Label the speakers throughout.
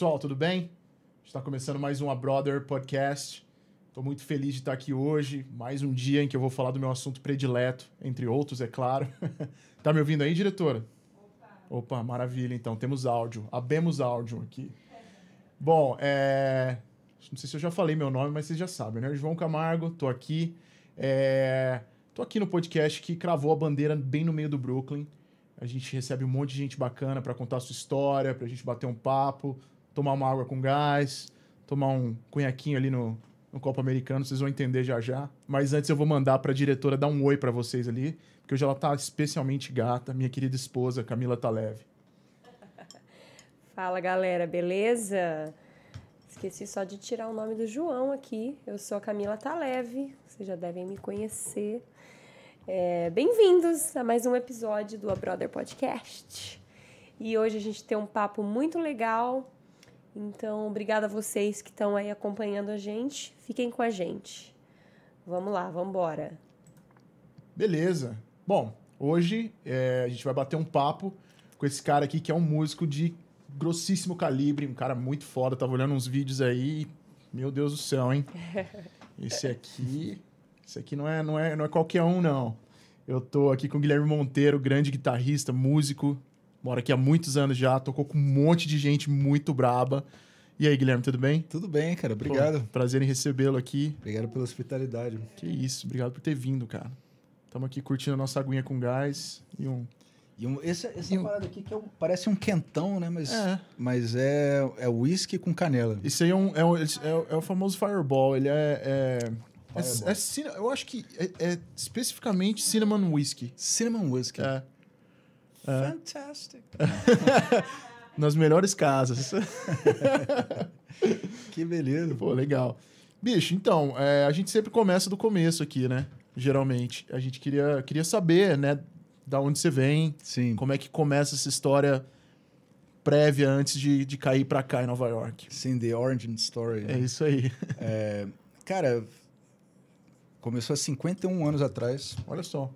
Speaker 1: pessoal, tudo bem? Está começando mais um A Brother Podcast. Estou muito feliz de estar aqui hoje, mais um dia em que eu vou falar do meu assunto predileto, entre outros, é claro. tá me ouvindo aí, diretora? Opa, Opa maravilha, então, temos áudio, abemos áudio aqui. Bom, é... não sei se eu já falei meu nome, mas vocês já sabem, né? João Camargo, tô aqui. É... Tô aqui no podcast que cravou a bandeira bem no meio do Brooklyn. A gente recebe um monte de gente bacana para contar a sua história, pra gente bater um papo, tomar uma água com gás, tomar um cunhaquinho ali no, no copo americano, vocês vão entender já já. Mas antes eu vou mandar para a diretora dar um oi para vocês ali, porque hoje ela tá especialmente gata, minha querida esposa Camila Taleve.
Speaker 2: Fala galera, beleza? Esqueci só de tirar o nome do João aqui. Eu sou a Camila Taleve, vocês já devem me conhecer. É, Bem-vindos a mais um episódio do A Brother Podcast. E hoje a gente tem um papo muito legal. Então, obrigada a vocês que estão aí acompanhando a gente. Fiquem com a gente. Vamos lá, vamos embora.
Speaker 1: Beleza. Bom, hoje é, a gente vai bater um papo com esse cara aqui que é um músico de grossíssimo calibre, um cara muito foda. Tava olhando uns vídeos aí. Meu Deus do céu, hein? Esse aqui isso aqui não é, não, é, não é qualquer um, não. Eu tô aqui com o Guilherme Monteiro, grande guitarrista, músico. Mora aqui há muitos anos já, tocou com um monte de gente muito braba. E aí, Guilherme, tudo bem?
Speaker 3: Tudo bem, cara. Obrigado.
Speaker 1: Pô, prazer em recebê-lo aqui.
Speaker 3: Obrigado pela hospitalidade.
Speaker 1: Que isso, obrigado por ter vindo, cara. Estamos aqui curtindo a nossa aguinha com gás e um.
Speaker 3: E um, essa essa e um... parada aqui que é um, parece um quentão, né? Mas é, mas é, é whisky com canela.
Speaker 1: Isso aí é, um, é, um, é, é o famoso Fireball. Ele é, é é, é, eu acho que é, é, especificamente cinnamon whiskey.
Speaker 3: Cinnamon whiskey.
Speaker 1: É.
Speaker 3: é. Fantastic.
Speaker 1: Nas melhores casas.
Speaker 3: que beleza.
Speaker 1: Pô, legal. Bicho, então, é, a gente sempre começa do começo aqui, né? Geralmente. A gente queria, queria saber, né? Da onde você vem.
Speaker 3: Sim.
Speaker 1: Como é que começa essa história prévia antes de, de cair para cá em Nova York.
Speaker 3: Sim, The Origin Story.
Speaker 1: Né? É isso aí.
Speaker 3: É, cara, Começou há 51 anos atrás.
Speaker 1: Olha só.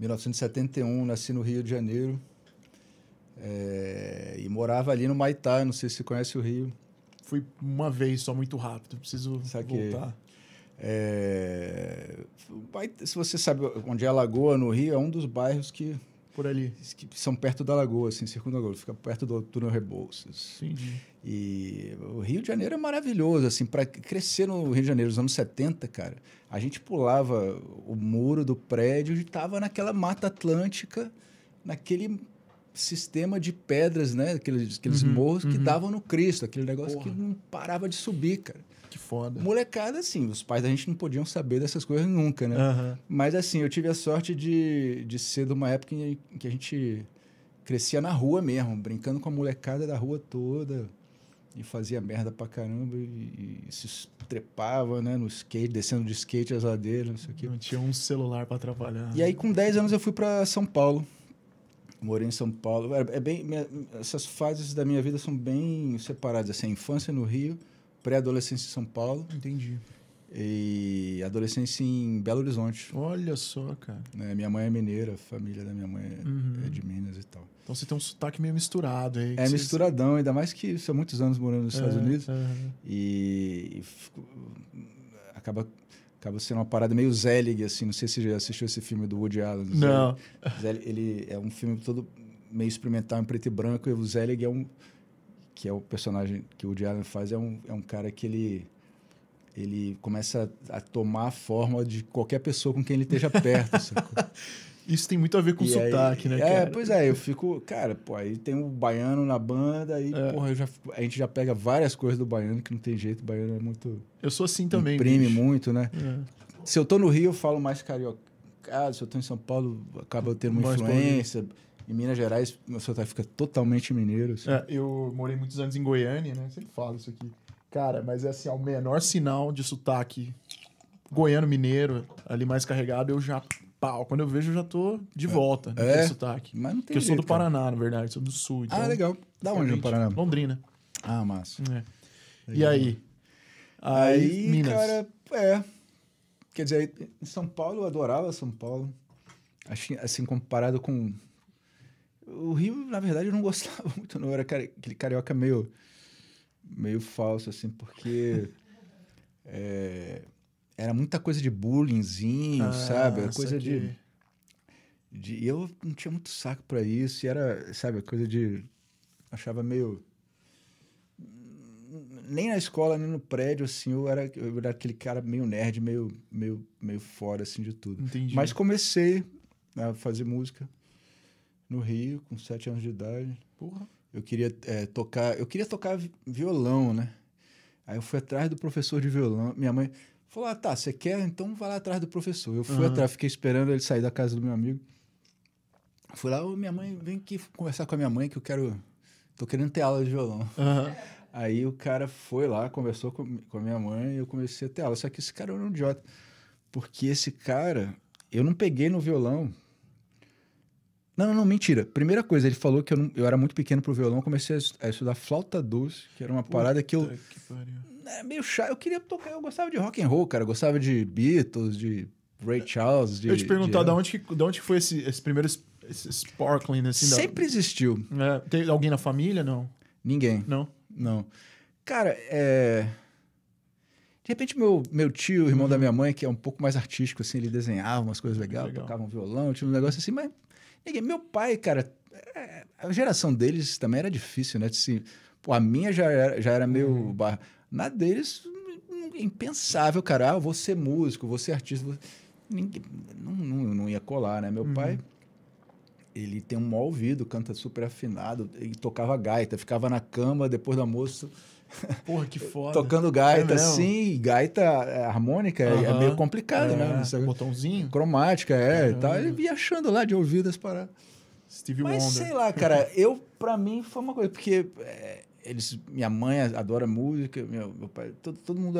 Speaker 3: 1971, nasci no Rio de Janeiro. É, e morava ali no Maitá, não sei se você conhece o Rio.
Speaker 1: Fui uma vez só, muito rápido, preciso Saquei. voltar.
Speaker 3: É, se você sabe onde é a Lagoa, no Rio, é um dos bairros que
Speaker 1: por ali.
Speaker 3: Que são perto da Lagoa, assim, circunda a Lagoa, fica perto do túnel Rebouças.
Speaker 1: Entendi.
Speaker 3: E o Rio de Janeiro é maravilhoso, assim, para crescer no Rio de Janeiro nos anos 70, cara, a gente pulava o muro do prédio e estava naquela mata atlântica, naquele sistema de pedras, né, aqueles, aqueles uhum, morros uhum. que davam no Cristo, aquele negócio Porra. que não parava de subir, cara.
Speaker 1: Que foda.
Speaker 3: Molecada, assim, os pais da gente não podiam saber dessas coisas nunca, né?
Speaker 1: Uhum.
Speaker 3: Mas, assim, eu tive a sorte de, de ser de uma época em que a gente crescia na rua mesmo, brincando com a molecada da rua toda. E fazia merda pra caramba e, e se trepava, né, no skate, descendo de skate as ladeiras, não sei o quê.
Speaker 1: Não tinha um celular para trabalhar.
Speaker 3: E aí, com 10 anos, eu fui para São Paulo. Morei em São Paulo. É, é bem, essas fases da minha vida são bem separadas. Assim, a infância no Rio, pré-adolescência em São Paulo.
Speaker 1: Entendi.
Speaker 3: E adolescência em Belo Horizonte.
Speaker 1: Olha só, cara.
Speaker 3: Né? Minha mãe é mineira, a família da minha mãe é, uhum. é de Minas e tal.
Speaker 1: Então você tem um sotaque meio misturado aí.
Speaker 3: É misturadão, ainda mais que são muitos anos morando nos é, Estados Unidos.
Speaker 1: Uhum.
Speaker 3: E, e acaba, acaba sendo uma parada meio Zelig, assim. Não sei se você já assistiu esse filme do Woody Allen.
Speaker 1: Não.
Speaker 3: Zelig, ele é um filme todo meio experimental em preto e branco. E o Zelig é um que é o personagem que o Woody Allen faz, é um, é um cara que ele, ele começa a tomar a forma de qualquer pessoa com quem ele esteja perto.
Speaker 1: Isso tem muito a ver com
Speaker 3: e
Speaker 1: sotaque,
Speaker 3: aí,
Speaker 1: né,
Speaker 3: é, pois é, eu fico... Cara, pô, aí tem o baiano na banda, aí, é. porra, já, a gente já pega várias coisas do baiano, que não tem jeito, o baiano é muito...
Speaker 1: Eu sou assim também,
Speaker 3: Imprime bicho. muito, né? É. Se eu tô no Rio, eu falo mais carioca. Se eu tô em São Paulo, acaba tendo uma mais influência... Em Minas Gerais, meu sotaque fica totalmente mineiro. Assim.
Speaker 1: É, eu morei muitos anos em Goiânia, né? Sempre falo isso aqui. Cara, mas é assim, é o menor sinal de sotaque goiano-mineiro, ali mais carregado, eu já pau. Quando eu vejo, eu já tô de é. volta no
Speaker 3: é,
Speaker 1: sotaque.
Speaker 3: Mas não tem
Speaker 1: Porque eu sou do Paraná, cara. na verdade, sou do sul.
Speaker 3: Então, ah, legal. Da onde no Paraná?
Speaker 1: Londrina.
Speaker 3: Ah, massa.
Speaker 1: É. E aí?
Speaker 3: Aí, aí cara, é. Quer dizer, em São Paulo, eu adorava São Paulo. Assim, comparado com O Rio, na verdade, eu não gostava muito, não. Era aquele carioca meio, meio falso, assim, porque é, era muita coisa de bullyingzinho,
Speaker 1: Ah,
Speaker 3: sabe? Era coisa de, de. Eu não tinha muito saco pra isso, e era, sabe, coisa de. Achava meio. Nem na escola, nem no prédio, assim, eu era, eu era aquele cara meio nerd, meio, meio, meio fora, assim, de tudo.
Speaker 1: Entendi.
Speaker 3: Mas comecei a fazer música no Rio, com sete anos de idade.
Speaker 1: Porra.
Speaker 3: Eu queria é, tocar, eu queria tocar vi- violão, né? Aí eu fui atrás do professor de violão. Minha mãe falou: "Ah, tá, você quer? Então vai lá atrás do professor". Eu fui
Speaker 1: Aham.
Speaker 3: atrás, fiquei esperando ele sair da casa do meu amigo. Fui lá, minha mãe, vem aqui conversar com a minha mãe que eu quero tô querendo ter aula de violão.
Speaker 1: Aham.
Speaker 3: Aí o cara foi lá, conversou com, com a minha mãe e eu comecei a ter aula. Só que esse cara era um idiota. Porque esse cara, eu não peguei no violão. Não, não, não, mentira. Primeira coisa, ele falou que eu, não- eu era muito pequeno pro violão. Comecei a es- a estudar flauta doce, que era uma parada que eu.
Speaker 1: Puta que pariu.
Speaker 3: É meio chato. Eu queria tocar, eu gostava de rock and roll, cara. Eu gostava de Beatles, de Ray Charles. De,
Speaker 1: eu te perguntar,
Speaker 3: de...
Speaker 1: de onde que, de onde que foi esse, esse primeiro es- esse sparkling, assim? da-
Speaker 3: Sempre existiu.
Speaker 1: É, tem alguém na família? Não.
Speaker 3: Ninguém.
Speaker 1: Não?
Speaker 3: Não. Cara, é. De repente, meu, meu tio, irmão da minha mãe, que é um pouco mais artístico, assim, ele desenhava umas coisas legais,
Speaker 1: Legal.
Speaker 3: tocava um violão, tinha um negócio assim, mas. Ninguém. Meu pai, cara, é, a geração deles também era difícil, né? Assim, pô, a minha já era, já era meio. barra. Na deles, hum, impensável, cara. Ah, eu vou ser músico, vou ser artista. Vou... Ninguém, não, não, não ia colar, né? Meu pai. Ele tem um mau ouvido, canta super afinado, e tocava gaita, ficava na cama depois do almoço
Speaker 1: Porra, que foda.
Speaker 3: tocando gaita,
Speaker 1: É
Speaker 3: e gaita é, harmônica é- é meio complicado,
Speaker 1: É,
Speaker 3: né?
Speaker 1: Botãozinho.
Speaker 3: Cromática, é, e
Speaker 1: Caramba.
Speaker 3: tal. Ele via achando lá de ouvido as paradas.
Speaker 1: Stevie
Speaker 3: Mas
Speaker 1: Wonder.
Speaker 3: sei lá, cara, eu, pra mim, foi uma coisa, porque é, eles, minha mãe adora música, meu, meu pai, todo, todo mundo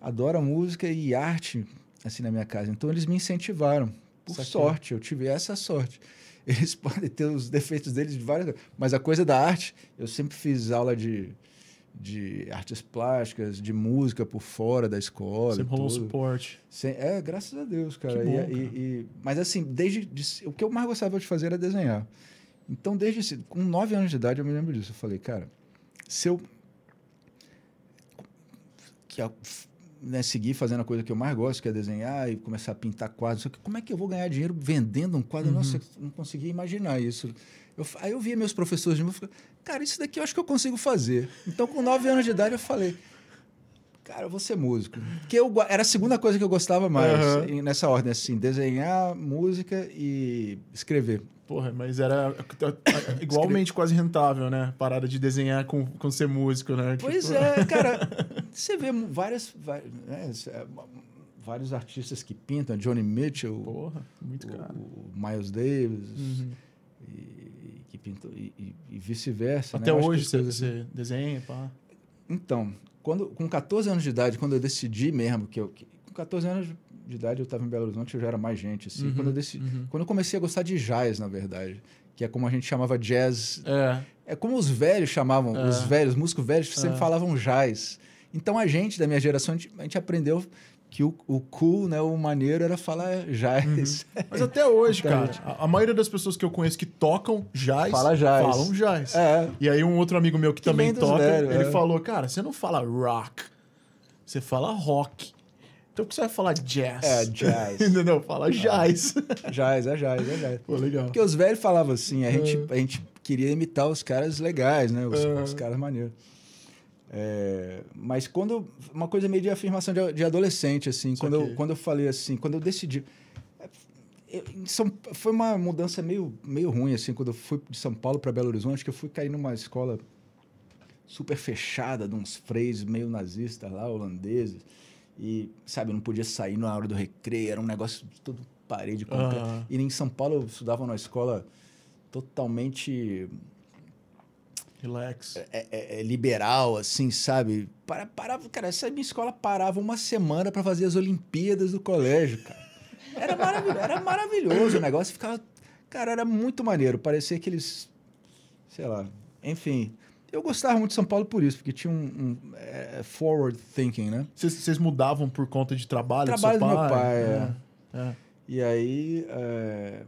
Speaker 3: adora música e arte, assim, na minha casa. Então, eles me incentivaram. Por
Speaker 1: Saquei.
Speaker 3: sorte, eu tive essa sorte. Eles podem ter os defeitos deles de várias mas a coisa da arte, eu sempre fiz aula de, de artes plásticas, de música por fora da escola.
Speaker 1: Sempre rolou um suporte.
Speaker 3: Sem- é, graças a Deus, cara.
Speaker 1: Que bom,
Speaker 3: E-
Speaker 1: cara.
Speaker 3: e- e- mas assim, desde de- o que eu mais gostava de fazer era desenhar. Então, desde com nove anos de idade, eu me lembro disso. Eu falei, cara, se eu que eu, né, seguir fazendo a coisa que eu mais gosto, que é desenhar e começar a pintar quadros, como é que eu vou ganhar dinheiro vendendo um quadro?
Speaker 1: Uhum.
Speaker 3: Nossa, não conseguia imaginar isso. Eu, aí eu via meus professores de novo e cara, isso daqui eu acho que eu consigo fazer. Então, com nove anos de idade, eu falei, Cara, eu vou ser músico. Porque eu, era a segunda coisa que eu gostava mais, em- nessa ordem, assim, desenhar, música e escrever.
Speaker 1: Porra, mas era igualmente quase rentável, né? Parada de desenhar com, com ser músico, né?
Speaker 3: Pois
Speaker 1: Tipo,
Speaker 3: é, cara, você vê várias, va- né, é, vários artistas que pintam, Johnny Mitchell,
Speaker 1: Porra, muito caro.
Speaker 3: o, Miles Davis,
Speaker 1: Uhum.
Speaker 3: e, que pintam, e, e- e vice-versa. né?
Speaker 1: Até
Speaker 3: que
Speaker 1: hoje você,
Speaker 3: coisas-
Speaker 1: você desenha, pá.
Speaker 3: Então, quando, com 14 anos de idade, quando eu decidi mesmo que eu. que- com 14 anos de idade eu estava em Belo Horizonte, eu já era mais gente, assim.
Speaker 1: Uhum,
Speaker 3: Quando, eu decidi,
Speaker 1: uhum.
Speaker 3: quando eu comecei a gostar de jazz, na verdade, que é como a gente chamava jazz.
Speaker 1: É,
Speaker 3: É como os velhos chamavam,
Speaker 1: É.
Speaker 3: os velhos, músicos velhos sempre
Speaker 1: É.
Speaker 3: falavam jazz. Então a gente, da minha geração, a gente, a gente aprendeu que o, o cool, né, o maneiro era falar jazz.
Speaker 1: Mas até hoje,
Speaker 3: Então,
Speaker 1: cara, a, a maioria das pessoas que eu conheço que tocam jazz,
Speaker 3: Fala jazz.
Speaker 1: falam jazz.
Speaker 3: É.
Speaker 1: E aí um outro amigo meu que,
Speaker 3: Que
Speaker 1: também toca, ele
Speaker 3: é.
Speaker 1: falou, cara, você não fala rock, você fala rock. Então por que você vai falar jazz?
Speaker 3: É, jazz.
Speaker 1: Entendeu? Fala jazz.
Speaker 3: jazz, é jazz, é jazz.
Speaker 1: Pô, legal.
Speaker 3: Porque os velhos falavam assim, a gente,
Speaker 1: É.
Speaker 3: a gente queria imitar os caras legais, né? Os,
Speaker 1: É.
Speaker 3: os caras maneiros. É, mas quando. Uma coisa meio de afirmação de, de adolescente, assim, quando eu, quando eu falei assim, quando eu decidi. é, eu- São- foi uma mudança meio, meio ruim, assim, quando eu fui de São Paulo para Belo Horizonte, que eu fui cair numa escola super fechada, de uns freios meio nazistas lá, holandeses. E, sabe, eu não podia sair na hora do recreio, era um negócio de todo parede.
Speaker 1: Aham.
Speaker 3: E em São Paulo eu estudava numa escola totalmente
Speaker 1: Relax.
Speaker 3: é, é, é, liberal, assim, sabe? Para, parava, cara, essa minha escola parava uma semana para fazer as Olimpíadas do colégio, cara. Era maravilhoso, era maravilhoso o negócio. Ficava, cara, era muito maneiro. Parecia que eles, sei lá, enfim. Eu gostava muito de São Paulo por isso, porque tinha um, um, é, forward thinking, né?
Speaker 1: Vocês, mudavam por conta de trabalho?
Speaker 3: Trabalho
Speaker 1: do
Speaker 3: do
Speaker 1: seu
Speaker 3: meu
Speaker 1: pai?
Speaker 3: pai,
Speaker 1: é. É.
Speaker 3: E aí, é,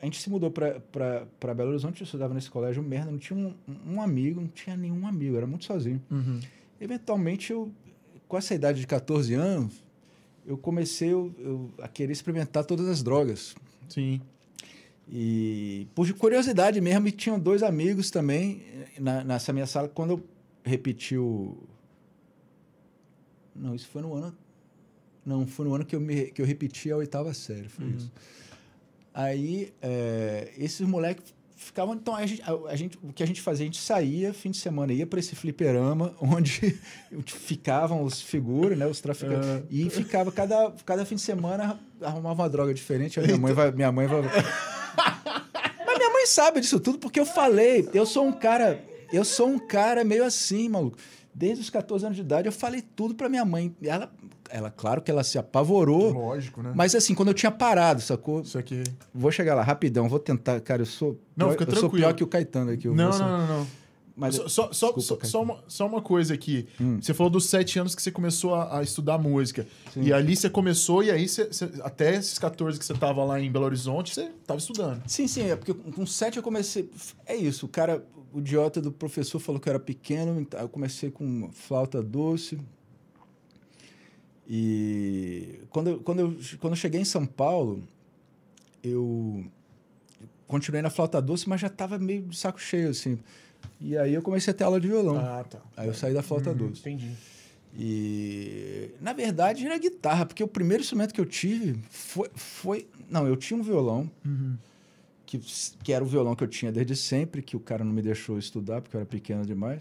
Speaker 3: a gente se mudou para Belo Horizonte, eu estudava nesse colégio merda, não tinha um, um, amigo, não tinha nenhum amigo, era muito sozinho.
Speaker 1: Uhum.
Speaker 3: Eventualmente, eu, com essa idade de 14 anos, eu comecei eu, eu, a querer experimentar todas as drogas.
Speaker 1: Sim.
Speaker 3: E por curiosidade mesmo, e tinham dois amigos também na, nessa minha sala, quando eu repeti o. Não, isso foi no ano. Não, foi no ano que eu, me, que eu repeti a oitava série, foi uhum. isso. Aí, é, esses moleques ficavam. Então, a gente, a, a, gente, o que a gente fazia? A gente saía, fim de semana, ia para esse fliperama, onde ficavam os figuras, né, os traficantes. Uhum. E ficava, cada, cada fim de semana, arrumava uma droga diferente. Minha mãe vai. Minha mãe vai Mas minha mãe sabe disso tudo, porque eu falei. Eu sou um cara. Eu sou um cara meio assim, maluco. Desde os 14 anos de idade, eu falei tudo para minha mãe. Ela, ela, claro que ela se apavorou.
Speaker 1: Lógico, né?
Speaker 3: Mas assim, quando eu tinha parado, sacou?
Speaker 1: Isso aqui.
Speaker 3: Vou chegar lá rapidão, vou tentar. Cara, eu sou.
Speaker 1: Não,
Speaker 3: pior,
Speaker 1: fica
Speaker 3: eu
Speaker 1: tranquilo.
Speaker 3: sou pior que o Caetano aqui.
Speaker 1: Não, não, não, não.
Speaker 3: Mas,
Speaker 1: só, só,
Speaker 3: desculpa,
Speaker 1: só, só, uma, só uma coisa aqui.
Speaker 3: Hum.
Speaker 1: Você falou dos sete anos que você começou a, a estudar música.
Speaker 3: Sim.
Speaker 1: E ali você começou, e aí você, você- até esses 14 que você tava lá em Belo Horizonte, você tava estudando.
Speaker 3: Sim, sim, é porque com sete eu comecei. É isso, o cara, o idiota do professor falou que eu era pequeno, então eu comecei com flauta doce. E quando, quando, eu, quando eu cheguei em São Paulo, eu continuei na flauta doce, mas já estava meio de saco cheio, assim. E aí eu comecei a ter aula de violão.
Speaker 1: Ah, tá.
Speaker 3: Aí eu saí da flauta doce.
Speaker 1: Entendi.
Speaker 3: E na verdade era guitarra, porque o primeiro instrumento que eu tive foi. foi não, eu tinha um violão,
Speaker 1: Uhum.
Speaker 3: que, que era o violão que eu tinha desde sempre, que o cara não me deixou estudar, porque eu era pequeno demais.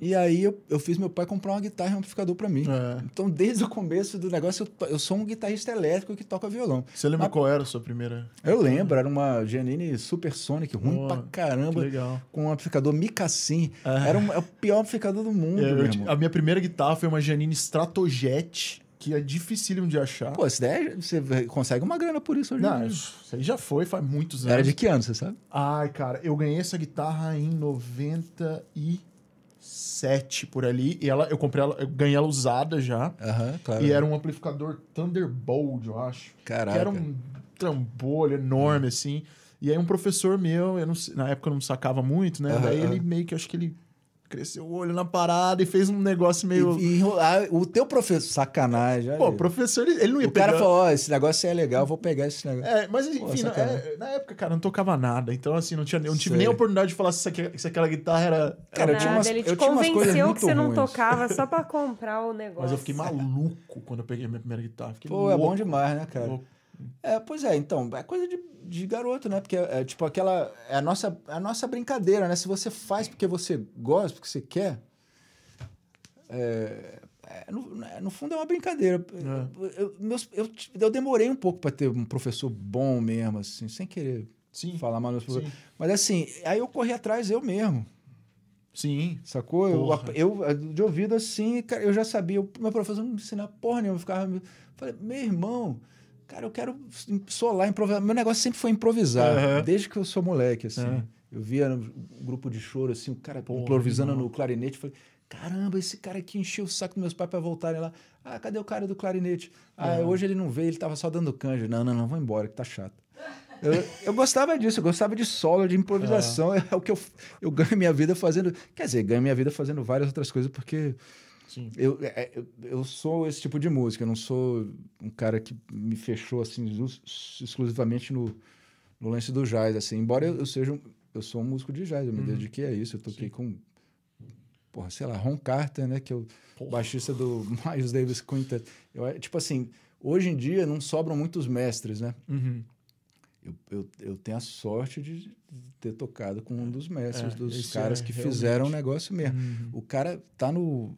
Speaker 3: E aí eu, eu fiz meu pai comprar uma guitarra e um amplificador para mim.
Speaker 1: É.
Speaker 3: Então, desde o começo do negócio, eu, eu sou um guitarrista elétrico que toca violão.
Speaker 1: Você lembra
Speaker 3: Mas-
Speaker 1: qual era a sua primeira?
Speaker 3: Eu lembro, era uma Giannini Supersonic, ruim
Speaker 1: Pô,
Speaker 3: pra caramba,
Speaker 1: legal.
Speaker 3: com um amplificador Micassim.
Speaker 1: Ah.
Speaker 3: Era um- é o pior amplificador do mundo,
Speaker 1: É, eu a minha primeira guitarra foi uma Janine Stratojet, que é dificílimo de achar.
Speaker 3: Pô, essa ideia, você consegue uma grana por isso hoje
Speaker 1: Não, isso aí já foi, faz muitos anos.
Speaker 3: Era de que ano, você sabe?
Speaker 1: Ai, cara, eu ganhei essa guitarra em 97 por ali. E ela, eu comprei ela, eu ganhei ela usada já.
Speaker 3: Aham, claro.
Speaker 1: E era um amplificador Thunderbolt, eu acho.
Speaker 3: Caraca.
Speaker 1: Que era um trambolho enorme, assim. E aí um professor meu, eu não na época eu não sacava muito, né?
Speaker 3: Aham,
Speaker 1: Daí ele meio que, acho que ele cresceu o olho na parada e fez um negócio meio...
Speaker 3: E, e enrolar- o teu professor, sacanagem.
Speaker 1: Pô, o professor, ele, ele não ia
Speaker 3: o cara
Speaker 1: pegar-
Speaker 3: falou, ó, esse negócio é legal, vou pegar esse negócio.
Speaker 1: É, mas enfim,
Speaker 3: Pô,
Speaker 1: não-
Speaker 3: sacanagem.
Speaker 1: é, na época, cara, eu não tocava nada. Então, assim, não, tinha, não tive
Speaker 3: Sei.
Speaker 1: nem a oportunidade de falar se, aqu- se aquela guitarra era.
Speaker 3: Cara, eu tinha umas-
Speaker 2: ele te
Speaker 3: eu tinha umas coisas
Speaker 2: convenceu
Speaker 3: muito
Speaker 2: que você não
Speaker 3: ruins.
Speaker 2: tocava só pra comprar o negócio.
Speaker 1: Mas eu fiquei maluco quando eu peguei a minha primeira guitarra. Fiquei
Speaker 3: Pô, é bom
Speaker 1: louco,
Speaker 3: demais, né, cara?
Speaker 1: louco.
Speaker 3: É, pois é, então, é coisa de, de garoto, né? Porque é, é tipo aquela. É a nossa, é a nossa brincadeira, né? Se você faz porque você gosta, porque você quer. É, é, no, é, no fundo é uma brincadeira. Eu, eu, meus- eu, eu demorei um pouco para ter um professor bom mesmo, assim, sem querer
Speaker 1: Sim.
Speaker 3: falar mal dos
Speaker 1: Sim.
Speaker 3: professores. Mas assim, aí eu corri atrás eu mesmo.
Speaker 1: Sim.
Speaker 3: Sacou? Eu,
Speaker 1: Porra.
Speaker 3: eu, de ouvido assim, cara, eu já sabia. O meu professor não me ensinava porra nenhuma. Eu ficava. Falei, meu irmão, cara, eu quero solar, improvisar. Meu negócio sempre foi improvisar,
Speaker 1: Aham.
Speaker 3: desde que eu sou moleque, assim.
Speaker 1: É.
Speaker 3: Eu via um grupo de choro, assim, o cara
Speaker 1: Porra,
Speaker 3: improvisando
Speaker 1: irmão.
Speaker 3: no clarinete. Falei, caramba, esse cara aqui encheu o saco dos meus pais pra voltarem lá. Ah, cadê o cara do clarinete? Ah,
Speaker 1: É.
Speaker 3: hoje ele não veio, ele tava só dando canja. Não, não, não, vou embora, que tá chato. Eu, eu gostava disso, eu gostava de solo, de improvisação. É, o que eu, eu ganho minha vida fazendo. Quer dizer, ganho minha vida fazendo várias outras coisas, porque
Speaker 1: Sim.
Speaker 3: eu, é, eu, eu sou esse tipo de música. Eu não sou um cara que me fechou assim exclu- exclusivamente no, no lance do jazz. Assim. Embora eu, eu seja um, eu sou um músico de jazz, eu me
Speaker 1: Uhum.
Speaker 3: dediquei a isso. Eu toquei
Speaker 1: Sim.
Speaker 3: com, porra, sei lá, Ron Carter, né? Que é o
Speaker 1: Porra.
Speaker 3: baixista do Miles Davis Quintet. Eu, é, tipo assim, hoje em dia não sobram muitos mestres, né?
Speaker 1: Uhum.
Speaker 3: Eu, eu, eu tenho a sorte de ter tocado com um dos mestres,
Speaker 1: É,
Speaker 3: dos caras
Speaker 1: é
Speaker 3: que
Speaker 1: realmente-
Speaker 3: fizeram o negócio mesmo.
Speaker 1: Uhum.
Speaker 3: O cara tá no,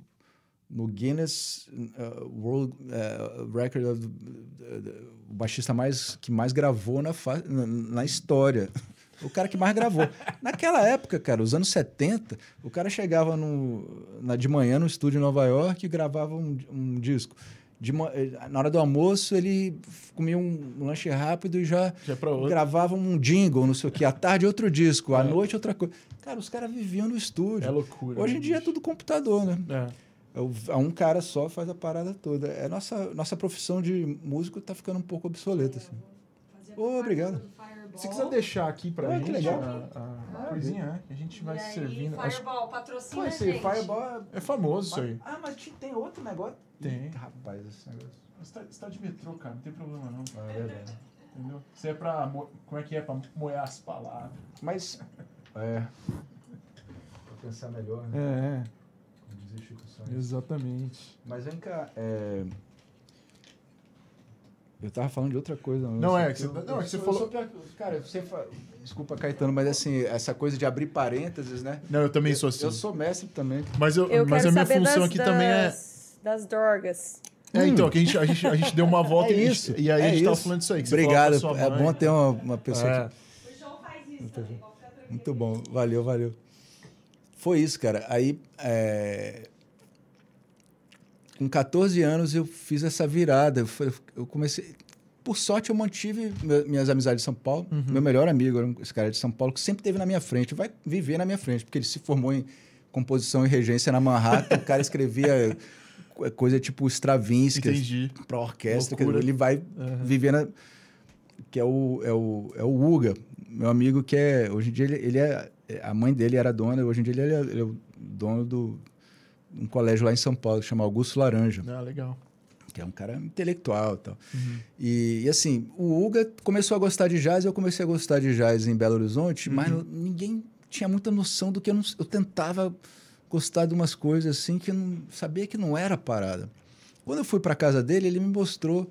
Speaker 3: no Guinness uh, World uh, Record of, o baixista mais, que mais gravou na, na, na história. O cara que mais gravou. Naquela época, cara, os anos 70, o cara chegava no, na, de manhã no estúdio em Nova York e gravava um, um disco. De eh, na hora do almoço, ele comia um, um lanche rápido e já
Speaker 1: Já
Speaker 3: gravava um jingle, não sei o quê. À tarde, outro disco. À
Speaker 1: É.
Speaker 3: noite, outra coisa. Cara, os caras viviam no estúdio.
Speaker 1: É loucura.
Speaker 3: Hoje
Speaker 1: né,
Speaker 3: em dia é tudo computador, né?
Speaker 1: É.
Speaker 3: É é Um cara só faz a parada toda. É nossa, nossa profissão de músico tá ficando um pouco obsoleta. Assim. Ô, obrigado.
Speaker 1: Se quiser deixar aqui pra
Speaker 3: Ah, que
Speaker 1: gente
Speaker 3: legal.
Speaker 1: a, a coisinha, né? Que a gente vai
Speaker 2: e aí,
Speaker 1: servindo. Acho-
Speaker 2: Fireball, patrocina
Speaker 3: Pô,
Speaker 2: a
Speaker 3: esse
Speaker 2: gente.
Speaker 3: Fireball...
Speaker 1: É famoso isso aí.
Speaker 3: Ah, mas tem outro negócio?
Speaker 1: Tem.
Speaker 3: Ih, Rapaz, esse negócio...
Speaker 1: Você tá, você tá de metrô, cara, não tem problema não.
Speaker 3: Ah, é verdade.
Speaker 1: Entendeu? Você é pra. mo- Como é que é? Pra moer as palavras.
Speaker 3: Mas... É... Vou pensar melhor, né?
Speaker 1: É,
Speaker 3: Como dizia Chico
Speaker 1: é.
Speaker 3: Sainz.
Speaker 1: Exatamente.
Speaker 3: Mas vem cá, é... Eu tava falando de outra coisa.
Speaker 1: Não, é,
Speaker 3: Eu-
Speaker 1: que você-
Speaker 3: eu-
Speaker 1: não, é
Speaker 3: eu
Speaker 1: que você
Speaker 3: sou-
Speaker 1: falou-
Speaker 3: eu sou Cara, você fa... Desculpa, Caetano, mas assim, essa coisa de abrir parênteses, né?
Speaker 1: Não, eu também
Speaker 3: Eu-
Speaker 1: sou assim.
Speaker 3: Eu sou mestre também.
Speaker 1: Mas, eu,
Speaker 2: Eu
Speaker 1: mas a minha função
Speaker 2: das,
Speaker 1: aqui também é.
Speaker 2: das, das drogas.
Speaker 1: É, então, que a gente, a, gente, a gente deu uma volta
Speaker 3: É
Speaker 1: e, a gente-
Speaker 3: isso,
Speaker 1: e aí a
Speaker 3: é
Speaker 1: gente tava
Speaker 3: isso.
Speaker 1: falando disso aí. Que
Speaker 3: Obrigado,
Speaker 1: você
Speaker 3: é bom ter uma, uma pessoa
Speaker 1: É.
Speaker 3: que...
Speaker 2: O João faz isso também, ficar tranquilo.
Speaker 3: Muito bom, valeu, valeu. Foi isso, cara. Aí, é, com 14 anos, eu fiz essa virada. Eu, eu comecei. Por sorte, eu mantive minhas amizades de São Paulo. Meu melhor amigo era um- esse cara de São Paulo, que sempre esteve na minha frente. Vai viver na minha frente, porque ele se formou em composição e regência na Manhattan. o cara escrevia co- coisa tipo Stravinsky para orquestra. dizer, ele vai viver na. Que é o, é, o, é o Uga, meu amigo, que é. Hoje em dia ele, ele é. A mãe dele era dona, hoje em dia ele é, ele é o dono do um colégio lá em São Paulo, que chama Augusto Laranja,
Speaker 1: Ah, legal.
Speaker 3: que é um cara intelectual e tal. E, e, assim, o Uga começou a gostar de jazz, eu comecei a gostar de jazz em Belo Horizonte, mas ninguém tinha muita noção do que eu não. Eu tentava gostar de umas coisas assim que eu não sabia que não era parada. Quando eu fui para casa dele, ele me mostrou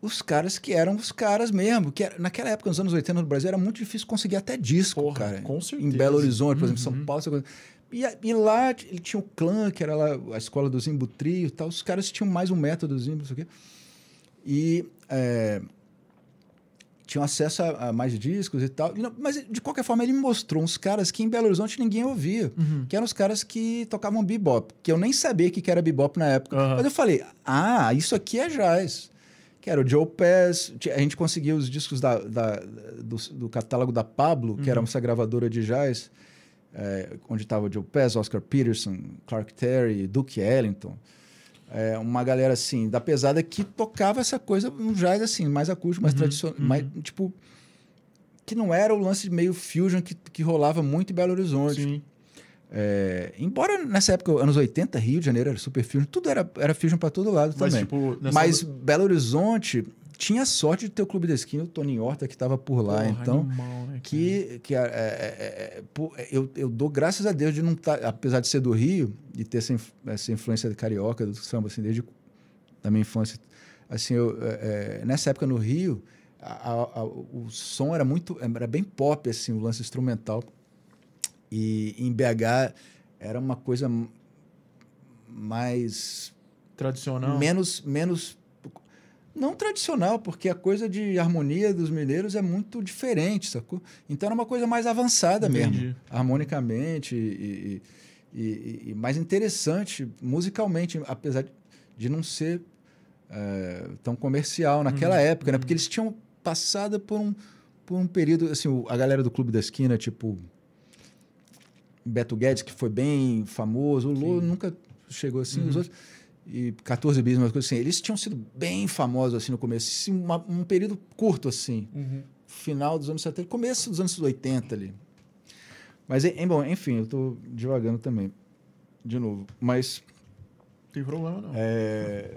Speaker 3: os caras que eram os caras mesmo. Que era- naquela época, nos anos 80 no Brasil, era muito difícil conseguir até disco,
Speaker 1: Porra,
Speaker 3: cara.
Speaker 1: com
Speaker 3: Em
Speaker 1: certeza.
Speaker 3: Belo Horizonte, por exemplo,
Speaker 1: Uhum.
Speaker 3: São Paulo, essa coisa. E, e lá ele tinha o clã, que era lá a escola do Zimbo Trio e tal. Os caras tinham mais um método Zimbo, não sei o quê. E é, tinham acesso a, a mais discos e tal. E não- mas, de qualquer forma, ele me mostrou uns caras que em Belo Horizonte ninguém ouvia.
Speaker 1: Uhum.
Speaker 3: Que eram os caras que tocavam bebop. Que eu nem sabia que que era bebop na época.
Speaker 1: Aham.
Speaker 3: Mas eu falei, ah, isso aqui é jazz. Que era o Joe Pass. A gente conseguia os discos da, da- do, do catálogo da Pablo, que era essa gravadora de jazz, é, onde estava o Joe Pass, Oscar Peterson, Clark Terry, Duke Ellington. É, uma galera assim, da pesada, que tocava essa coisa, um jazz assim, mais acústico, mais tradicional, mais, tipo... Que não era o lance meio fusion que, que rolava muito em Belo Horizonte.
Speaker 1: Sim.
Speaker 3: É, embora nessa época, anos 80, Rio de Janeiro era super fusion, tudo era, era fusion para todo lado
Speaker 1: Mas,
Speaker 3: também.
Speaker 1: tipo, nessa-
Speaker 3: Mas Belo Horizonte tinha sorte de ter o Clube da Esquina, o Tony Horta, que estava por lá.
Speaker 1: Porra,
Speaker 3: então,
Speaker 1: animal, né,
Speaker 3: que, que é, é, é, é, eu, eu dou graças a Deus de não estar, apesar de ser do Rio e ter essa, essa influência carioca do samba, assim, desde da minha infância. Assim, eu, é, é, nessa época no Rio, a- a- a- o som era muito, era bem pop, assim, o lance instrumental. E em BH era uma coisa mais
Speaker 1: Tradicional.
Speaker 3: menos menos não tradicional, porque a coisa de harmonia dos mineiros é muito diferente, sacou? Então era uma coisa mais avançada
Speaker 1: Entendi.
Speaker 3: mesmo, harmonicamente e, e- e- e mais interessante musicalmente, apesar de- não ser eh, tão comercial naquela época, né? Porque eles tinham passado por um, por um período, assim, a galera do Clube da Esquina, tipo Beto Guedes, que foi bem famoso, o Lô nunca chegou assim, os outros e 14 bis, umas coisas assim. Eles tinham sido bem famosos assim no começo, uma- um período curto assim,
Speaker 1: Uhum.
Speaker 3: final dos anos 70, começo dos anos 80 ali. Mas, em, bom, enfim, eu tô devagando também, de novo. Mas,
Speaker 1: tem problema, não.
Speaker 3: é,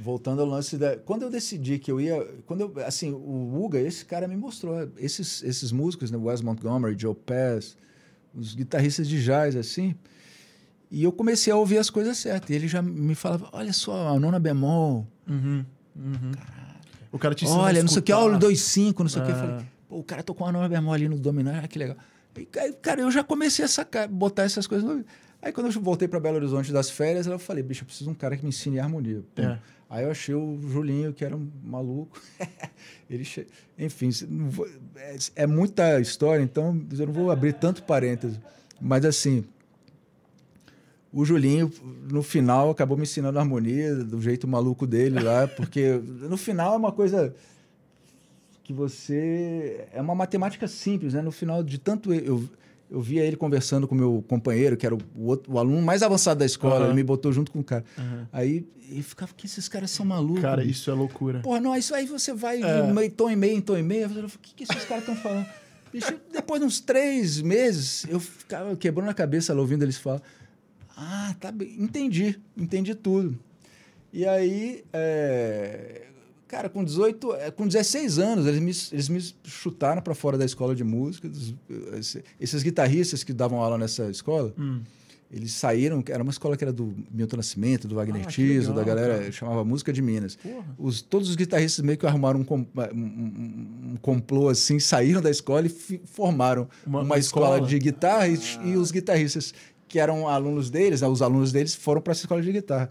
Speaker 3: voltando ao lance da... Quando eu decidi que eu ia... Quando eu, assim, o Uga, esse cara me mostrou, esses, esses músicos, né, Wes Montgomery, Joe Pass, os guitarristas de jazz, assim... E eu comecei a ouvir as coisas certas. E ele já me falava, olha só, a nona bemol,
Speaker 1: Uhum. Uhum. O cara te
Speaker 3: olha, não sei o que, olha o 2,5, não sei o que. Eu falei, pô, o cara tocou uma nona bemol ali no dominante, ah, que legal. E, ca- cara, eu já comecei a sacar, botar essas coisas. No... Aí quando eu voltei para Belo Horizonte das férias, eu falei, bicho, eu preciso de um cara que me ensine harmonia.
Speaker 1: É.
Speaker 3: Aí eu achei o Julinho, que era um maluco. Ele che... Enfim, é, é muita história, então eu não vou abrir tanto parênteses. Mas assim, o Julinho, no final, acabou me ensinando harmonia do jeito maluco dele lá, porque no final é uma coisa que você. É uma matemática simples, né? No final de tanto eu, eu via ele conversando com o meu companheiro, que era o, outro- o aluno mais avançado da escola,
Speaker 1: Aham.
Speaker 3: ele me botou junto com o cara.
Speaker 1: Aham.
Speaker 3: Aí ele ficava, que esses caras são malucos.
Speaker 1: Cara,
Speaker 3: bicho?"
Speaker 1: isso é loucura.
Speaker 3: Porra, não, isso aí você vai
Speaker 1: É.
Speaker 3: de meio, tom e meio em tom e meio. Eu falei, o que, que esses caras estão falando? Bicho, depois de uns três meses, eu ficava quebrando a cabeça lá ouvindo eles falar. Ah, tá bem. Entendi, entendi tudo. E aí, é, cara, com 18, é, com 16 anos, eles me, eles me chutaram para fora da escola de música. dos- esse- esses guitarristas que davam aula nessa escola,
Speaker 1: Hum.
Speaker 3: eles saíram, era uma escola que era do Milton Nascimento, do Wagner
Speaker 1: Ah,
Speaker 3: Tiso, da galera,
Speaker 1: cara.
Speaker 3: chamava Música de Minas. Os, todos os guitarristas meio que arrumaram um, um- um- complô assim, saíram da escola e formaram
Speaker 1: Uma-
Speaker 3: uma, escola,
Speaker 1: escola?
Speaker 3: de guitarra e, e os guitarristas que eram alunos deles, né, os alunos deles foram para essa escola de guitarra.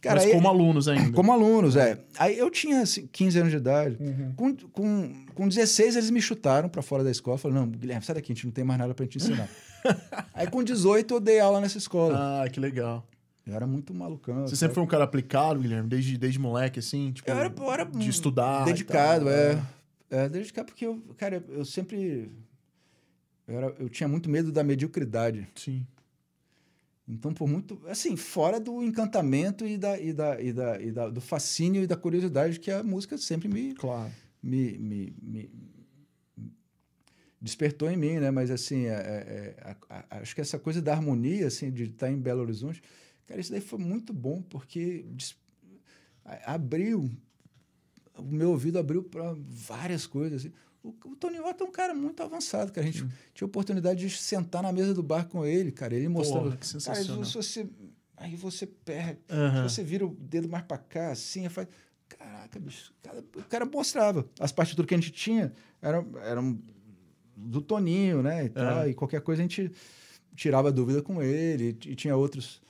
Speaker 3: Cara,
Speaker 1: Mas
Speaker 3: aí-
Speaker 1: como alunos ainda.
Speaker 3: como alunos, é. Aí eu tinha assim, 15 anos de idade.
Speaker 1: Uhum.
Speaker 3: Com, com, com 16, eles me chutaram para fora da escola. Falaram, não, Guilherme, sai daqui, a gente não tem mais nada para te ensinar. Aí com 18, eu dei aula nessa escola.
Speaker 1: Ah, que legal.
Speaker 3: Eu era muito malucão.
Speaker 1: Você
Speaker 3: sabe?
Speaker 1: sempre foi um cara aplicado, Guilherme? Desde, desde moleque, assim? Tipo,
Speaker 3: Eu era, eu era
Speaker 1: de estudar.
Speaker 3: dedicado, é. é. Dedicado porque, eu, cara, eu sempre... Eu, era, eu tinha muito medo da mediocridade.
Speaker 1: Sim.
Speaker 3: Então, por muito... Assim, fora do encantamento e, da, e, da, e, da, e da- do fascínio e da curiosidade que a música sempre me,
Speaker 1: Claro.
Speaker 3: me, me, me despertou em mim, né? Mas assim, é- é- é, a- a- acho que essa coisa da harmonia, assim, de estar em Belo Horizonte, cara, isso daí foi muito bom porque des- abriu o meu ouvido abriu para várias coisas. assim. O, o Tony é um cara muito avançado, cara. A gente tinha oportunidade de sentar na mesa do bar com ele, cara. Ele mostrando.
Speaker 1: Porra, que
Speaker 3: cara,
Speaker 1: sensacional.
Speaker 3: se você, aí você perde. Se você vira o dedo mais pra cá, assim, faz. Caraca, bicho. O cara, o cara mostrava. As partituras que a gente tinha eram, eram do Toninho, né? E, tal,
Speaker 1: É.
Speaker 3: e qualquer coisa a gente tirava dúvida com ele. E tinha outros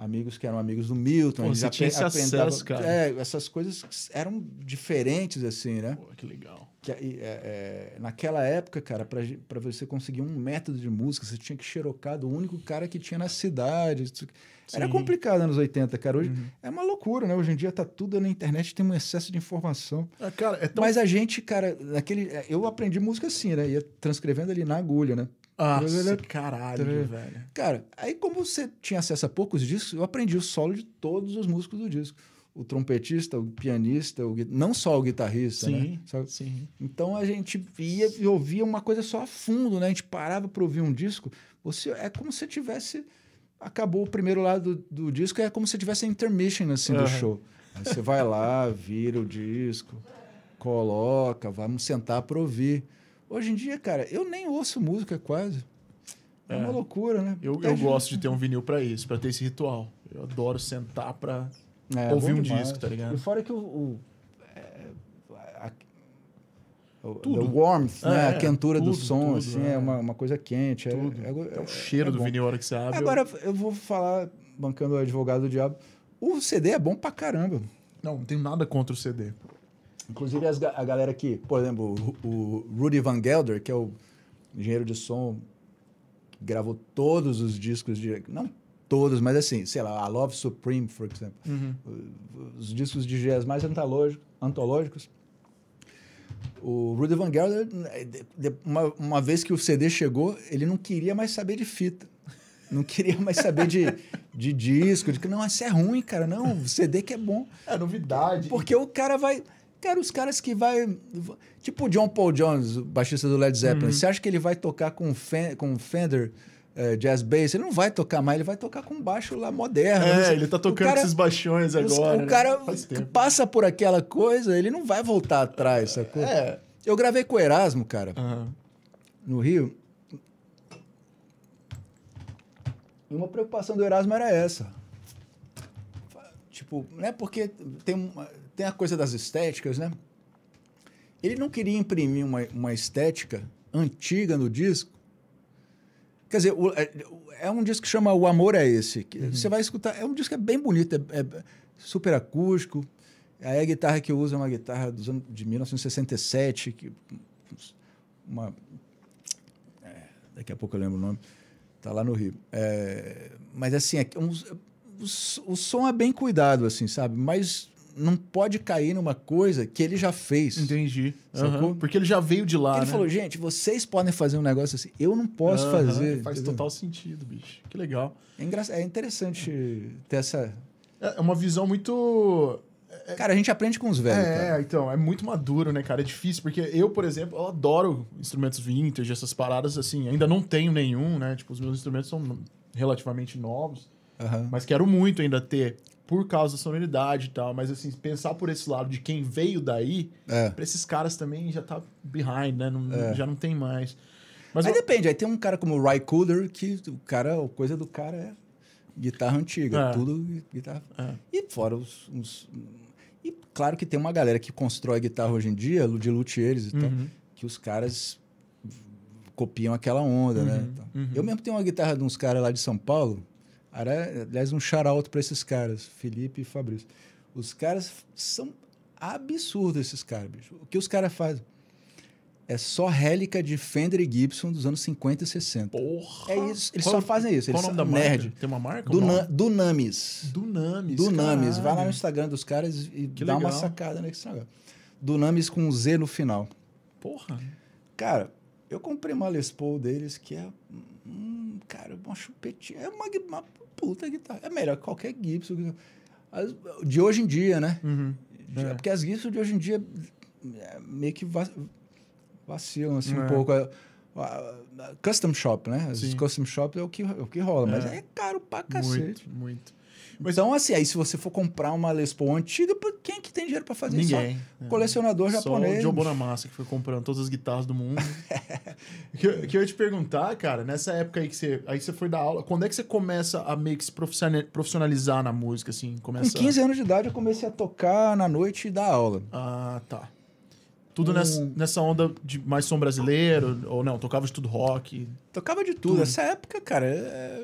Speaker 3: amigos que eram amigos do Milton.
Speaker 1: Pô, tinha esse acesso, cara.
Speaker 3: É, essas coisas eram diferentes, assim, né?
Speaker 1: Pô, que legal.
Speaker 3: Que, é, é, naquela época, cara, para você conseguir um método de música, você tinha que xerocar do único cara que tinha na cidade. Era complicado nos anos 80, cara. Hoje
Speaker 1: Uhum.
Speaker 3: é uma loucura, né? Hoje em dia tá tudo na internet, tem um excesso de informação.
Speaker 1: Ah, cara, é tão...
Speaker 3: Mas a gente, cara, naquele. é, Eu aprendi música assim, né? Ia transcrevendo ali na agulha, né?
Speaker 1: Nossa, caralho,
Speaker 3: Tra-
Speaker 1: velho.
Speaker 3: Cara, aí como você tinha acesso a poucos discos, eu aprendi o solo de todos os músicos do disco. O trompetista, o pianista, o, não só o guitarrista, né?
Speaker 1: Sim,
Speaker 3: Sabe?
Speaker 1: sim.
Speaker 3: Então a gente ia e ouvia uma coisa só a fundo, né? A gente parava para ouvir um disco. Você é como se tivesse acabou o primeiro lado do, do disco, é como se tivesse a intermission assim do
Speaker 1: Aham.
Speaker 3: show. Aí você vai lá, vira o disco, coloca, vamos sentar para ouvir. Hoje em dia, cara, eu nem ouço música quase. É,
Speaker 1: É.
Speaker 3: uma loucura, né?
Speaker 1: Eu, eu gosto de ter um vinil pra isso, pra ter esse ritual. Eu adoro sentar pra.
Speaker 3: É,
Speaker 1: ouvir um
Speaker 3: demais.
Speaker 1: disco, tá ligado?
Speaker 3: E fora que o. o, é, a- o-
Speaker 1: Tudo.
Speaker 3: the warmth, né?
Speaker 1: É,
Speaker 3: a quentura do
Speaker 1: tudo,
Speaker 3: som,
Speaker 1: tudo,
Speaker 3: assim,
Speaker 1: é.
Speaker 3: é, uma, uma coisa quente. É,
Speaker 1: Tudo.
Speaker 3: é,
Speaker 1: É
Speaker 3: é-
Speaker 1: o cheiro
Speaker 3: é
Speaker 1: do
Speaker 3: bom.
Speaker 1: vinil a hora que você abre. eu-
Speaker 3: Agora, eu vou falar, bancando o advogado do diabo, o CD é bom pra caramba.
Speaker 1: Não, não tenho nada contra o CD.
Speaker 3: Inclusive as a galera que, por exemplo, o, o Rudy Van Gelder, que é o engenheiro de som que gravou todos os discos de. Não todos, mas assim, sei lá, a Love Supreme, por exemplo.
Speaker 1: Uhum.
Speaker 3: Os discos de jazz mais antológico- antológicos. O Rudy Van Gelder, de- de- uma, uma vez que o CD chegou, ele não queria mais saber de fita. Não queria mais saber de, de disco, de que não, isso é ruim, cara. Não, o CD que é bom.
Speaker 1: É novidade.
Speaker 3: Porque o cara vai. Cara, os caras que vai. Tipo o John Paul Jones, o baixista do Led Zeppelin.
Speaker 1: Uhum.
Speaker 3: Você acha que ele vai tocar com, Fen- com Fender eh, Jazz Bass? Ele não vai tocar mais, ele vai tocar com baixo lá moderno.
Speaker 1: É, ele tá tocando
Speaker 3: cara-
Speaker 1: esses baixões agora.
Speaker 3: O
Speaker 1: né?
Speaker 3: cara
Speaker 1: tempo.
Speaker 3: passa por aquela coisa, ele não vai voltar atrás, sacou?
Speaker 1: É.
Speaker 3: Eu gravei com o Erasmo, cara,
Speaker 1: Aham.
Speaker 3: no Rio. E uma preocupação do Erasmo era essa. Tipo, né? Porque tem, uma- tem a coisa das estéticas, né? Ele não queria imprimir uma, uma estética antiga no disco. Quer dizer, o- é, é um disco que chama O Amor é Esse. que Você vai escutar, é um disco que é bem bonito, é, é super acústico. Aí a guitarra que eu uso é uma guitarra dos anos, de 1967, que, uma, é, daqui a pouco eu lembro o nome, tá lá no Rio. É, mas assim, é, um- o, o som é bem cuidado, assim, sabe? Mas não pode cair numa coisa que ele já fez.
Speaker 1: Entendi. Aham. Porque ele já veio de lá,
Speaker 3: ele
Speaker 1: né?
Speaker 3: falou, gente, vocês podem fazer um negócio assim, eu não posso
Speaker 1: Aham,
Speaker 3: fazer.
Speaker 1: Faz
Speaker 3: entendeu?
Speaker 1: total sentido, bicho. Que legal.
Speaker 3: É, engra- é interessante ter essa.
Speaker 1: É uma visão muito.
Speaker 3: Cara, a gente aprende com os velhos.
Speaker 1: É,
Speaker 3: cara.
Speaker 1: então, é muito maduro, né, cara? É difícil, porque eu, por exemplo, eu adoro instrumentos vintage, essas paradas, assim, ainda não tenho nenhum, né? Tipo, os meus instrumentos são relativamente novos,
Speaker 3: Aham.
Speaker 1: mas quero muito ainda ter, por causa da sonoridade e tal. Mas, assim, pensar por esse lado de quem veio daí,
Speaker 3: É.
Speaker 1: pra esses caras também já tá behind, né? Não-
Speaker 3: É.
Speaker 1: Já não tem mais. Mas
Speaker 3: Aí
Speaker 1: eu-
Speaker 3: depende, aí tem um cara como o Ry Cooder, que o cara, a coisa do cara é guitarra antiga,
Speaker 1: É.
Speaker 3: tudo guitarra.
Speaker 1: É.
Speaker 3: E fora os, uns- E claro que tem uma galera que constrói guitarra hoje em dia, de luthiers e tal,
Speaker 1: Uhum.
Speaker 3: que os caras copiam aquela onda, né?
Speaker 1: Uhum,
Speaker 3: Então,
Speaker 1: uhum.
Speaker 3: Eu mesmo tenho uma guitarra de uns caras lá de São Paulo, aliás, um shout-out pra esses caras, Felipe e Fabrício. Os caras são absurdos, esses caras, bicho. O que os caras fazem? É só réplica de Fender e Gibson dos anos 50 e 60.
Speaker 1: Porra!
Speaker 3: É isso, eles
Speaker 1: Qual-
Speaker 3: só fazem isso,
Speaker 1: Qual
Speaker 3: eles
Speaker 1: o nome da marca?
Speaker 3: nerd.
Speaker 1: Tem uma marca?
Speaker 3: Duna? Dunamis.
Speaker 1: Dunamis.
Speaker 3: Dunamis. Vai lá no. Instagram dos caras e
Speaker 1: Que
Speaker 3: dá uma
Speaker 1: legal.
Speaker 3: sacada nesse negócio. Dunamis com um Z no final.
Speaker 1: Porra.
Speaker 3: Cara, eu comprei uma Les Paul deles que é. Hum, cara, uma chupetinha. É uma, uma puta guitarra. É melhor que qualquer Gibson. As- de hoje em dia, né?
Speaker 1: Uhum.
Speaker 3: De-
Speaker 1: É.
Speaker 3: Porque as Gibson de hoje em dia é, meio que va- vacilam assim
Speaker 1: É.
Speaker 3: um pouco. A- a- a Custom shop, né? As
Speaker 1: Sim.
Speaker 3: custom shop é o que, é o que rola, mas
Speaker 1: É.
Speaker 3: é caro pra cacete.
Speaker 1: Muito, muito.
Speaker 3: Então, assim, aí se você for comprar uma Les Paul antiga, quem é que tem dinheiro pra fazer isso?
Speaker 1: Ninguém.
Speaker 3: Só colecionador
Speaker 1: Só
Speaker 3: japonês.
Speaker 1: o Joe Bonamassa que foi comprando todas as guitarras do mundo. que, eu- que eu ia te perguntar, cara, nessa época aí que você, aí você foi dar aula, quando é que você começa a meio que se profissionali- profissionalizar na música, assim?
Speaker 3: Com
Speaker 1: Começa...
Speaker 3: 15 anos de idade, eu comecei a tocar na noite e dar aula.
Speaker 1: Ah, tá. Tudo
Speaker 3: Um-
Speaker 1: nessa, nessa onda de mais som brasileiro, ou não, tocava de tudo rock.
Speaker 3: Tocava de tudo.
Speaker 1: Tudo.
Speaker 3: Essa época, cara, é,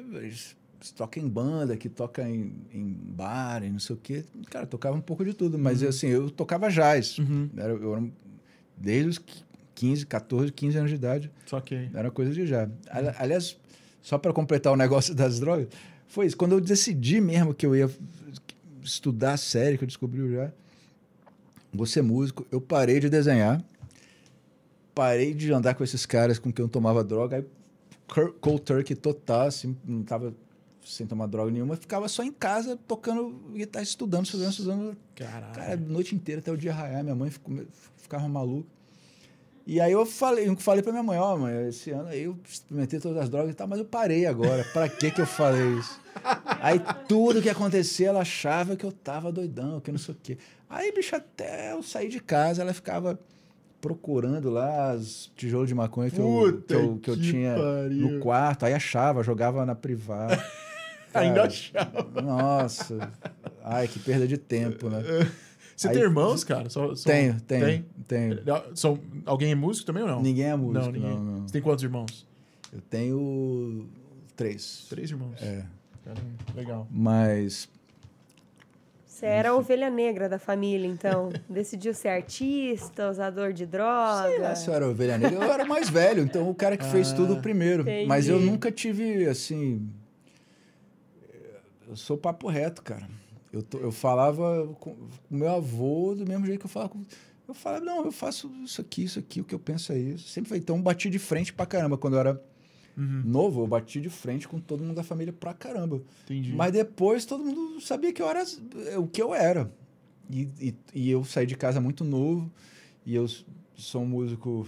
Speaker 3: toca em banda, que toca em, em bar e não sei o quê. Cara, tocava um pouco de tudo. Mas, assim, eu tocava jazz.
Speaker 1: Uhum.
Speaker 3: Era, eu era desde os 15, 14, 15 anos de idade.
Speaker 1: Só que.
Speaker 3: Era coisa de já. Ali- Aliás, só para completar o negócio das drogas, foi isso. Quando eu decidi mesmo que eu ia estudar sério, que eu descobri o já, vou ser músico, eu parei de desenhar, parei de andar com esses caras com quem eu tomava droga, aí cold turkey total, assim, não tava sem tomar droga nenhuma, ficava só em casa tocando guitarra, estudando, estudando, estudando,
Speaker 1: Caralho.
Speaker 3: Cara, a noite inteira até o dia raiar, minha mãe ficou, ficava maluca. E aí eu falei, eu falei pra minha mãe, ó, mãe, esse ano aí eu experimentei todas as drogas e tal, mas eu parei agora. Pra que que eu falei isso? Aí tudo que acontecia, ela achava que eu tava doidão, que não sei o quê. Aí, bicho, até eu sair de casa, ela ficava procurando lá os tijolos de maconha que, eu, que, eu, que eu
Speaker 1: que
Speaker 3: tinha
Speaker 1: pariu.
Speaker 3: no quarto. Aí achava, jogava na privada.
Speaker 1: Ainda
Speaker 3: Cara,
Speaker 1: achava.
Speaker 3: Nossa. Ai, que perda de tempo, né?
Speaker 1: Você
Speaker 3: Aí-
Speaker 1: tem irmãos, cara? Só- são-
Speaker 3: Tenho, tenho,
Speaker 1: Tem?
Speaker 3: tenho.
Speaker 1: São, alguém é músico também ou não?
Speaker 3: Ninguém é músico,
Speaker 1: não, ninguém.
Speaker 3: não, não.
Speaker 1: Você tem quantos irmãos?
Speaker 3: Eu tenho três.
Speaker 1: Três irmãos.
Speaker 3: É.
Speaker 1: Caramba, legal.
Speaker 3: Mas
Speaker 2: Você era a ovelha negra da família, então. Decidiu ser artista, usador de droga.
Speaker 3: sei lá se eu era ovelha negra. Eu era o mais velho, então o cara que fez
Speaker 1: Ah,
Speaker 3: tudo primeiro.
Speaker 2: entendi.
Speaker 3: Mas eu nunca tive, assim. Eu sou papo reto, cara. Eu, tô- eu falava com o meu avô do mesmo jeito que eu falava com. Eu falava, não, eu faço isso aqui, isso aqui, o que eu penso é isso. Sempre foi. Então, eu bati de frente pra caramba. Quando eu era
Speaker 1: Uhum,
Speaker 3: novo, eu bati de frente com todo mundo da família pra caramba.
Speaker 1: entendi.
Speaker 3: Mas depois todo mundo sabia que eu era é, o que eu era. E, e, e eu saí de casa muito novo. E eu sou um músico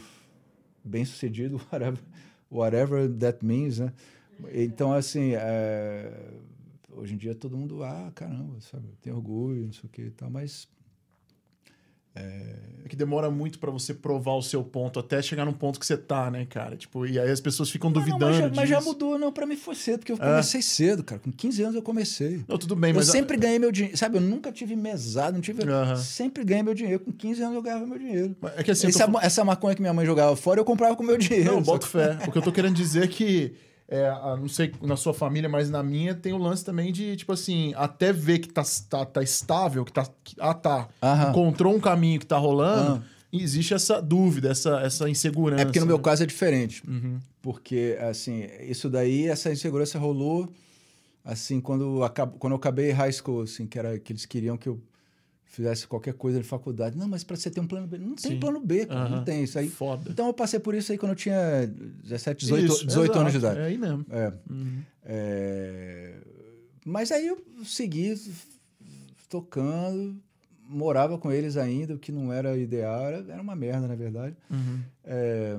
Speaker 3: bem sucedido, whatever, whatever that means, né? Então, assim, é, hoje em dia todo mundo, ah, caramba, sabe? Tem orgulho, não sei o que e tal, mas
Speaker 1: É que demora muito pra você provar o seu ponto até chegar num ponto que você tá, né, cara? Tipo, e aí as pessoas ficam
Speaker 3: Não, não,
Speaker 1: duvidando
Speaker 3: mas, já, mas já mudou, não, pra mim foi cedo, porque eu
Speaker 1: É.
Speaker 3: comecei cedo, cara. Com 15 anos eu comecei.
Speaker 1: Não, tudo bem,
Speaker 3: eu
Speaker 1: mas... a-
Speaker 3: sempre ganhei meu dinheiro. Sabe, eu nunca tive mesado, não tive.
Speaker 1: Aham.
Speaker 3: Sempre ganhei meu dinheiro. Com 15 anos eu ganhava meu dinheiro.
Speaker 1: É que assim, eu tô
Speaker 3: essa, essa maconha que minha mãe jogava fora, eu comprava com meu dinheiro.
Speaker 1: Não, boto fé. O que eu tô querendo dizer é que, é, não sei na sua família, mas na minha tem o lance também de, tipo assim, até ver que tá, tá, tá estável, que tá. que- ah, tá.
Speaker 3: Aham.
Speaker 1: Encontrou um caminho que tá rolando,
Speaker 3: Ah.
Speaker 1: e existe essa dúvida, essa, essa insegurança.
Speaker 3: É porque no meu
Speaker 1: né?
Speaker 3: caso é diferente.
Speaker 1: Uhum.
Speaker 3: Porque, assim, isso daí, essa insegurança rolou, assim, quando, quando eu acabei high school, assim, que era que eles queriam que eu fizesse qualquer coisa de faculdade. Não, mas para você ter um plano B. Não tem
Speaker 1: Sim.
Speaker 3: plano B, cara, não tem isso aí.
Speaker 1: Foda.
Speaker 3: Então eu passei por isso aí quando eu tinha 17, 18,
Speaker 1: Isso,
Speaker 3: 18 anos de idade.
Speaker 1: É aí mesmo.
Speaker 3: É.
Speaker 1: Uhum.
Speaker 3: É, Mas aí eu segui tocando, morava com eles ainda, o que não era ideal, era, era uma merda, na verdade.
Speaker 1: Uhum.
Speaker 3: É,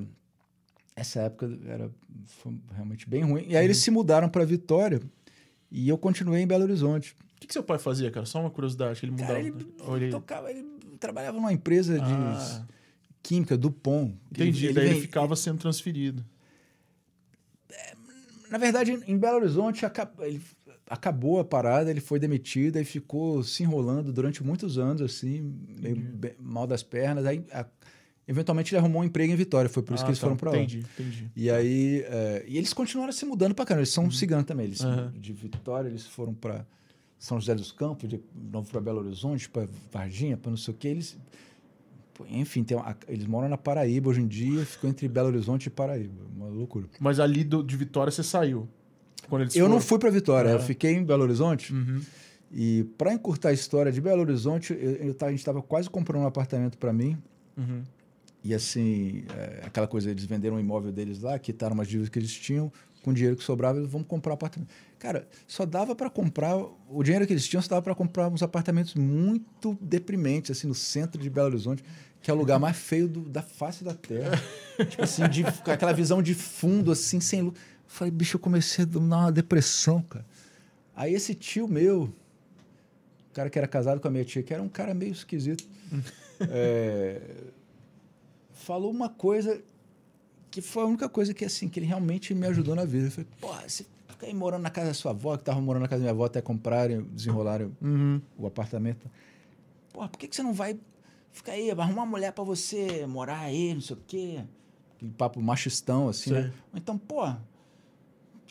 Speaker 3: Essa época era foi realmente bem ruim. E aí eles se mudaram para Vitória e eu continuei em Belo Horizonte.
Speaker 1: O que, que seu pai fazia, cara? Só uma curiosidade, ele mudava.
Speaker 3: Cara, ele,
Speaker 1: ele-
Speaker 3: tocava, ele trabalhava numa empresa de
Speaker 1: Ah,
Speaker 3: química, Dupont.
Speaker 1: entendi.
Speaker 3: Ele-
Speaker 1: Daí
Speaker 3: ele
Speaker 1: ficava sendo transferido.
Speaker 3: Na verdade, em Belo Horizonte, ele acabou a parada, ele foi demitido e ficou se enrolando durante muitos anos, assim, meio mal das pernas. Aí, a- eventualmente, ele arrumou um emprego em Vitória, foi por isso
Speaker 1: Ah,
Speaker 3: que eles
Speaker 1: tá.
Speaker 3: foram pra lá.
Speaker 1: Entendi, entendi.
Speaker 3: E aí, é, e eles continuaram se mudando pra caramba, eles são ciganos também. Eles,
Speaker 1: Uhum.
Speaker 3: De Vitória, eles foram pra São José dos Campos, de novo pra Belo Horizonte, pra Varginha, pra não sei o que. Eles, enfim, uma- eles moram na Paraíba hoje em dia, ficou entre Belo Horizonte e Paraíba. Uma loucura.
Speaker 1: Mas ali do- de Vitória você saiu. Quando eles
Speaker 3: Eu não
Speaker 1: foram.
Speaker 3: fui para Vitória, eu
Speaker 1: Ah.
Speaker 3: fiquei em Belo Horizonte.
Speaker 1: Uhum.
Speaker 3: E para encurtar a história de Belo Horizonte, eu, eu a gente estava quase comprando um apartamento para mim.
Speaker 1: Uhum.
Speaker 3: E assim, é, aquela coisa, eles venderam um imóvel deles lá, quitaram umas dívidas que eles tinham, com o dinheiro que sobrava, vamos comprar um apartamento. Cara, só dava para comprar, o dinheiro que eles tinham só dava para comprar uns apartamentos muito deprimentes, assim, no centro de Belo Horizonte, que é o lugar mais feio do- da face da terra. tipo assim, de, com aquela visão de fundo, assim, sem luz. Falei, bicho, eu comecei a dar uma depressão, cara. Aí esse tio meu, o cara que era casado com a minha tia, que era um cara meio esquisito, é, falou uma coisa que foi a única coisa que assim que ele realmente me ajudou na vida. Eu falei, porra, você fica aí morando na casa da sua avó, que tava morando na casa da minha avó até comprarem, desenrolarem
Speaker 1: Uhum.
Speaker 3: o apartamento. Porra, por que, que você não vai ficar aí, arrumar uma mulher pra você morar aí, não sei o quê? Aquele papo machistão, assim, né? Ou então, porra,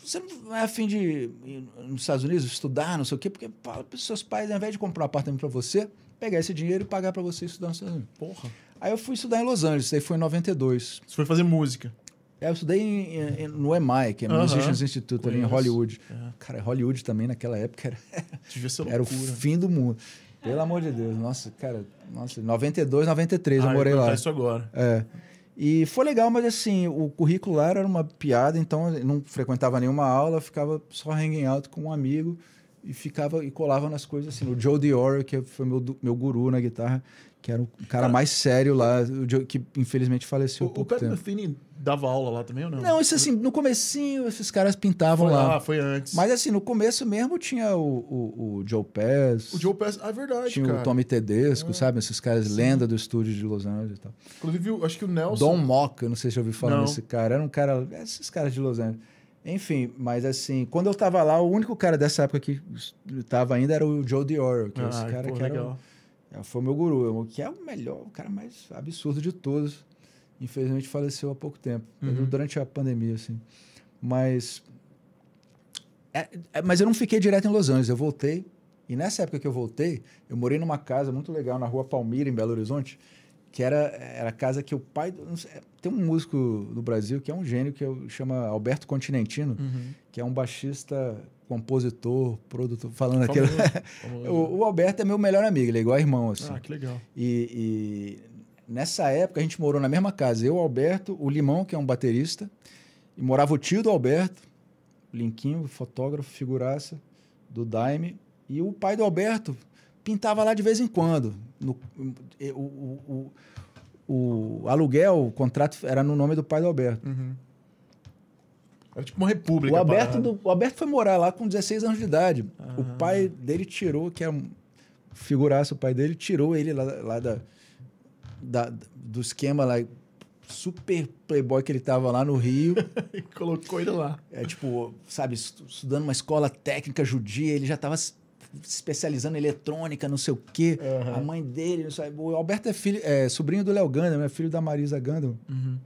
Speaker 3: você não é afim de ir nos Estados Unidos estudar, não sei o quê? Porque fala pros seus pais, ao invés de comprar um apartamento pra você, pegar esse dinheiro e pagar pra você estudar nos Estados Unidos.
Speaker 1: Porra.
Speaker 3: Aí eu fui estudar em Los Angeles, isso aí foi em 92.
Speaker 1: Você foi fazer música.
Speaker 3: É, Eu estudei em- em- no EMI, que é
Speaker 1: Aham.
Speaker 3: Musicians Institute, ali em
Speaker 1: Conheço.
Speaker 3: Hollywood.
Speaker 1: É.
Speaker 3: Cara, Hollywood também naquela época era, era o fim do mundo. Pelo amor de Deus. Nossa, cara, nossa, 92, 93 eu
Speaker 1: Ah,
Speaker 3: morei
Speaker 1: ia
Speaker 3: lá.
Speaker 1: isso agora.
Speaker 3: É. E foi legal, mas assim, o currículo lá era uma piada, então eu não frequentava nenhuma aula, ficava só hanging out com um amigo e ficava e colava nas coisas assim. O Joe Dior, que foi meu, meu guru na guitarra, que era o cara mais sério lá, que infelizmente faleceu
Speaker 1: O,
Speaker 3: há
Speaker 1: o
Speaker 3: pouco
Speaker 1: Pat. Metheny dava aula lá também ou não?
Speaker 3: Não, isso assim, no comecinho esses caras pintavam
Speaker 1: foi
Speaker 3: lá.
Speaker 1: lá, foi antes.
Speaker 3: Mas assim, no começo mesmo tinha o, o, o Joe Pass,
Speaker 1: o Joe Pass, ah, é verdade,
Speaker 3: tinha
Speaker 1: cara.
Speaker 3: o Tommy Tedesco,
Speaker 1: É.
Speaker 3: sabe? Esses caras,
Speaker 1: Sim.
Speaker 3: lenda do estúdio de Los Angeles e tal.
Speaker 1: Inclusive, eu acho que o Nelson...
Speaker 3: Dom Moca, eu não sei se já ouviu falar
Speaker 1: Não.
Speaker 3: desse cara. Era um cara, esses caras de Los Angeles. Enfim, mas assim, quando eu tava lá, o único cara dessa época que tava ainda era o Joe Dior, que é esse
Speaker 1: Ah,
Speaker 3: cara
Speaker 1: pô,
Speaker 3: que era,
Speaker 1: legal.
Speaker 3: Foi o meu guru, que é o melhor, o cara mais absurdo de todos. Infelizmente faleceu há pouco tempo,
Speaker 1: Uhum.
Speaker 3: durante a pandemia, assim. Mas. é- é- mas eu não fiquei direto em Los Angeles, eu voltei. E nessa época que eu voltei, eu morei numa casa muito legal na rua Palmira, em Belo Horizonte, que era, era a casa que o pai. do- sei, tem um músico no Brasil que é um gênio, que eu, chama Alberto Continentino,
Speaker 1: Uhum.
Speaker 3: que é um baixista, compositor, produtor, falando aquilo.
Speaker 1: Famoso, famoso.
Speaker 3: o, o Alberto é meu melhor amigo, ele é igual irmão, assim.
Speaker 1: Ah, que legal.
Speaker 3: E, e nessa época a gente morou na mesma casa. Eu, o Alberto, o Limão, que é um baterista, e morava o tio do Alberto, Linquinho, fotógrafo, figuraça do Daime, e o pai do Alberto pintava lá de vez em quando. No, o, o, o, o aluguel, o contrato era no nome do pai do Alberto.
Speaker 1: Uhum. Era tipo uma república.
Speaker 3: O Alberto, do- o Alberto foi morar lá com 16 anos de idade. O
Speaker 1: Ah.
Speaker 3: pai dele tirou, que é um figuraça, o pai dele tirou ele lá, lá da, da- do esquema lá, super playboy que ele tava lá no Rio.
Speaker 1: E colocou ele lá.
Speaker 3: É tipo, sabe, estu- estudando uma escola técnica judia, ele já tava se especializando em eletrônica, não sei o quê.
Speaker 1: Aham.
Speaker 3: A mãe dele, não sei, o Alberto é, filho, é sobrinho do Léo Gandam, é filho da Marisa Gandam
Speaker 1: Uhum.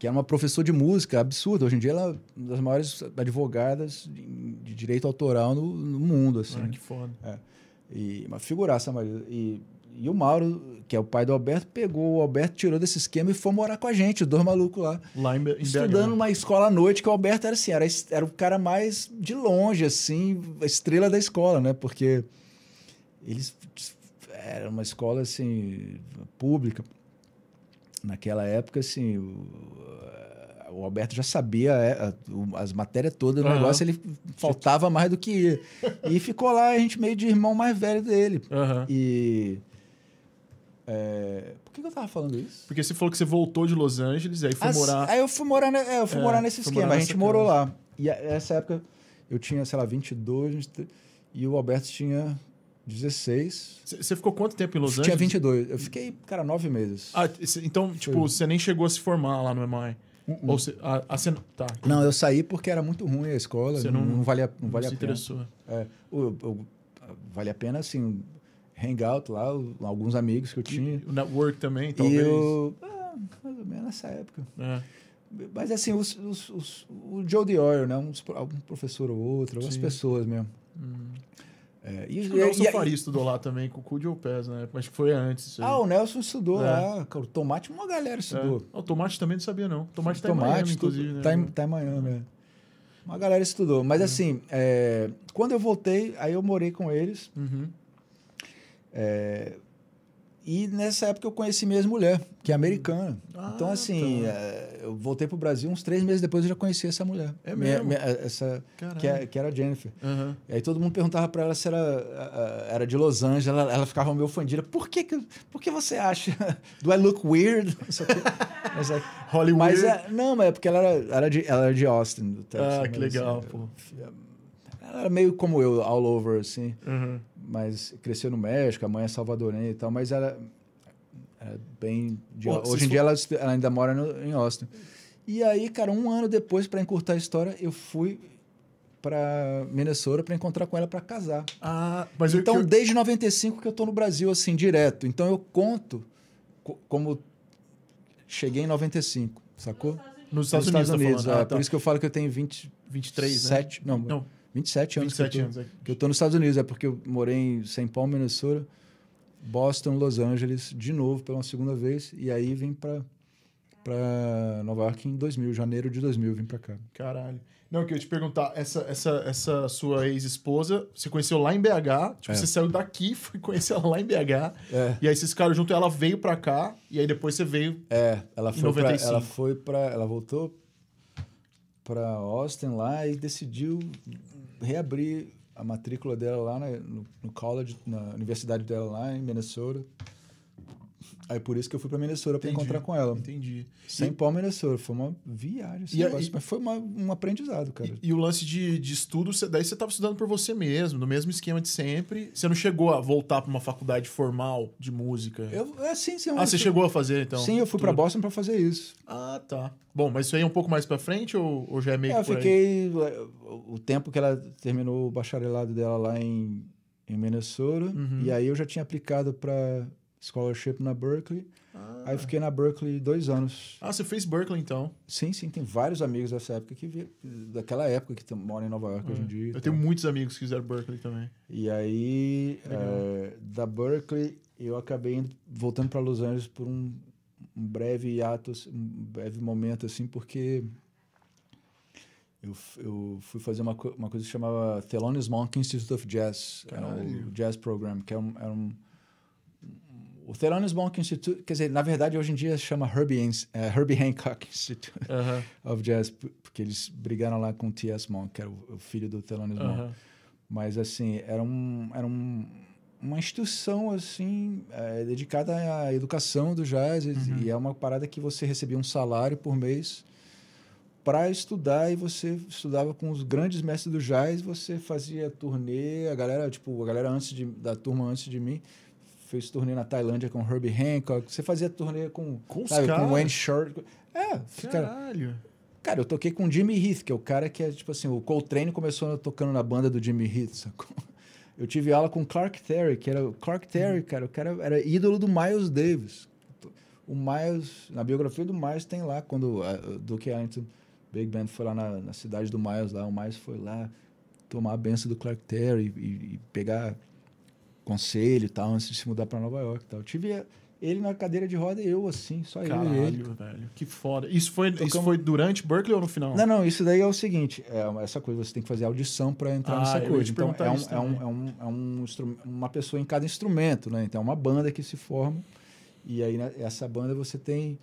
Speaker 3: Que é uma professora de música absurda. Hoje em dia ela é uma das maiores advogadas de, direito autoral no, no mundo, assim.
Speaker 1: Ah, que foda.
Speaker 3: E uma figuraça, Maria. E, e o Mauro, que é o pai do Alberto, pegou o Alberto, tirou desse esquema e foi morar com a gente, os dois malucos lá.
Speaker 1: Lá em, em
Speaker 3: Estudando
Speaker 1: BH.
Speaker 3: numa escola à noite, que o Alberto era assim, era, era o cara mais de longe, assim, a estrela da escola, né? Porque eles era uma escola assim pública. Naquela época, assim, o, o Alberto já sabia é, as matérias todas do
Speaker 1: Aham.
Speaker 3: negócio, ele faltava mais do que ia. E ficou lá a gente meio de irmão mais velho dele.
Speaker 1: Aham.
Speaker 3: E. é, por que eu tava falando isso?
Speaker 1: Porque você falou que você voltou de Los Angeles, aí foi
Speaker 3: As-
Speaker 1: morar.
Speaker 3: Aí eu fui morar, é, eu fui
Speaker 1: É,
Speaker 3: morar nesse esquema.
Speaker 1: morar
Speaker 3: a
Speaker 1: nessa
Speaker 3: gente morou
Speaker 1: casa.
Speaker 3: lá. E a- essa época eu tinha, sei lá, 22, 23, e o Alberto tinha 16.
Speaker 1: Você ficou quanto tempo em Los
Speaker 3: tinha
Speaker 1: Angeles?
Speaker 3: 22. Eu fiquei, cara, nove meses.
Speaker 1: Ah, então, tipo, você nem chegou a se formar lá no MI. Ou você, ah, ah, você não- tá.
Speaker 3: Não, eu saí porque era muito ruim a escola.
Speaker 1: Você
Speaker 3: não,
Speaker 1: não-
Speaker 3: valia, não valia
Speaker 1: se
Speaker 3: a pena.
Speaker 1: interessou.
Speaker 3: É, o- o- vale a pena, assim, hangout lá, alguns amigos que eu tinha.
Speaker 1: E o network também,
Speaker 3: E
Speaker 1: talvez.
Speaker 3: eu. Ah, mais ou menos nessa época.
Speaker 1: É.
Speaker 3: Mas assim, os, os, os- o Joe DeOyle, né? Uns, algum professor ou outro, algumas pessoas mesmo.
Speaker 1: Hum.
Speaker 3: É, e,
Speaker 1: Acho que o Nelson
Speaker 3: e- e-
Speaker 1: Faria estudou lá também com o cu de Opés, né? Acho que foi antes. Isso aí.
Speaker 3: Ah, o Nelson estudou
Speaker 1: É.
Speaker 3: lá. O Tomate, uma galera estudou.
Speaker 1: É. O Tomate também não sabia, não. O Tomate tá em Miami, inclusive. né?
Speaker 3: tá, em, tá em Miami. é. Uma galera estudou. Mas assim, é, quando eu voltei, aí eu morei com eles.
Speaker 1: Uhum.
Speaker 3: É, e nessa época eu conheci minha ex-mulher, que é americana.
Speaker 1: Ah,
Speaker 3: então, assim,
Speaker 1: tá.
Speaker 3: é, eu voltei pro Brasil, uns três meses depois eu já conheci essa mulher.
Speaker 1: É
Speaker 3: Minha-
Speaker 1: mesmo?
Speaker 3: minha- essa,
Speaker 1: Caralho.
Speaker 3: que, é, que era a Jennifer.
Speaker 1: Aham.
Speaker 3: E aí todo mundo perguntava pra ela se era, ah, era de Los Angeles. Ela, ela ficava meio ofendida. Por que, que, por que você acha? Do I look weird? O. Mas, é-
Speaker 1: Hollywood.
Speaker 3: mas é, não, mas é porque ela era, era de, ela era de Austin. Texas,
Speaker 1: Ah,
Speaker 3: mas,
Speaker 1: que legal,
Speaker 3: assim,
Speaker 1: pô.
Speaker 3: Ela era meio como eu, all over, assim.
Speaker 1: Uhum.
Speaker 3: Mas cresceu no México, a mãe é salvadorenha e tal. Mas ela é bem... de-
Speaker 1: Pô,
Speaker 3: hoje em dia ela, ela ainda mora no- em Austin. E aí, cara, um ano depois, pra encurtar a história, eu fui pra Minnesota pra encontrar com ela pra casar.
Speaker 1: Ah, mas
Speaker 3: Então,
Speaker 1: eu,
Speaker 3: desde 95 que eu tô no Brasil, assim, direto. Então, eu conto co- como cheguei em 95, sacou?
Speaker 1: nos Estados
Speaker 3: Nos
Speaker 1: Unidos, tá falando.
Speaker 3: é.
Speaker 1: Ah, tá.
Speaker 3: Por isso que eu falo que eu tenho 20,
Speaker 1: 23, né?
Speaker 3: 7, não,
Speaker 1: Não,
Speaker 3: 27 anos,
Speaker 1: 27
Speaker 3: que, eu
Speaker 1: anos.
Speaker 3: tô,
Speaker 1: é.
Speaker 3: que eu tô nos Estados Unidos. É porque eu morei em St. Paul, Minnesota, Boston, Los Angeles, de novo pela segunda vez. E aí vim pra, pra Nova York em 2000, janeiro de 2000, vim pra cá.
Speaker 1: Caralho. Não, eu queria te perguntar, essa, essa, essa sua ex-esposa, você conheceu lá em BH, tipo,
Speaker 3: É.
Speaker 1: você saiu daqui, foi conhecer ela lá em BH,
Speaker 3: É.
Speaker 1: e aí vocês ficaram junto, ela veio pra cá, e aí depois você veio...
Speaker 3: É, ela
Speaker 1: Em
Speaker 3: foi, pra,
Speaker 1: 95.
Speaker 3: ela foi para, ela voltou para Austin lá e decidiu reabrir a matrícula dela lá na- no, no college, na universidade dela lá em Minnesota. Aí por isso que eu fui para Minnesota para encontrar com ela.
Speaker 1: Entendi.
Speaker 3: Sem Paul, Minnesota. Foi uma viagem esse
Speaker 1: E
Speaker 3: negócio,
Speaker 1: e-
Speaker 3: mas foi uma- um aprendizado, cara.
Speaker 1: E, e o lance de, de estudo, você- daí você estava estudando por você mesmo, no mesmo esquema de sempre. Você não chegou a voltar para uma faculdade formal de música?
Speaker 3: Eu, é, sim, sim.
Speaker 1: ah, você chegou a fazer, então?
Speaker 3: Sim, eu fui para? Boston para fazer isso.
Speaker 1: Ah, tá. Bom, mas isso aí é um pouco mais para frente ou, ou já é meio
Speaker 3: É, eu
Speaker 1: que aí?
Speaker 3: fiquei. O tempo que ela terminou o bacharelado dela lá em, em Minnesota.
Speaker 1: Uhum.
Speaker 3: E aí eu já tinha aplicado para scholarship na Berkeley.
Speaker 1: Ah.
Speaker 3: Aí fiquei na Berkeley dois anos.
Speaker 1: Ah, você fez Berkeley, então.
Speaker 3: Sim, sim, tem vários amigos dessa época que vi, daquela época que moram em Nova York hoje em dia. e
Speaker 1: Eu
Speaker 3: tal.
Speaker 1: tenho muitos amigos que fizeram Berkeley também.
Speaker 3: E aí, eh, da Berkeley, eu acabei indo- voltando para Los Angeles por um, um breve hiato, assim, um breve momento, assim, porque eu, eu fui fazer uma, uma coisa que chamava Thelonious Monk Institute of Jazz, era o Jazz Program, que é um, era um o Thelonious Monk Institute, quer dizer, na verdade, hoje em dia chama Herbie, eh, Herbie Hancock Institute
Speaker 1: Aham,
Speaker 3: of Jazz, porque eles brigaram lá com o T.S. Monk, que era o, o filho do Thelonious Monk.
Speaker 1: aham.
Speaker 3: Mas, assim, era, um, era um, uma instituição, assim, eh, dedicada à educação do jazz. e-
Speaker 1: Uhum.
Speaker 3: E é uma parada que você recebia um salário por mês para estudar. E você estudava com os grandes mestres do jazz. Você fazia turnê. A galera, tipo, a galera antes de, da turma antes de mim fez turnê na Tailândia com Herbie Hancock. Você fazia turnê com,
Speaker 1: Com
Speaker 3: sabe, com Wayne Short. É, cara,
Speaker 1: Caralho.
Speaker 3: Cara, eu toquei com o Jimmy Heath, que é o cara que é, tipo assim, o Coltrane começou tocando na banda do Jimmy Heath, sacou? Eu tive aula com Clark Terry, que era o Clark Terry, cara, o cara era ídolo do Miles Davis. O Miles, na biografia do Miles tem lá, quando a- o Duke Ellington Big Band foi lá na, na cidade do Miles, lá, o Miles foi lá tomar a benção do Clark Terry e, e pegar conselho e tal, antes de se mudar para Nova York e tal. Eu tive, ele na cadeira de roda e eu, assim, só eu e ele.
Speaker 1: Caralho, velho. Que foda. Isso foi, isso
Speaker 3: Tocamos-
Speaker 1: foi durante Berkeley ou no final?
Speaker 3: Não, não, isso daí é o seguinte: é essa coisa, você tem que fazer audição para entrar
Speaker 1: Ah,
Speaker 3: nessa coisa. Então,
Speaker 1: perguntar
Speaker 3: é, um,
Speaker 1: isso
Speaker 3: é, um, é, um, é um uma pessoa em cada instrumento, né? Então, é uma banda que se forma. E aí, né, essa banda, você tem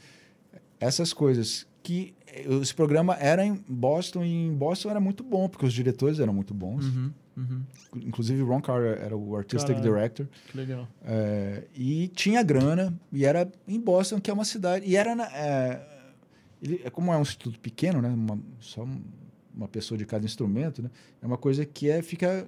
Speaker 3: essas coisas. Que eh, esse programa era em Boston, e em Boston era muito bom, porque os diretores eram muito bons.
Speaker 1: Uhum, uhum.
Speaker 3: Inclusive, Ron Carter era o Artistic
Speaker 1: Caralho.
Speaker 3: Director.
Speaker 1: Que legal.
Speaker 3: É, e tinha grana, e era em Boston, que é uma cidade. E era. na- é, ele, é como é um instituto pequeno, né? Uma, só um- uma pessoa de cada instrumento, né? É uma coisa que é, fica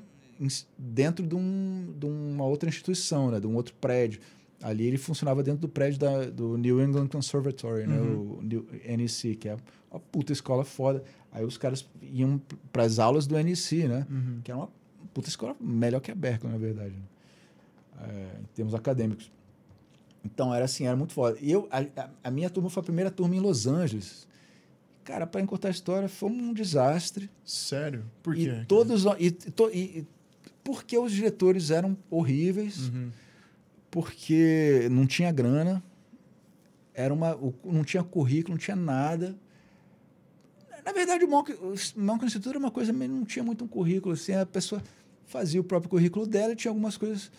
Speaker 3: dentro de, um, de uma outra instituição, né? De um outro prédio. Ali ele funcionava dentro do prédio da, do New England Conservatory, né?
Speaker 1: Uhum.
Speaker 3: O New- NEC, que é uma puta escola foda. Aí os caras iam para as aulas do NEC, né?
Speaker 1: Uhum.
Speaker 3: que era uma puta escola melhor que a Berkeley, na verdade, né? É, em termos acadêmicos. Então, era assim, era muito foda. E eu, a, a- minha turma foi a primeira turma em Los Angeles. Cara, para encurtar a história, foi um desastre.
Speaker 1: Sério? Por quê?
Speaker 3: E todos... E, to- e- porque os diretores eram horríveis,
Speaker 1: Uhum.
Speaker 3: porque não tinha grana, era uma, não tinha currículo, não tinha nada. Na verdade, o Monk, o Monk Institute era uma coisa, não tinha muito um currículo. Assim, a pessoa fazia o próprio currículo dela e tinha algumas coisas,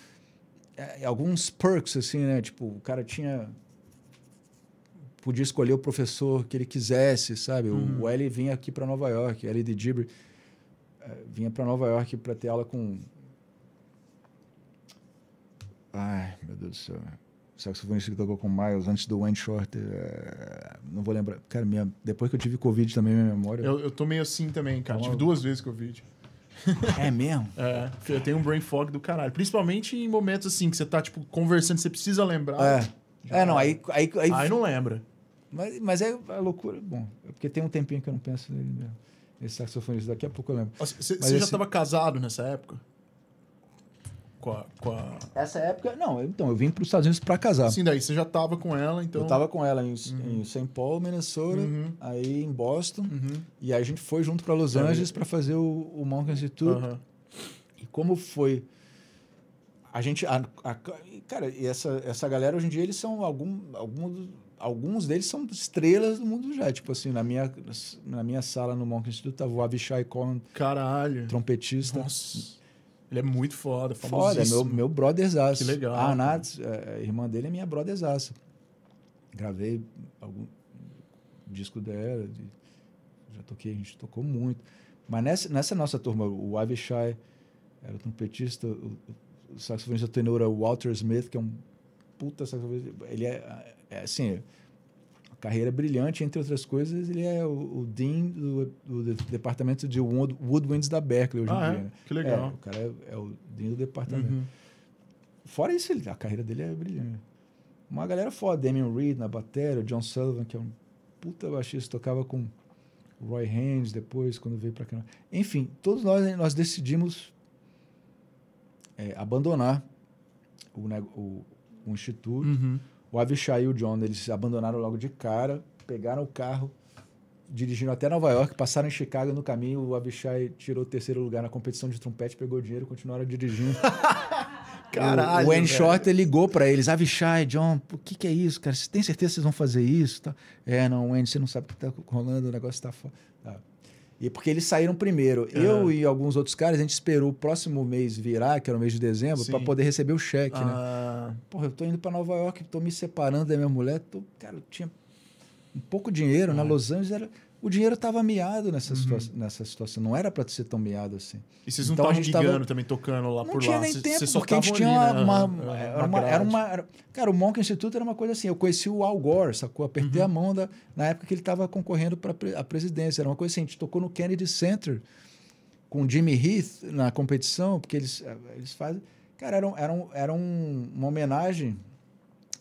Speaker 3: eh, alguns perks, assim, né? Tipo, o cara tinha. Podia escolher o professor que ele quisesse, sabe? O-
Speaker 1: Uhum.
Speaker 3: O L vinha aqui para Nova York, L de Gibber eh, vinha para Nova York para ter aula com. Ai, meu Deus do céu. O saxofonista que tocou com Miles antes do Wayne Shorter. eh, não vou lembrar. Cara, minha, depois que eu tive Covid também, minha memória.
Speaker 1: Eu, eu tô meio assim também, cara.
Speaker 3: Tá
Speaker 1: Tive duas vezes Covid.
Speaker 3: É mesmo?
Speaker 1: É, eu tenho um brain fog do caralho. Principalmente em momentos assim, que você tá, tipo, conversando, você precisa lembrar.
Speaker 3: É. É, não, aí. aí, aí,
Speaker 1: Aí não lembra.
Speaker 3: mas, mas é a loucura. Bom, é porque tem um tempinho que eu não penso nele mesmo. Esse saxofonista, daqui a pouco eu lembro.
Speaker 1: Você, você já
Speaker 3: esse-
Speaker 1: estava casado nessa época? Com a, com a...
Speaker 3: Essa época, não, então, eu vim para os Estados Unidos para casar.
Speaker 1: Sim, daí você já tava com ela, então...
Speaker 3: Eu tava com ela em, em St. Paul, Minnesota,
Speaker 1: Uhum.
Speaker 3: aí em Boston,
Speaker 1: Uhum.
Speaker 3: e aí a gente foi junto para Los Angeles para fazer o, o Monk Institute. E como foi. A gente. a- a- cara, e essa, essa galera hoje em dia, eles são. Algum, algum, alguns deles são estrelas do mundo já. Tipo assim, na minha, na minha sala no Monk Institute tava o Avishai Cohen,
Speaker 1: Caralho.
Speaker 3: trompetista.
Speaker 1: Nossa. Ele é muito foda,
Speaker 3: Foda, é meu,
Speaker 1: famosíssimo.
Speaker 3: meu brotherzaço.
Speaker 1: Que legal.
Speaker 3: A Nats, é, a irmã dele, é minha brotherzaça. Gravei algum disco dela, de- já toquei, a gente tocou muito. Mas nessa, nessa nossa turma, o Avishai era o trompetista, o, o saxofonista tenor é o Walter Smith, que é um puta saxofonista. Ele é, é assim, carreira brilhante, entre outras coisas, ele é o, o dean do, do departamento de wood, woodwinds da Berkeley hoje em
Speaker 1: Ah,
Speaker 3: dia.
Speaker 1: é?
Speaker 3: né?
Speaker 1: Que legal.
Speaker 3: É, o cara é, é o dean do departamento.
Speaker 1: Uhum.
Speaker 3: Fora isso, ele- a carreira dele é brilhante. Uma galera foda, Damien Reed na bateria, John Sullivan, que é um puta baixista, tocava com Roy Haynes depois, quando veio pra cá. Enfim, todos nós, nós decidimos é, abandonar o, o, o instituto.
Speaker 1: Uhum.
Speaker 3: O Avishai e o John, eles abandonaram logo de cara, pegaram o carro, dirigiram até Nova York, passaram em Chicago no caminho. O Avishai tirou o terceiro lugar na competição de trompete, pegou dinheiro e continuaram dirigindo.
Speaker 1: Caralho,
Speaker 3: O Wayne. Shorter ligou pra eles, Avishai, John, o que, que é isso, cara? Você tem certeza que vocês vão fazer isso? Tá? É, não, Wayne, você não sabe o que tá rolando, o negócio tá foda. Tá. E porque eles saíram primeiro. Eu
Speaker 1: Aham.
Speaker 3: e alguns outros caras, a gente esperou o próximo mês virar, que era o mês de dezembro, pra poder receber o cheque, né?
Speaker 1: Ah,
Speaker 3: Porra, eu tô indo pra Nova York, tô me separando da minha mulher, tô, cara, eu tinha um pouco dinheiro, na
Speaker 1: Ah.
Speaker 3: Los Angeles era... O dinheiro tava miado nessa,
Speaker 1: Uhum.
Speaker 3: situa- nessa situação, não era pra ser tão miado assim.
Speaker 1: E vocês não
Speaker 3: Então
Speaker 1: estavam
Speaker 3: gente tava-
Speaker 1: gigando também, tocando lá
Speaker 3: Não
Speaker 1: por
Speaker 3: tinha
Speaker 1: lá?
Speaker 3: nem
Speaker 1: Cês-
Speaker 3: tempo,
Speaker 1: só
Speaker 3: porque a gente tinha
Speaker 1: ali,
Speaker 3: uma,
Speaker 1: né?
Speaker 3: uma- era, uma, era uma- era- Cara, o Monk Institute era uma coisa assim. Eu conheci o Al Gore, sacou? Apertei
Speaker 1: Uhum.
Speaker 3: a mão da, na época que ele estava concorrendo para a presidência. Era uma coisa assim. A gente tocou no Kennedy Center com o Jimmy Heath na competição, porque eles, eh, eles fazem. Cara, era, um- era, um- era um- uma homenagem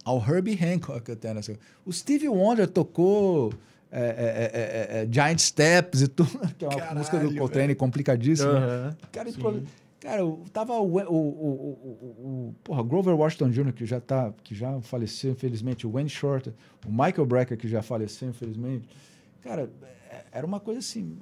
Speaker 3: ao Herbie Hancock até nessa. O Stevie Wonder tocou. Eh, eh, eh, eh, eh, Giant Steps e tudo, que é uma
Speaker 1: Caralho,
Speaker 3: música do Coltrane complicadíssima.
Speaker 1: Aham.
Speaker 3: Cara,
Speaker 1: Sim.
Speaker 3: cara, tava o, o, o, o, porra, Grover Washington Jr., que já, tá, que já faleceu, infelizmente, o Wayne Shorter, o Michael Brecker, que já faleceu, infelizmente. Cara, é- era uma coisa assim.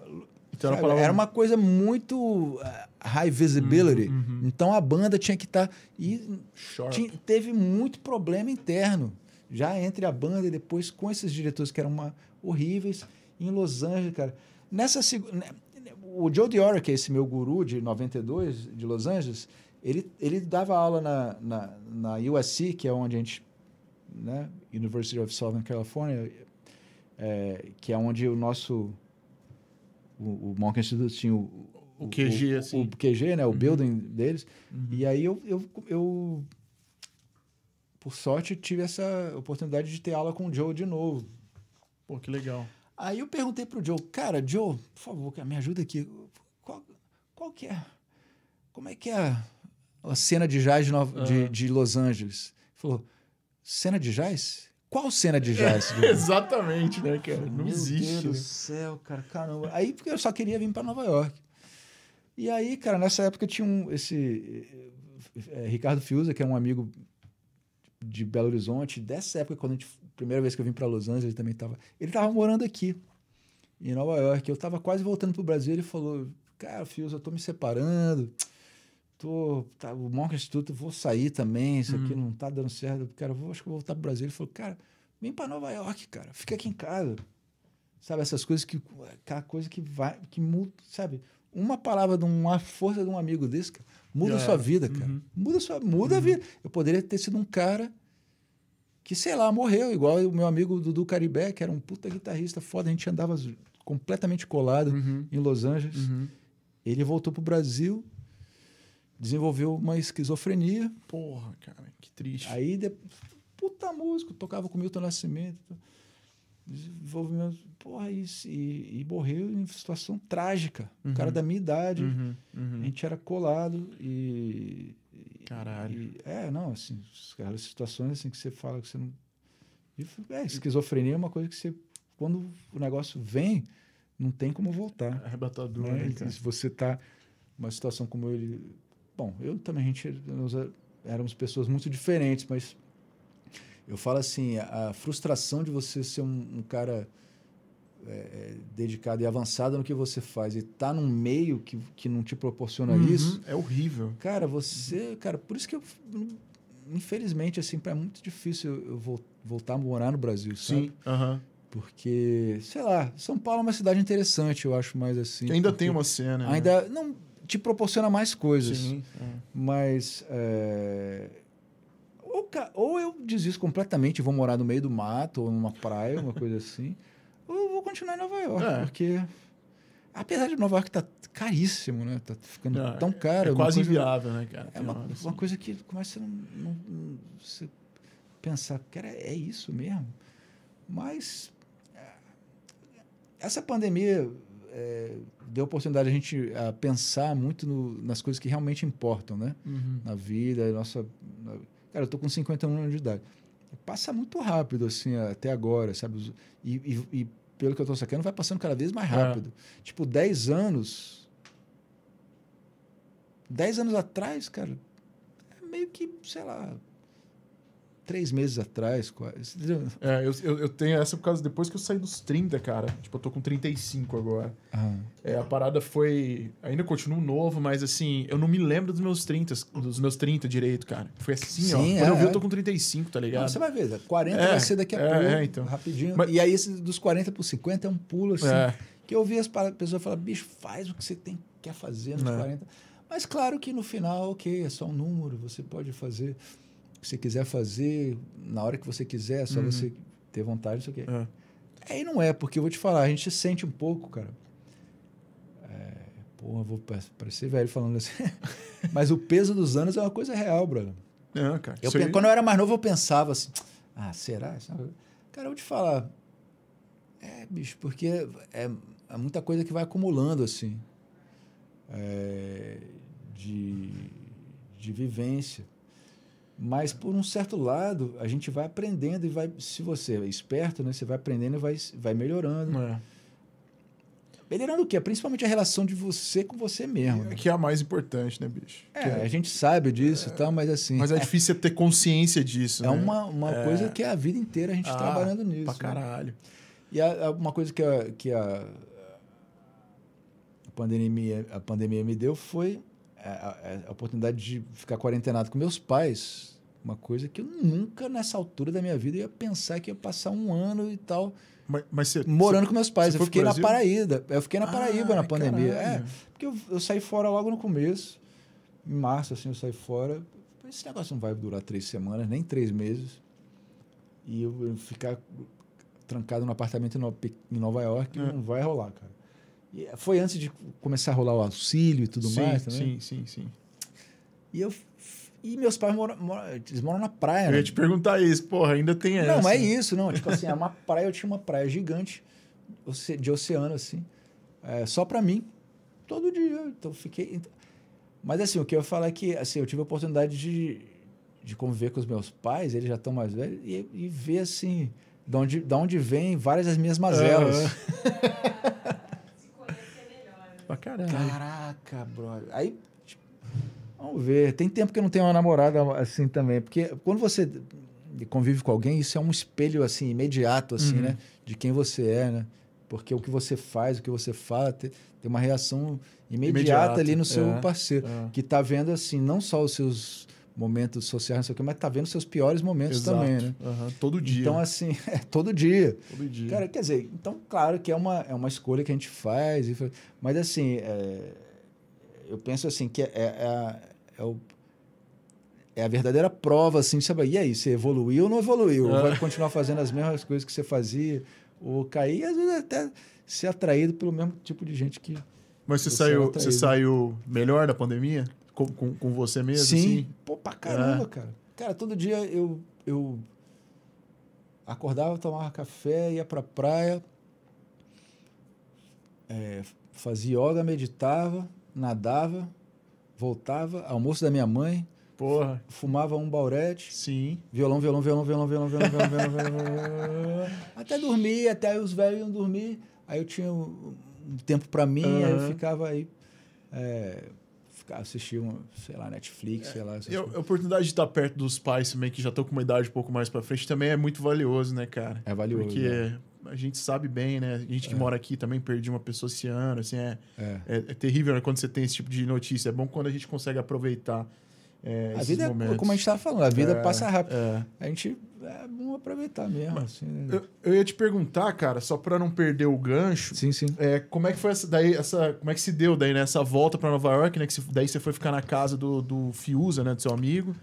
Speaker 1: Então era,
Speaker 3: Sabe? Era uma coisa muito high visibility.
Speaker 1: Uhum,
Speaker 3: Então a banda tinha que estar. e
Speaker 1: Sharp.
Speaker 3: tinha- teve muito problema interno, já entre a banda e depois com esses diretores que eram uma- horríveis em Los Angeles, cara. Nessa né, o Joe Diora, que é esse meu guru de 92 de Los Angeles, ele, ele dava aula na, na, na USC, que é onde a gente, né, University of Southern California, é, que é onde o nosso o, o Monk Institute tinha o,
Speaker 1: O QG,
Speaker 3: o,
Speaker 1: assim.
Speaker 3: o QG, né, o building deles.
Speaker 1: Uhum.
Speaker 3: E aí eu, eu, eu, por sorte, tive essa oportunidade de ter aula com o Joe de novo.
Speaker 1: Pô, que legal.
Speaker 3: Aí eu perguntei pro Joe, cara, Joe, por favor, cara, me ajuda aqui. Qual, qual que é? Como é que é a cena de jazz de, Nova- de,
Speaker 1: Aham.
Speaker 3: de Los Angeles? Ele falou, cena de jazz? Qual cena de jazz? Joe?
Speaker 1: Exatamente, né, cara? Não
Speaker 3: Meu
Speaker 1: existe.
Speaker 3: Deus do
Speaker 1: né?
Speaker 3: céu, cara, caramba. Aí porque eu só queria vir para Nova York. E aí, cara, nessa época tinha um esse eh, Ricardo Fiuza, que é um amigo de Belo Horizonte. Dessa época, quando a gente, primeira vez que eu vim para Los Angeles, ele também estava. Ele estava morando aqui em Nova York. Eu estava quase voltando para o Brasil. Ele falou: "Cara, Fiuza, eu tô me separando. Tô, tá, o Monk Institute, eu vou sair também. Isso aqui não tá dando certo. Cara, eu vou, acho que vou voltar para o Brasil." Ele falou: "Cara, vem para Nova York, cara. Fica aqui em casa." Sabe, essas coisas que. Aquela coisa que vai. Que muda, sabe? Uma palavra de uma força de um amigo desse, cara, muda a sua vida, cara.
Speaker 1: Uhum.
Speaker 3: Muda a sua. Muda a vida. Eu poderia ter sido um cara que, sei lá, morreu, igual o meu amigo Dudu Caribé, que era um puta guitarrista foda. A gente andava completamente colado
Speaker 1: Uhum.
Speaker 3: em Los Angeles.
Speaker 1: Uhum.
Speaker 3: Ele voltou pro Brasil, desenvolveu uma esquizofrenia.
Speaker 1: Porra, cara, que triste.
Speaker 3: Aí, de... puta músico, tocava com Milton Nascimento. Desenvolvimento. Porra, e, e, e morreu em situação trágica. Um cara
Speaker 1: Uhum.
Speaker 3: da minha idade.
Speaker 1: Uhum. Uhum.
Speaker 3: A gente era colado e.
Speaker 1: Caralho.
Speaker 3: e- é, não, assim, aquelas situações assim que você fala que você não. É, esquizofrenia é uma coisa que você. Quando o negócio vem, não tem como voltar.
Speaker 1: Arrebatador,
Speaker 3: Né?
Speaker 1: né, cara?
Speaker 3: se você tá numa situação como ele. Bom, eu também, a gente. Nós é- éramos pessoas muito diferentes, mas. Eu falo assim, a, a frustração de você ser um, um cara é, é, dedicado e avançado no que você faz e tá num meio que, que não te proporciona
Speaker 1: Uhum.
Speaker 3: isso,
Speaker 1: É horrível.
Speaker 3: cara, você, cara, por isso que eu, infelizmente, assim, é muito difícil eu eu vol- voltar a morar no Brasil, sabe?
Speaker 1: Sim. Aham.
Speaker 3: Porque, sei lá, São Paulo é uma cidade interessante, eu acho mais assim.
Speaker 1: Ainda tem uma cena. né?
Speaker 3: Ainda não te proporciona mais coisas,
Speaker 1: Sim. é.
Speaker 3: mas é, ou, ou eu desisto completamente e vou morar no meio do mato ou numa praia, uma coisa assim, continuar em Nova York,
Speaker 1: É.
Speaker 3: porque apesar de Nova York tá caríssimo, né? Tá ficando
Speaker 1: Não,
Speaker 3: tão caro.
Speaker 1: É quase
Speaker 3: coisa-
Speaker 1: inviável, né, cara?
Speaker 3: É uma,
Speaker 1: hora,
Speaker 3: uma
Speaker 1: assim.
Speaker 3: coisa que começa a não, não, não- você pensar, cara, é isso mesmo. Mas é, essa pandemia é, deu oportunidade a gente a pensar muito no- nas coisas que realmente importam, né?
Speaker 1: Uhum.
Speaker 3: Na vida, nossa. na- cara, eu tô com 51 anos de idade. Passa muito rápido, assim, até agora, sabe? E, e- e pelo que eu tô sacando, vai passando cada vez mais
Speaker 1: É.
Speaker 3: rápido. Tipo, 10 anos. 10 anos atrás, cara, é meio que, sei lá, três meses atrás, quase.
Speaker 1: É, eu, eu, eu tenho essa por causa depois que eu saí dos 30, cara. Tipo, eu tô com 35 agora.
Speaker 3: Ah,
Speaker 1: É, a parada foi. Ainda continuo novo, mas assim, eu não me lembro dos meus 30, dos meus 30 direito, cara. Foi assim, ó.
Speaker 3: Sim,
Speaker 1: Quando
Speaker 3: é,
Speaker 1: eu vi, eu
Speaker 3: é.
Speaker 1: tô com 35, tá ligado?
Speaker 3: Não, você vai ver, 40
Speaker 1: É,
Speaker 3: vai ser daqui a
Speaker 1: é,
Speaker 3: pouco,
Speaker 1: é, então.
Speaker 3: rapidinho.
Speaker 1: Mas-
Speaker 3: E aí, esse dos 40 por 50 é um pulo, assim.
Speaker 1: É.
Speaker 3: Que eu ouvi as pessoas falar, bicho, faz o que você tem, quer fazer nos
Speaker 1: É.
Speaker 3: 40. Mas claro que no final, ok, é só um número, você pode fazer você quiser fazer, na hora que você quiser, é só
Speaker 1: Uhum.
Speaker 3: você ter vontade, isso aqui.
Speaker 1: É.
Speaker 3: Aí não é, porque eu vou te falar, a gente sente um pouco, cara. É, porra, vou pa- parecer velho falando assim. Mas o peso dos anos é uma coisa real, brother.
Speaker 1: Não, cara.
Speaker 3: Eu, Quando eu era mais novo, eu pensava assim: ah, será? É Cara, eu vou te falar. É, bicho, porque é, é muita coisa que vai acumulando, assim. é, de, de vivência. Mas, por um certo lado, a gente vai aprendendo e vai. Se você é esperto, né? Você vai aprendendo e vai, vai melhorando.
Speaker 1: É.
Speaker 3: Melhorando o quê? Principalmente a relação de você com você mesmo. né?
Speaker 1: Que é a mais importante, né, bicho?
Speaker 3: É,
Speaker 1: Que
Speaker 3: a gente sabe disso e tal, mas assim.
Speaker 1: Mas é difícil você ter consciência disso,
Speaker 3: É
Speaker 1: né?
Speaker 3: uma, uma
Speaker 1: É.
Speaker 3: coisa que é a vida inteira a gente
Speaker 1: Ah,
Speaker 3: trabalhando nisso.
Speaker 1: Pra
Speaker 3: né?
Speaker 1: caralho.
Speaker 3: E a- a- uma coisa que a, que a pandemia, a pandemia me deu foi a, a, a oportunidade de ficar quarentenado com meus pais. Uma coisa que eu nunca, nessa altura da minha vida, ia pensar que ia passar um ano e tal
Speaker 1: Mas, mas você,
Speaker 3: morando
Speaker 1: você-
Speaker 3: com meus pais. Eu fiquei na? Paraíba. Eu fiquei na Paraíba
Speaker 1: Ah,
Speaker 3: na pandemia.
Speaker 1: caralho.
Speaker 3: É, porque eu, eu saí fora logo no começo. Em março, assim, eu saí fora. Esse negócio não vai durar três semanas, nem três meses. E eu, eu ficar trancado no apartamento em Nova York
Speaker 1: É.
Speaker 3: não vai rolar, cara. E foi antes de começar a rolar o auxílio e tudo
Speaker 1: sim,
Speaker 3: mais também.
Speaker 1: sim, sim, sim.
Speaker 3: E eu e meus pais moram, moram, eles moram na praia.
Speaker 1: Eu
Speaker 3: né?
Speaker 1: ia te perguntar isso, porra, ainda tem essa.
Speaker 3: Não, é isso, não. Tipo assim, é uma praia, eu tinha uma praia gigante de oceano, assim, é, só pra mim, todo dia. Então fiquei. Mas assim, o que eu falo é que assim, eu tive a oportunidade de, de conviver com os meus pais, eles já estão mais velhos, e, e ver assim, de onde, de onde vem várias das minhas mazelas.
Speaker 1: Pra caralho.
Speaker 3: Caraca, brother. Aí, tipo, vamos ver. Tem tempo que eu não tenho uma namorada assim também. Porque quando você convive com alguém, isso é um espelho, assim, imediato, assim,
Speaker 1: Uhum.
Speaker 3: né? De quem você é, né? Porque o que você faz, o que você fala, tem, uma reação imediata, ali no seu
Speaker 1: é,
Speaker 3: parceiro.
Speaker 1: é.
Speaker 3: Que tá vendo, assim, não só os seus momentos sociais, não sei o quê, mas tá vendo seus piores momentos
Speaker 1: Exato.
Speaker 3: também, né?
Speaker 1: Aham, Todo dia.
Speaker 3: Então, assim, é todo dia.
Speaker 1: todo dia.
Speaker 3: Cara, quer dizer, então, claro que é uma, é uma escolha que a gente faz, fa- mas assim, é, eu penso assim, que é, é, a- é o- é a verdadeira prova, assim, sabe? E aí, você evoluiu ou não evoluiu?
Speaker 1: É.
Speaker 3: Vai continuar fazendo as mesmas coisas que você fazia? Ou cair, e às vezes até ser atraído pelo mesmo tipo de gente que...
Speaker 1: Mas você
Speaker 3: Você
Speaker 1: saiu,
Speaker 3: é
Speaker 1: você saiu melhor da pandemia? Com, com, com você mesmo?
Speaker 3: Sim,
Speaker 1: assim?
Speaker 3: pô, pra caramba,
Speaker 1: É.
Speaker 3: cara. Cara, todo dia eu, eu acordava, tomava café, ia pra praia, é, fazia yoga, meditava, nadava, voltava, almoço da minha mãe,
Speaker 1: Porra,
Speaker 3: fumava um baurete,
Speaker 1: sim.
Speaker 3: violão, violão, violão, violão, violão, violão, violão, violão, violão, até dormir, até os velhos iam dormir. Aí eu tinha um um tempo pra mim, aí eu ficava aí, é, ficava assistindo, sei lá, Netflix, sei lá.
Speaker 1: a oportunidade de estar perto dos pais também, que já estão com uma idade um pouco mais pra frente, também é muito valioso, né, cara?
Speaker 3: É valioso.
Speaker 1: Porque
Speaker 3: né?
Speaker 1: a gente sabe bem, né? A gente que mora aqui também perdi uma pessoa esse ano, assim, é,
Speaker 3: É.
Speaker 1: é, é terrível né, quando você tem esse tipo de notícia. É bom quando a gente consegue aproveitar é,
Speaker 3: A vida é
Speaker 1: momentos.
Speaker 3: como a gente estava falando, a vida
Speaker 1: É,
Speaker 3: passa rápido.
Speaker 1: é.
Speaker 3: A gente é bom aproveitar mesmo. assim, né?
Speaker 1: Eu, eu ia te perguntar, cara, só pra não perder o gancho,
Speaker 3: Sim, sim.
Speaker 1: é, como é que foi essa, daí, essa, como é que se deu daí nessa volta pra Nova York, né? Que você- daí você foi ficar na casa do, do Fiuza, né, do seu amigo.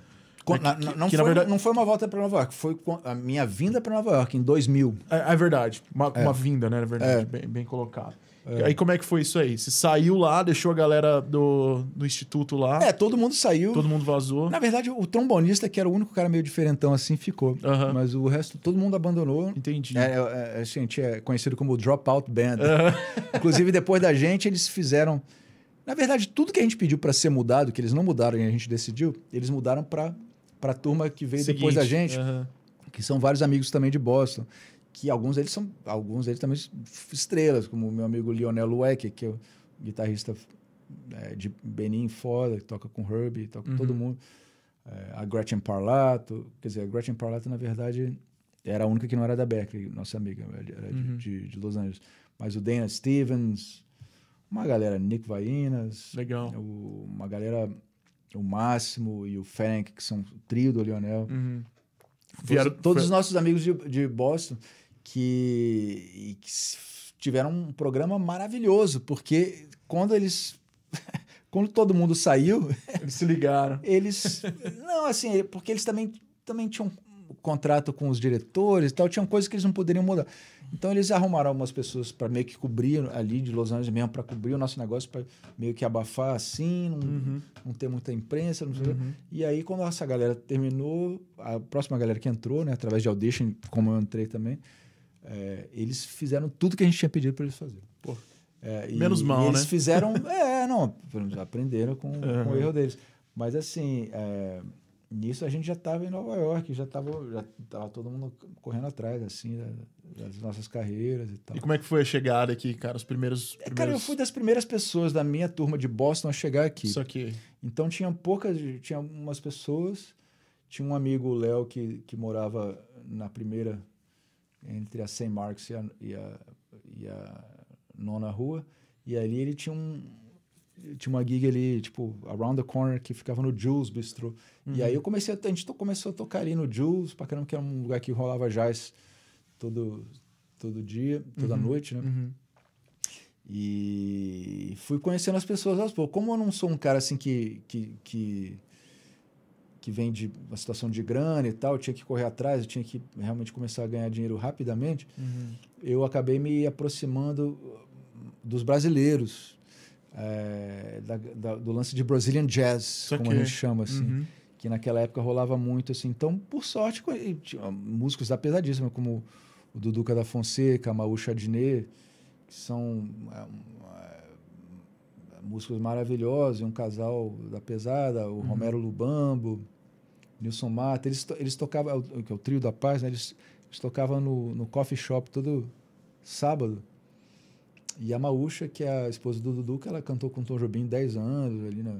Speaker 1: É que-
Speaker 3: na-
Speaker 1: que-
Speaker 3: não,
Speaker 1: que,
Speaker 3: foi,
Speaker 1: verdade-
Speaker 3: não foi uma volta para Nova York, foi a minha vinda para Nova York em 2000.
Speaker 1: É, é verdade, uma,
Speaker 3: É.
Speaker 1: uma vinda, né, na verdade,
Speaker 3: É.
Speaker 1: bem, bem colocado. Aí como é que foi isso aí? Você saiu lá, deixou a galera do, do instituto lá,
Speaker 3: É, todo mundo saiu.
Speaker 1: todo mundo vazou.
Speaker 3: Na verdade, o trombonista, que era o único cara meio diferentão assim, ficou. Mas o resto, todo mundo abandonou.
Speaker 1: Entendi.
Speaker 3: É, é, é, a gente é conhecido como Dropout Band. Inclusive, depois da gente, eles fizeram. Na verdade, tudo que a gente pediu para ser mudado, que eles não mudaram e a gente decidiu, eles mudaram para a turma que veio depois da
Speaker 1: Seguinte,
Speaker 3: gente, que são vários amigos também de Boston. Que alguns deles são. Alguns deles também estrelas, como o meu amigo Lionel Lueck, que é o guitarrista é, de Benin foda, que toca com Herbie, toca com todo mundo. É, a Gretchen Parlato, quer dizer, a Gretchen Parlato, na verdade, era a única que não era da Berkeley, nossa amiga, era de-
Speaker 1: Uhum.
Speaker 3: de, de Los Angeles. Mas o Dana Stevens, uma galera, Nick Vainas,
Speaker 1: Legal.
Speaker 3: o- uma galera, o Máximo e o Frank, que são o trio do Lionel.
Speaker 1: Uhum.
Speaker 3: Todos- todos os nossos amigos de, de Boston que, que tiveram um programa maravilhoso, porque quando eles. quando todo mundo saiu,
Speaker 1: Eles se ligaram.
Speaker 3: eles. não, assim, porque eles também, também tinham um contrato com os diretores e tal, tinham coisas que eles não poderiam mudar. Então eles arrumaram algumas pessoas para meio que cobrir ali de Los Angeles mesmo, para cobrir o nosso negócio, para meio que abafar assim, não,
Speaker 1: Uhum.
Speaker 3: não ter muita imprensa.
Speaker 1: Uhum.
Speaker 3: E aí, quando essa galera terminou, a próxima galera que entrou, né, através de audition, como eu entrei também, é, eles fizeram tudo que a gente tinha pedido para eles fazerem. É, e-
Speaker 1: menos mal,
Speaker 3: e eles
Speaker 1: né?
Speaker 3: fizeram. É, não, aprenderam com, com
Speaker 1: Uhum.
Speaker 3: o erro deles. Mas assim, é, nisso a gente já estava em Nova York, já estava já tava todo mundo correndo atrás, assim, da- das nossas carreiras e tal.
Speaker 1: E como é que foi a chegada aqui, cara? Os primeiros. primeiros...
Speaker 3: Cara, eu fui das primeiras pessoas da minha turma de Boston a chegar aqui.
Speaker 1: Isso aqui.
Speaker 3: Então tinha poucas, tinha umas pessoas. Tinha um amigo, o Léo, que, que morava na primeira, entre a St. Marks e a, e, a, e a nona rua, E ali ele tinha um tinha uma gig ali, tipo, around the corner, que ficava no Jules Bistro. E aí eu comecei a, a gente to- começou a tocar ali no Jules, pra caramba, que era um lugar que rolava jazz todo, todo dia, toda noite, né?
Speaker 1: Uhum.
Speaker 3: E fui conhecendo as pessoas aos poucos. Como eu não sou um cara assim que, que, que, que vem de uma situação de grana e tal, eu tinha que correr atrás, eu tinha que realmente começar a ganhar dinheiro rapidamente,
Speaker 1: Uhum.
Speaker 3: eu acabei me aproximando dos brasileiros, é, da- da- do lance de Brazilian Jazz, como a gente chama, assim.
Speaker 1: Uhum.
Speaker 3: Que naquela época rolava muito, assim. Então, por sorte, tinha músicos da pesadíssima, como o Duduca da Fonseca, Maú Chadinet, que são é, é, músicos maravilhosos, e um casal da pesada, o Romero Lubambo, Nilson Mata. Eles, eles tocavam, é o- que é o Trio da Paz, né? Eles, eles tocavam no, no coffee shop todo sábado. E a Maúcha, que é a esposa do Dudu, que ela cantou com o Tom Jobim 10 anos, ali na,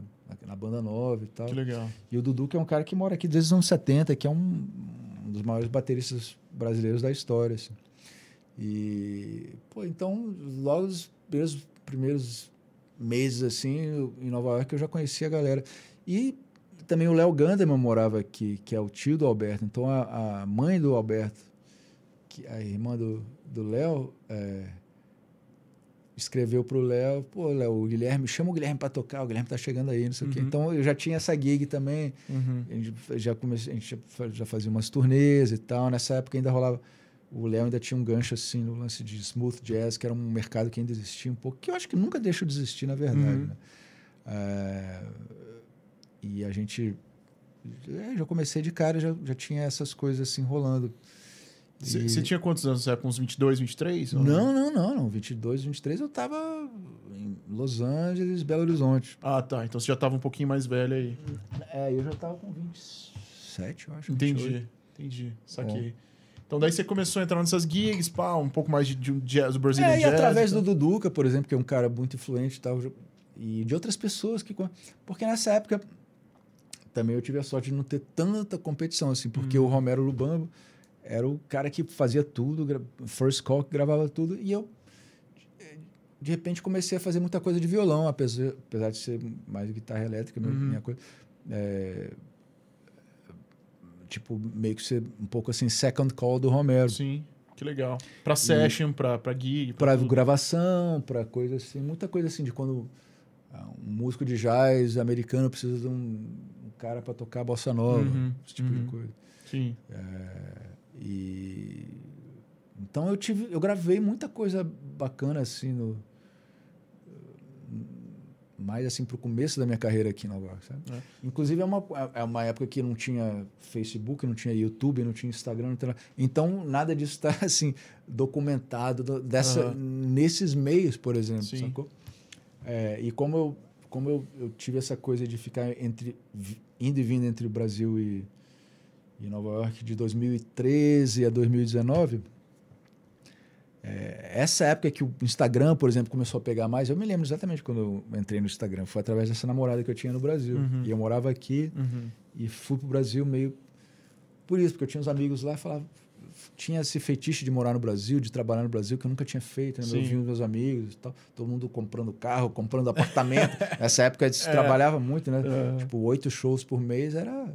Speaker 3: na, banda nova e tal.
Speaker 1: Que legal.
Speaker 3: E o Dudu, que é um cara que mora aqui desde os anos 70, que é um, um dos maiores bateristas brasileiros da história. Assim. E, pô, então, logo nos primeiros, primeiros meses, assim, eu- em Nova York, eu já conhecia a galera. E também o Léo Ganderman morava aqui, que é o tio do Alberto. Então, a, a mãe do Alberto, que a irmã do do Léo, é, escreveu pro Léo, pô, Léo, o Guilherme, chama o Guilherme para tocar, o Guilherme tá chegando aí, não sei o quê.
Speaker 1: Uhum.
Speaker 3: Então eu já tinha essa gig também,
Speaker 1: Uhum.
Speaker 3: a gente já comecei, a gente já fazia umas turnês e tal. Nessa época ainda rolava, o Léo ainda tinha um gancho assim no lance de smooth jazz, que era um mercado que ainda existia um pouco, que eu acho que nunca deixou de existir, na verdade.
Speaker 1: Uhum.
Speaker 3: né? É, e a gente é, já comecei de cara, já, já tinha essas coisas assim rolando. E-
Speaker 1: Você tinha quantos anos? Você era com uns 22, 23? ou
Speaker 3: Não, não, não, não. 22, 23 eu tava em Los Angeles, Belo Horizonte.
Speaker 1: Ah, tá. Então você já tava um pouquinho mais velho aí.
Speaker 3: É, eu já tava com 27, eu acho. 28.
Speaker 1: Entendi. Entendi. Saquei. Então daí você começou a entrar nessas gigs, pá, um pouco mais de, de jazz, do Brazilian
Speaker 3: É, e
Speaker 1: Jazz.
Speaker 3: através
Speaker 1: então.
Speaker 3: do Duduca, por exemplo, que é um cara muito influente e tal, e de outras pessoas que. Porque nessa época também eu tive a sorte de não ter tanta competição, assim, porque
Speaker 1: Uhum.
Speaker 3: o Romero Lubambo era o cara que fazia tudo, first call, que gravava tudo, e eu. De repente comecei a fazer muita coisa de violão, apesar, apesar de ser mais guitarra elétrica, minha,
Speaker 1: Uhum.
Speaker 3: minha coisa. É, tipo, meio que ser um pouco assim, second call do Romero.
Speaker 1: Sim, que legal. Pra session, pra, pra gig, pra tudo.
Speaker 3: gravação, para coisa assim, muita coisa assim de quando ah, um músico de jazz americano precisa de um cara para tocar bossa nova,
Speaker 1: Uhum,
Speaker 3: esse tipo
Speaker 1: uhum.
Speaker 3: de coisa.
Speaker 1: Sim.
Speaker 3: E então eu tive, eu gravei muita coisa bacana assim no mais assim pro começo da minha carreira aqui em Nova York, sabe?
Speaker 1: É.
Speaker 3: Inclusive é uma, é uma época que não tinha Facebook, não tinha YouTube, não tinha Instagram, não tinha então nada disso está assim documentado do- dessa
Speaker 1: Aham.
Speaker 3: nesses meios, por exemplo,
Speaker 1: Sim.
Speaker 3: sacou? É, e como eu como eu, eu tive essa coisa de ficar entre indo e vindo entre o Brasil e, e Nova York de 2013 a 2019 é, essa época que o Instagram, por exemplo, começou a pegar mais, eu me lembro exatamente quando eu entrei no Instagram. Foi através dessa namorada que eu tinha no Brasil.
Speaker 1: Uhum.
Speaker 3: E eu morava aqui
Speaker 1: Uhum.
Speaker 3: e fui pro Brasil meio por isso, porque eu tinha uns amigos lá e falava. Tinha esse feitiço de morar no Brasil, de trabalhar no Brasil, que eu nunca tinha feito. Né? Eu vi os meus amigos e tal, todo mundo comprando carro, comprando apartamento. Nessa época se
Speaker 1: É.
Speaker 3: trabalhava muito, né?
Speaker 1: É.
Speaker 3: Tipo, oito shows por mês era.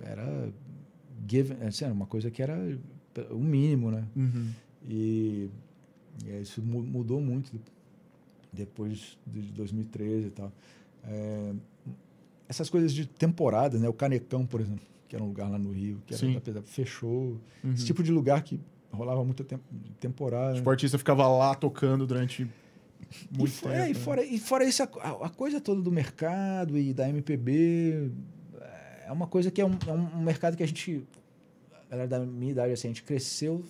Speaker 3: Era. Assim, era uma coisa que era o mínimo, né?
Speaker 1: Uhum.
Speaker 3: E, e isso mu- mudou muito depois de 2013 e tal. É, essas coisas de temporada, né? O Canecão, por exemplo, que era um lugar lá no Rio, que era
Speaker 1: Sim.
Speaker 3: da pesada, fechou.
Speaker 1: Uhum.
Speaker 3: Esse tipo de lugar que rolava muita tem, temporada.
Speaker 1: Tipo, o artista ficava lá tocando durante
Speaker 3: e,
Speaker 1: muito
Speaker 3: fo-
Speaker 1: tempo.
Speaker 3: é, e,
Speaker 1: né?
Speaker 3: fora, e fora isso, a, a- a coisa toda do mercado e da MPB é uma coisa que é um, é um mercado que a gente, a galera da minha idade, assim, a gente cresceu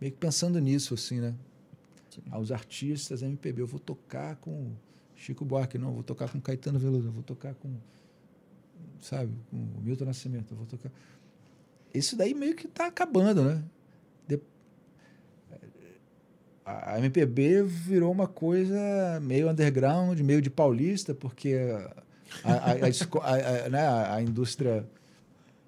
Speaker 3: meio que pensando nisso, assim, né?
Speaker 1: Sim.
Speaker 3: Aos artistas MPB, eu vou tocar com Chico Buarque, não, eu vou tocar com Caetano Veloso, eu vou tocar com, sabe, com o Milton Nascimento, eu vou tocar... Isso daí meio que tá acabando, né? De- a MPB virou uma coisa meio underground, meio de paulista, porque a, a, a, a- né, indústria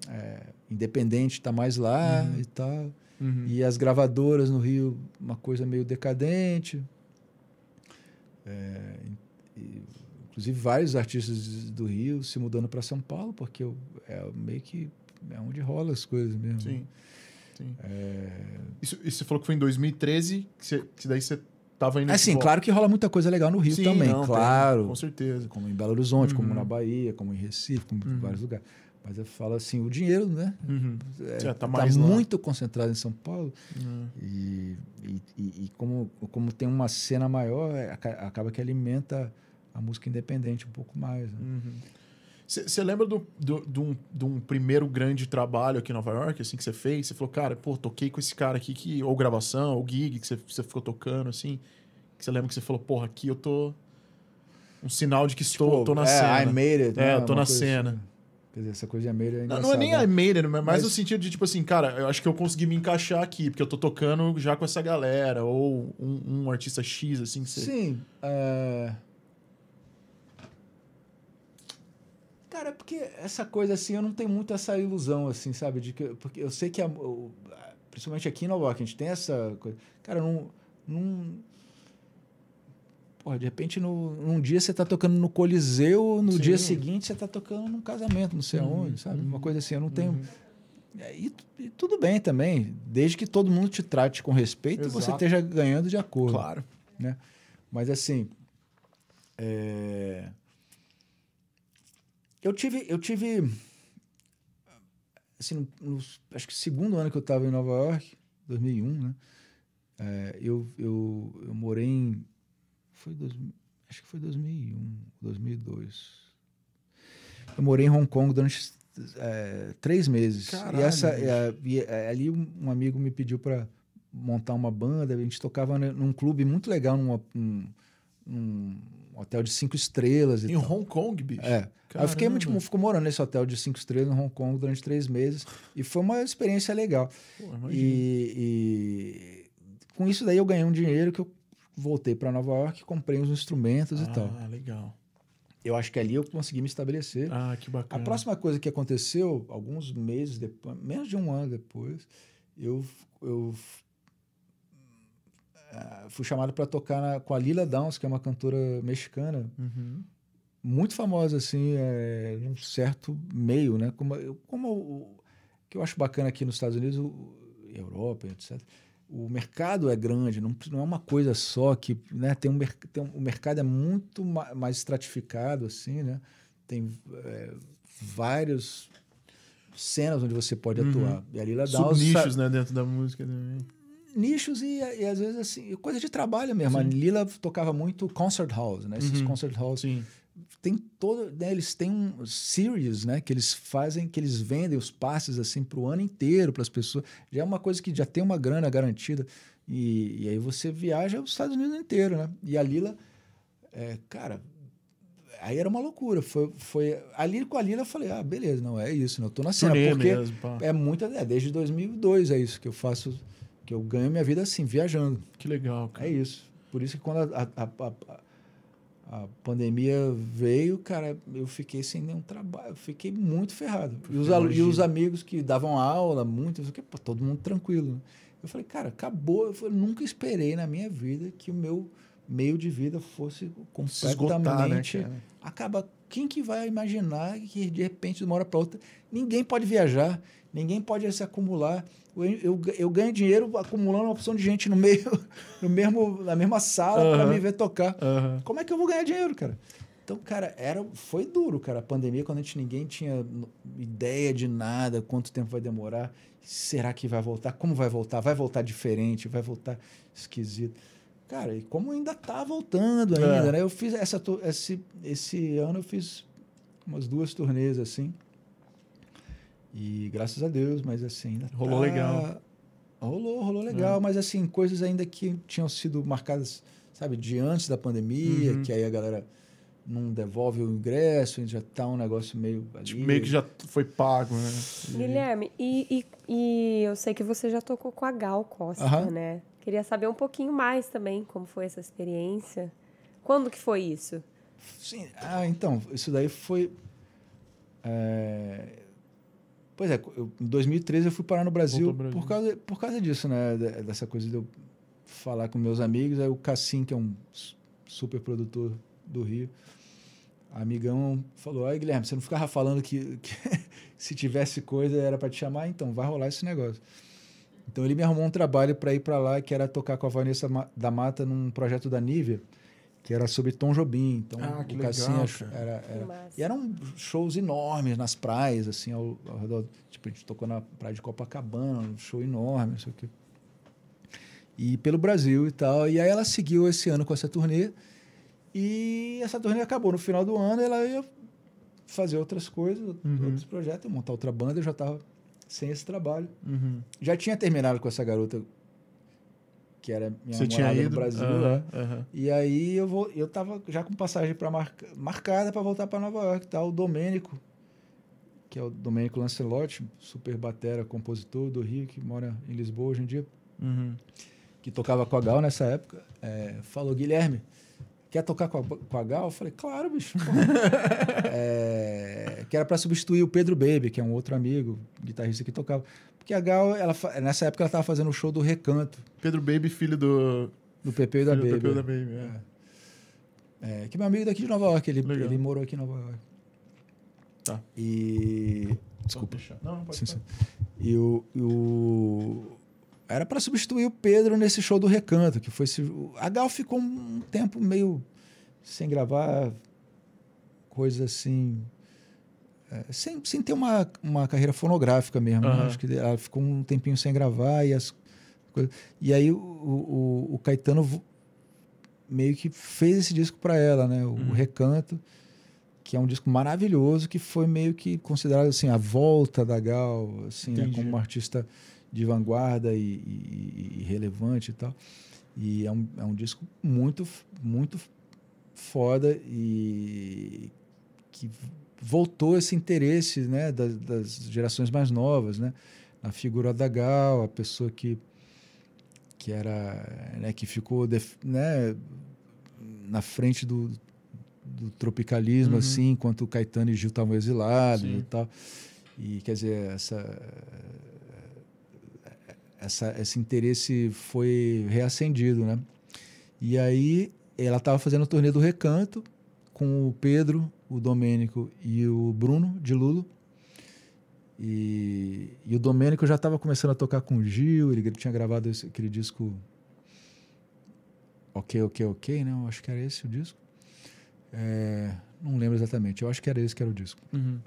Speaker 3: é, independente está mais lá
Speaker 1: Uhum.
Speaker 3: e tal.
Speaker 1: Uhum.
Speaker 3: E as gravadoras no Rio, uma coisa meio decadente. É, e, inclusive vários artistas do Rio se mudando para São Paulo, porque eu, é meio que é onde rola as coisas mesmo.
Speaker 1: Sim. Sim. É... Isso, isso você falou que foi em 2013, que, você, que daí você estava indo.
Speaker 3: Assim, claro que rola muita coisa legal no Rio
Speaker 1: Sim,
Speaker 3: também,
Speaker 1: não,
Speaker 3: claro.
Speaker 1: Tem, com certeza.
Speaker 3: Como em Belo Horizonte,
Speaker 1: Uhum.
Speaker 3: como na Bahia, como em Recife, como em vários lugares. Mas eu falo assim, o dinheiro, né?
Speaker 1: Uhum.
Speaker 3: É,
Speaker 1: Já tá
Speaker 3: tá muito concentrado em São Paulo.
Speaker 1: Uhum.
Speaker 3: E, e, e- como, como tem uma cena maior, é, aca- acaba que alimenta a música independente um pouco mais. né?
Speaker 1: Uhum. Você lembra do, do, de, um, de um primeiro grande trabalho aqui em Nova York, assim, que você fez? Você falou, cara, pô, toquei com esse cara aqui, que, ou gravação, ou gig, que você- você ficou tocando, assim. Que você lembra que você falou, porra, aqui eu tô... Um sinal de que estou
Speaker 3: Tipo,
Speaker 1: tô na
Speaker 3: é,
Speaker 1: cena.
Speaker 3: I made it.
Speaker 1: É,
Speaker 3: né?
Speaker 1: eu tô
Speaker 3: Uma
Speaker 1: na cena.
Speaker 3: assim. Quer dizer, essa coisa de I made it é
Speaker 1: Não, não é nem
Speaker 3: engraçada.
Speaker 1: I made it, mas
Speaker 3: Mas-
Speaker 1: no sentido de, tipo assim, cara, eu acho que eu consegui me encaixar aqui, porque eu tô tocando já com essa galera, ou um, um artista X, assim, que você...
Speaker 3: Sim. é... Cara, é porque essa coisa assim, eu não tenho muito essa ilusão, assim, sabe? De que, porque eu sei que, a- o- principalmente aqui em Nova York, a gente tem essa coisa. Cara, não. não porra, de repente, no, num dia você tá tocando no Coliseu, no
Speaker 1: Sim.
Speaker 3: dia seguinte você tá tocando num casamento, não sei
Speaker 1: Uhum,
Speaker 3: aonde, sabe?
Speaker 1: uhum.
Speaker 3: Uma coisa assim, eu não tenho.
Speaker 1: Uhum.
Speaker 3: É, E, e tudo bem também, desde que todo mundo te trate com respeito e você
Speaker 1: Exato.
Speaker 3: esteja ganhando de acordo.
Speaker 1: Claro.
Speaker 3: né? Mas assim, é, eu tive, eu tive, assim, no, no- acho que segundo ano que eu estava em Nova York, 2001, né? É, eu, eu, eu morei em, foi dois, acho que foi 2001, 2002. Eu morei em Hong Kong durante é, três meses.
Speaker 1: Caralho,
Speaker 3: e essa, é, e, é, ali um, amigo me pediu para montar uma banda. A gente tocava ne- num clube muito legal, num, num, hotel de cinco estrelas
Speaker 1: Em
Speaker 3: tal.
Speaker 1: Hong Kong, bicho.
Speaker 3: É. Eu fiquei muito,
Speaker 1: Caramba.
Speaker 3: ficou morando nesse hotel de cinco estrelas em Hong Kong durante três meses e foi uma experiência legal.
Speaker 1: Pô.
Speaker 3: E, e com isso daí eu ganhei um dinheiro que eu voltei para Nova York, comprei uns instrumentos e tal.
Speaker 1: Ah, legal.
Speaker 3: Eu acho que ali eu consegui me estabelecer.
Speaker 1: Ah, que
Speaker 3: A
Speaker 1: bacana.
Speaker 3: próxima coisa que aconteceu, alguns meses depois, menos de um ano depois, eu, eu ah, fui chamado para tocar na- com a Lila Downs, que é uma cantora mexicana,
Speaker 1: Uhum.
Speaker 3: muito famosa assim, é, num certo meio, né? Como, como o que eu acho bacana aqui nos Estados Unidos, o, Europa, etc. O mercado é grande, não, não é uma coisa só que, né? Tem um, tem um- o mercado é muito ma- mais estratificado, assim, né? Tem é, vários cenas onde você pode
Speaker 1: Uhum.
Speaker 3: atuar. E a Lila Downs
Speaker 1: Subnichos, né, dentro da música também.
Speaker 3: Nichos e, e às vezes assim, coisa de trabalho mesmo. A
Speaker 1: Sim.
Speaker 3: Lila tocava muito concert halls, né? Esses
Speaker 1: Uhum.
Speaker 3: concert halls
Speaker 1: Sim.
Speaker 3: tem todo, né, eles têm um series, né, que eles fazem, que eles vendem os passes assim para o ano inteiro para as pessoas. Já é uma coisa que já tem uma grana garantida e, e aí você viaja os Estados Unidos inteiro, né? E a Lila, é, cara, aí era uma loucura. Foi, foi ali com a Lila eu falei, ah, beleza, não é isso, não eu tô na cena
Speaker 1: Turnê
Speaker 3: porque
Speaker 1: mesmo, pá.
Speaker 3: é muita, é, desde 2002 é isso que eu faço, que eu ganho minha vida assim viajando.
Speaker 1: Que legal, cara.
Speaker 3: É isso. Por isso que quando a, a, a, a- pandemia veio, cara, eu fiquei sem nenhum trabalho. Eu fiquei muito ferrado. E os, e os amigos que davam aula, muito, fiquei, pô, todo mundo tranquilo. né? Eu falei, cara, acabou. Eu falei, nunca esperei na minha vida que o meu meio de vida fosse
Speaker 1: Se esgotar, né,
Speaker 3: completamente
Speaker 1: cara?
Speaker 3: acaba. Quem que vai imaginar que de repente, de uma hora para outra, ninguém pode viajar, ninguém pode se acumular. Eu, eu, eu ganho dinheiro acumulando uma opção de gente no meio, no mesmo, na mesma sala para me ver tocar. Como é que eu vou ganhar dinheiro, cara? Então, cara, era, foi duro, cara. A pandemia, quando a gente ninguém tinha ideia de nada, quanto tempo vai demorar, será que vai voltar? Como vai voltar? Vai voltar diferente? Vai voltar esquisito? Cara, e como ainda tá voltando ainda,
Speaker 1: É.
Speaker 3: né? Eu fiz essa esse, esse ano eu fiz umas duas turnês assim. E graças a Deus, mas assim, ainda
Speaker 1: Rolou
Speaker 3: tá-
Speaker 1: legal.
Speaker 3: Rolou, rolou legal,
Speaker 1: É.
Speaker 3: mas assim, coisas ainda que tinham sido marcadas, sabe, de antes da pandemia,
Speaker 1: Uhum.
Speaker 3: que aí a galera não devolve o ingresso, já tá um negócio meio ali.
Speaker 1: Tipo, meio que já foi pago, né?
Speaker 2: Guilherme, e, e, e eu sei que você já tocou com a Gal Costa,
Speaker 3: Aham.
Speaker 2: né? Queria saber um pouquinho mais também como foi essa experiência. Quando que foi isso?
Speaker 3: Sim, ah, então, isso daí foi. é, Pois é, eu, em 2013 eu fui parar no Brasil,
Speaker 1: Brasil.
Speaker 3: Por, causa, por causa disso, né? de- Dessa coisa de eu falar com meus amigos. Aí o Cassim, que é um super produtor do Rio. Amigão falou: Ai, Guilherme, você não ficava falando que, que se tivesse coisa era para te chamar? Então, vai rolar esse negócio. Então, ele me arrumou um trabalho para ir para lá, que era tocar com a Vanessa da Mata num projeto da Nívia, que era sobre Tom Jobim. Então,
Speaker 1: ah, que
Speaker 3: o Cassinha era, era e eram shows enormes nas praias, assim, ao, ao redor. Tipo, a gente tocou na praia de Copacabana, um show enorme, não sei o quê. E pelo Brasil e tal. E aí ela seguiu esse ano com essa turnê. E essa turnê acabou no final do ano, ela ia fazer outras coisas,
Speaker 1: Uhum.
Speaker 3: outros projetos, montar outra banda, eu já estava sem esse trabalho.
Speaker 1: Uhum.
Speaker 3: Já tinha terminado com essa garota que era minha
Speaker 1: Você tinha ido?
Speaker 3: no Brasil,
Speaker 1: Aham,
Speaker 3: né?
Speaker 1: aham.
Speaker 3: E aí eu vou, eu tava já com passagem para marca, marcada para voltar para Nova York, tá? O Domênico, que é o Domênico Lancelotti, super batera, compositor do Rio, que mora em Lisboa hoje em dia,
Speaker 1: Uhum.
Speaker 3: que tocava com a Gal nessa época, é, falou Guilherme, quer tocar com a, com a Gal? Eu falei, claro, bicho. pô." É, que era para substituir o Pedro Baby, que é um outro amigo, guitarrista que tocava. Porque a Gal, ela, nessa época, ela estava fazendo o show do Recanto,
Speaker 1: Pedro Baby, filho do.
Speaker 3: do Pepe e da Baby.
Speaker 1: do Pepeu da Baby. é.
Speaker 3: É, que é meu amigo daqui de Nova York, ele,
Speaker 1: Legal.
Speaker 3: ele morou aqui em Nova York.
Speaker 1: Tá.
Speaker 3: E.
Speaker 1: Desculpa. Não, não pode
Speaker 3: Sim, sim. E o. e o- Era para substituir o Pedro nesse show do Recanto, que foi. A Gal ficou um tempo meio sem gravar coisas assim. é, sem, sem ter uma, uma carreira fonográfica mesmo. né?
Speaker 1: Aham.
Speaker 3: Acho que ela ficou um tempinho sem gravar e as coisas. E aí o, o, o Caetano meio que fez esse disco para ela, né? O
Speaker 1: Uhum.
Speaker 3: Recanto, que é um disco maravilhoso, que foi meio que considerado assim a volta da Gal, assim, né? Como uma artista de vanguarda e, e- e relevante e tal. E é um, é um disco muito, muito foda e que voltou esse interesse né, das, das gerações mais novas, né? A figura da Gal, a pessoa que que era, né, que ficou def- né, na frente do, do tropicalismo,
Speaker 1: Uhum.
Speaker 3: assim, enquanto Caetano e Gil estavam exilados
Speaker 1: Sim.
Speaker 3: e tal. E, quer dizer, essa, essa, esse interesse foi reacendido, né? E aí ela estava fazendo o turnê do Recanto com o Pedro, o Domênico e o Bruno de Lulo. E, e o Domênico já estava começando a tocar com o Gil, ele tinha gravado esse- aquele disco Ok, Ok, Ok, né? Eu acho que era esse o disco. É, não lembro exatamente, eu acho que era esse que era o disco.
Speaker 1: Uhum.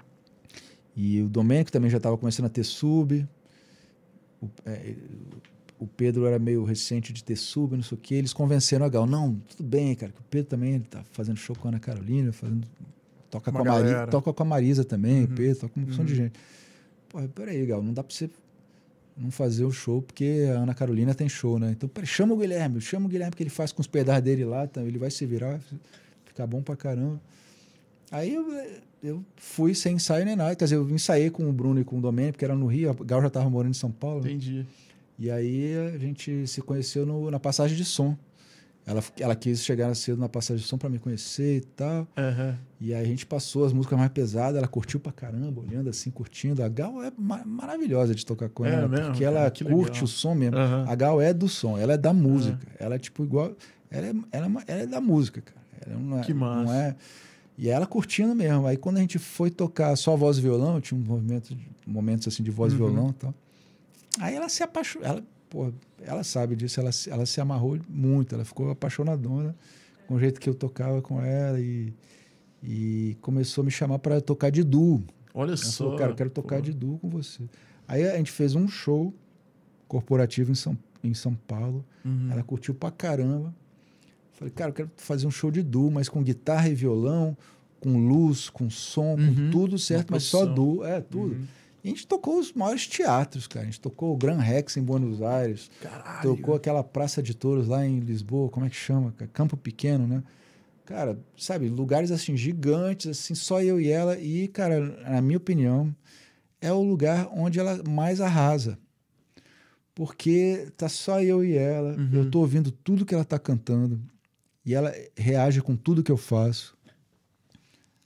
Speaker 3: E o Domênico também já estava começando a ter sub. O, é, o Pedro era meio recente de ter sub, não sei o quê. Eles convenceram a Gal. Não, tudo bem, cara. Que o Pedro também ele tá fazendo show com a Ana Carolina, fazendo, toca,
Speaker 1: Uma
Speaker 3: com a Mari,
Speaker 1: galera.
Speaker 3: toca com a Marisa também,
Speaker 1: Uhum.
Speaker 3: o Pedro, toca com uma opção de
Speaker 1: Uhum.
Speaker 3: gente. Pô, peraí, Gal, não dá pra você não fazer o show porque a Ana Carolina tem show, né? Então, peraí, chama o Guilherme, chama o Guilherme que ele faz com os pedais dele lá, tá? ele vai se virar, ficar bom pra caramba. Aí eu, eu fui sem ensaio nem nada. Quer dizer, eu ensaiei com o Bruno e com o Domênico, porque era no Rio, a Gal já estava morando em São Paulo. né?
Speaker 1: Entendi.
Speaker 3: E aí a gente se conheceu no- na passagem de som. Ela, ela quis chegar cedo na passagem de som para me conhecer e tal.
Speaker 1: Aham.
Speaker 3: E aí a gente passou as músicas mais pesadas, ela curtiu pra caramba, olhando assim, curtindo. A Gal é ma- maravilhosa de tocar com
Speaker 1: É
Speaker 3: ela,
Speaker 1: mesmo?
Speaker 3: porque ela
Speaker 1: que
Speaker 3: curte
Speaker 1: legal.
Speaker 3: o som mesmo.
Speaker 1: Aham.
Speaker 3: A Gal é do som, ela é da música. Ela é tipo igual. Ela é, ela é, ela é da música, cara. Ela não é,
Speaker 1: Que massa.
Speaker 3: Não é, e ela curtindo mesmo. Aí quando a gente foi tocar só voz e violão, tinha um movimento, de- momentos assim de voz e
Speaker 1: Uhum.
Speaker 3: violão e tal. Aí ela se apaixonou. Ela, pô, ela sabe disso, ela, se- ela se amarrou muito, ela ficou apaixonadona com o jeito que eu tocava com ela e, e começou a me chamar para tocar de duo.
Speaker 1: Olha
Speaker 3: Ela
Speaker 1: só.
Speaker 3: falou, cara, eu quero tocar
Speaker 1: pô.
Speaker 3: de duo com você. Aí a gente fez um show corporativo em São, em São Paulo.
Speaker 1: Uhum.
Speaker 3: Ela curtiu pra caramba. Falei, cara, eu quero fazer um show de duo, mas com guitarra e violão, com luz, com som,
Speaker 1: Uhum.
Speaker 3: com tudo certo, mas só duo. É, tudo.
Speaker 1: Uhum.
Speaker 3: E a gente tocou os maiores teatros, cara. A gente tocou o Gran Rex em Buenos Aires,
Speaker 1: Caralho.
Speaker 3: tocou aquela Praça de Touros lá em Lisboa, como é que chama? Campo Pequeno, né? Cara, sabe, lugares assim gigantes, assim, só eu e ela. E, cara, na minha opinião, é o lugar onde ela mais arrasa. Porque tá só eu e ela,
Speaker 1: Uhum.
Speaker 3: eu tô ouvindo tudo que ela tá cantando e ela reage com tudo que eu faço.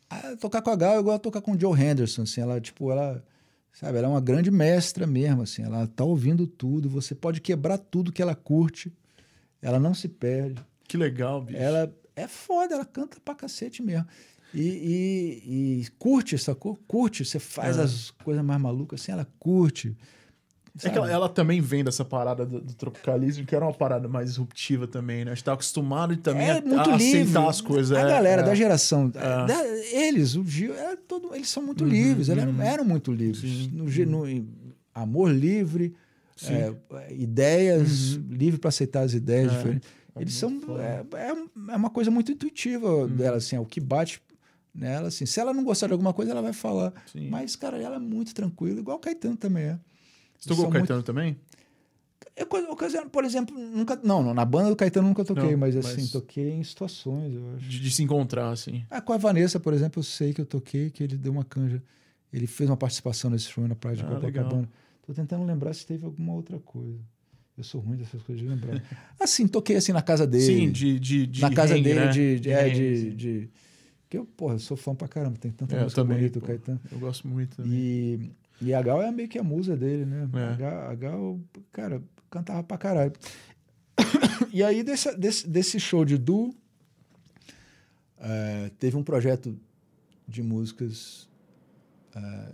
Speaker 3: Ah, tocar com a Gal é igual a tocar com o Joe Henderson, assim, ela tipo, ela, sabe, ela é uma grande mestra mesmo, assim, ela tá ouvindo tudo, você pode quebrar tudo que ela curte, ela não se perde.
Speaker 1: Que legal, bicho.
Speaker 3: Ela é foda, ela canta pra cacete mesmo. E, e, e curte, sacou? Curte, você faz
Speaker 1: É.
Speaker 3: as coisas mais malucas assim, ela curte.
Speaker 1: É que ela, ela também vem dessa parada do, do tropicalismo, que era uma parada mais disruptiva também, né? A gente tá acostumado também
Speaker 3: é
Speaker 1: a,
Speaker 3: muito
Speaker 1: a
Speaker 3: livre.
Speaker 1: aceitar as coisas.
Speaker 3: A
Speaker 1: é,
Speaker 3: galera
Speaker 1: é.
Speaker 3: da geração,
Speaker 1: É.
Speaker 3: da- eles, o Gil, era todo, eles são muito
Speaker 1: Uhum,
Speaker 3: livres, eles
Speaker 1: uhum.
Speaker 3: eram, eram muito livres. No, no- amor livre, é, ideias, livre para aceitar as ideias
Speaker 1: É.
Speaker 3: diferentes.
Speaker 1: É
Speaker 3: Eles são. É, é um- é uma coisa muito intuitiva dela, assim, é o que bate nela, assim. Se ela não gostar de alguma coisa, ela vai falar.
Speaker 1: Sim.
Speaker 3: Mas, cara, ela é muito tranquila, igual o Caetano também é.
Speaker 1: Você tocou o Caetano também?
Speaker 3: Eu, ocasião- por exemplo, nunca. Não, não, na banda do Caetano nunca toquei,
Speaker 1: Não,
Speaker 3: mas
Speaker 1: mas-
Speaker 3: assim, toquei em situações, eu acho.
Speaker 1: De, de se encontrar, assim.
Speaker 3: Ah, com a Vanessa, por exemplo, eu sei que eu toquei, que ele deu uma canja. Ele fez uma participação nesse show na Praia de
Speaker 1: Ah,
Speaker 3: Copacabana. Tô tentando lembrar se teve alguma outra coisa. Eu sou ruim dessas coisas de lembrar. assim, toquei assim na casa dele.
Speaker 1: Sim, de, de, de
Speaker 3: na casa
Speaker 1: hang,
Speaker 3: dele,
Speaker 1: né?
Speaker 3: de, de, é, de, de- Que eu, porra, eu sou fã pra caramba, tem tanta
Speaker 1: É,
Speaker 3: música
Speaker 1: também,
Speaker 3: bonita,
Speaker 1: pô.
Speaker 3: Caetano.
Speaker 1: Eu gosto muito também.
Speaker 3: E, e a Gal é meio que a musa dele, né?
Speaker 1: É.
Speaker 3: A, Gal, a Gal, cara, cantava pra caralho. e aí, desse, desse, desse show de Du, eh, teve um projeto de músicas, eh,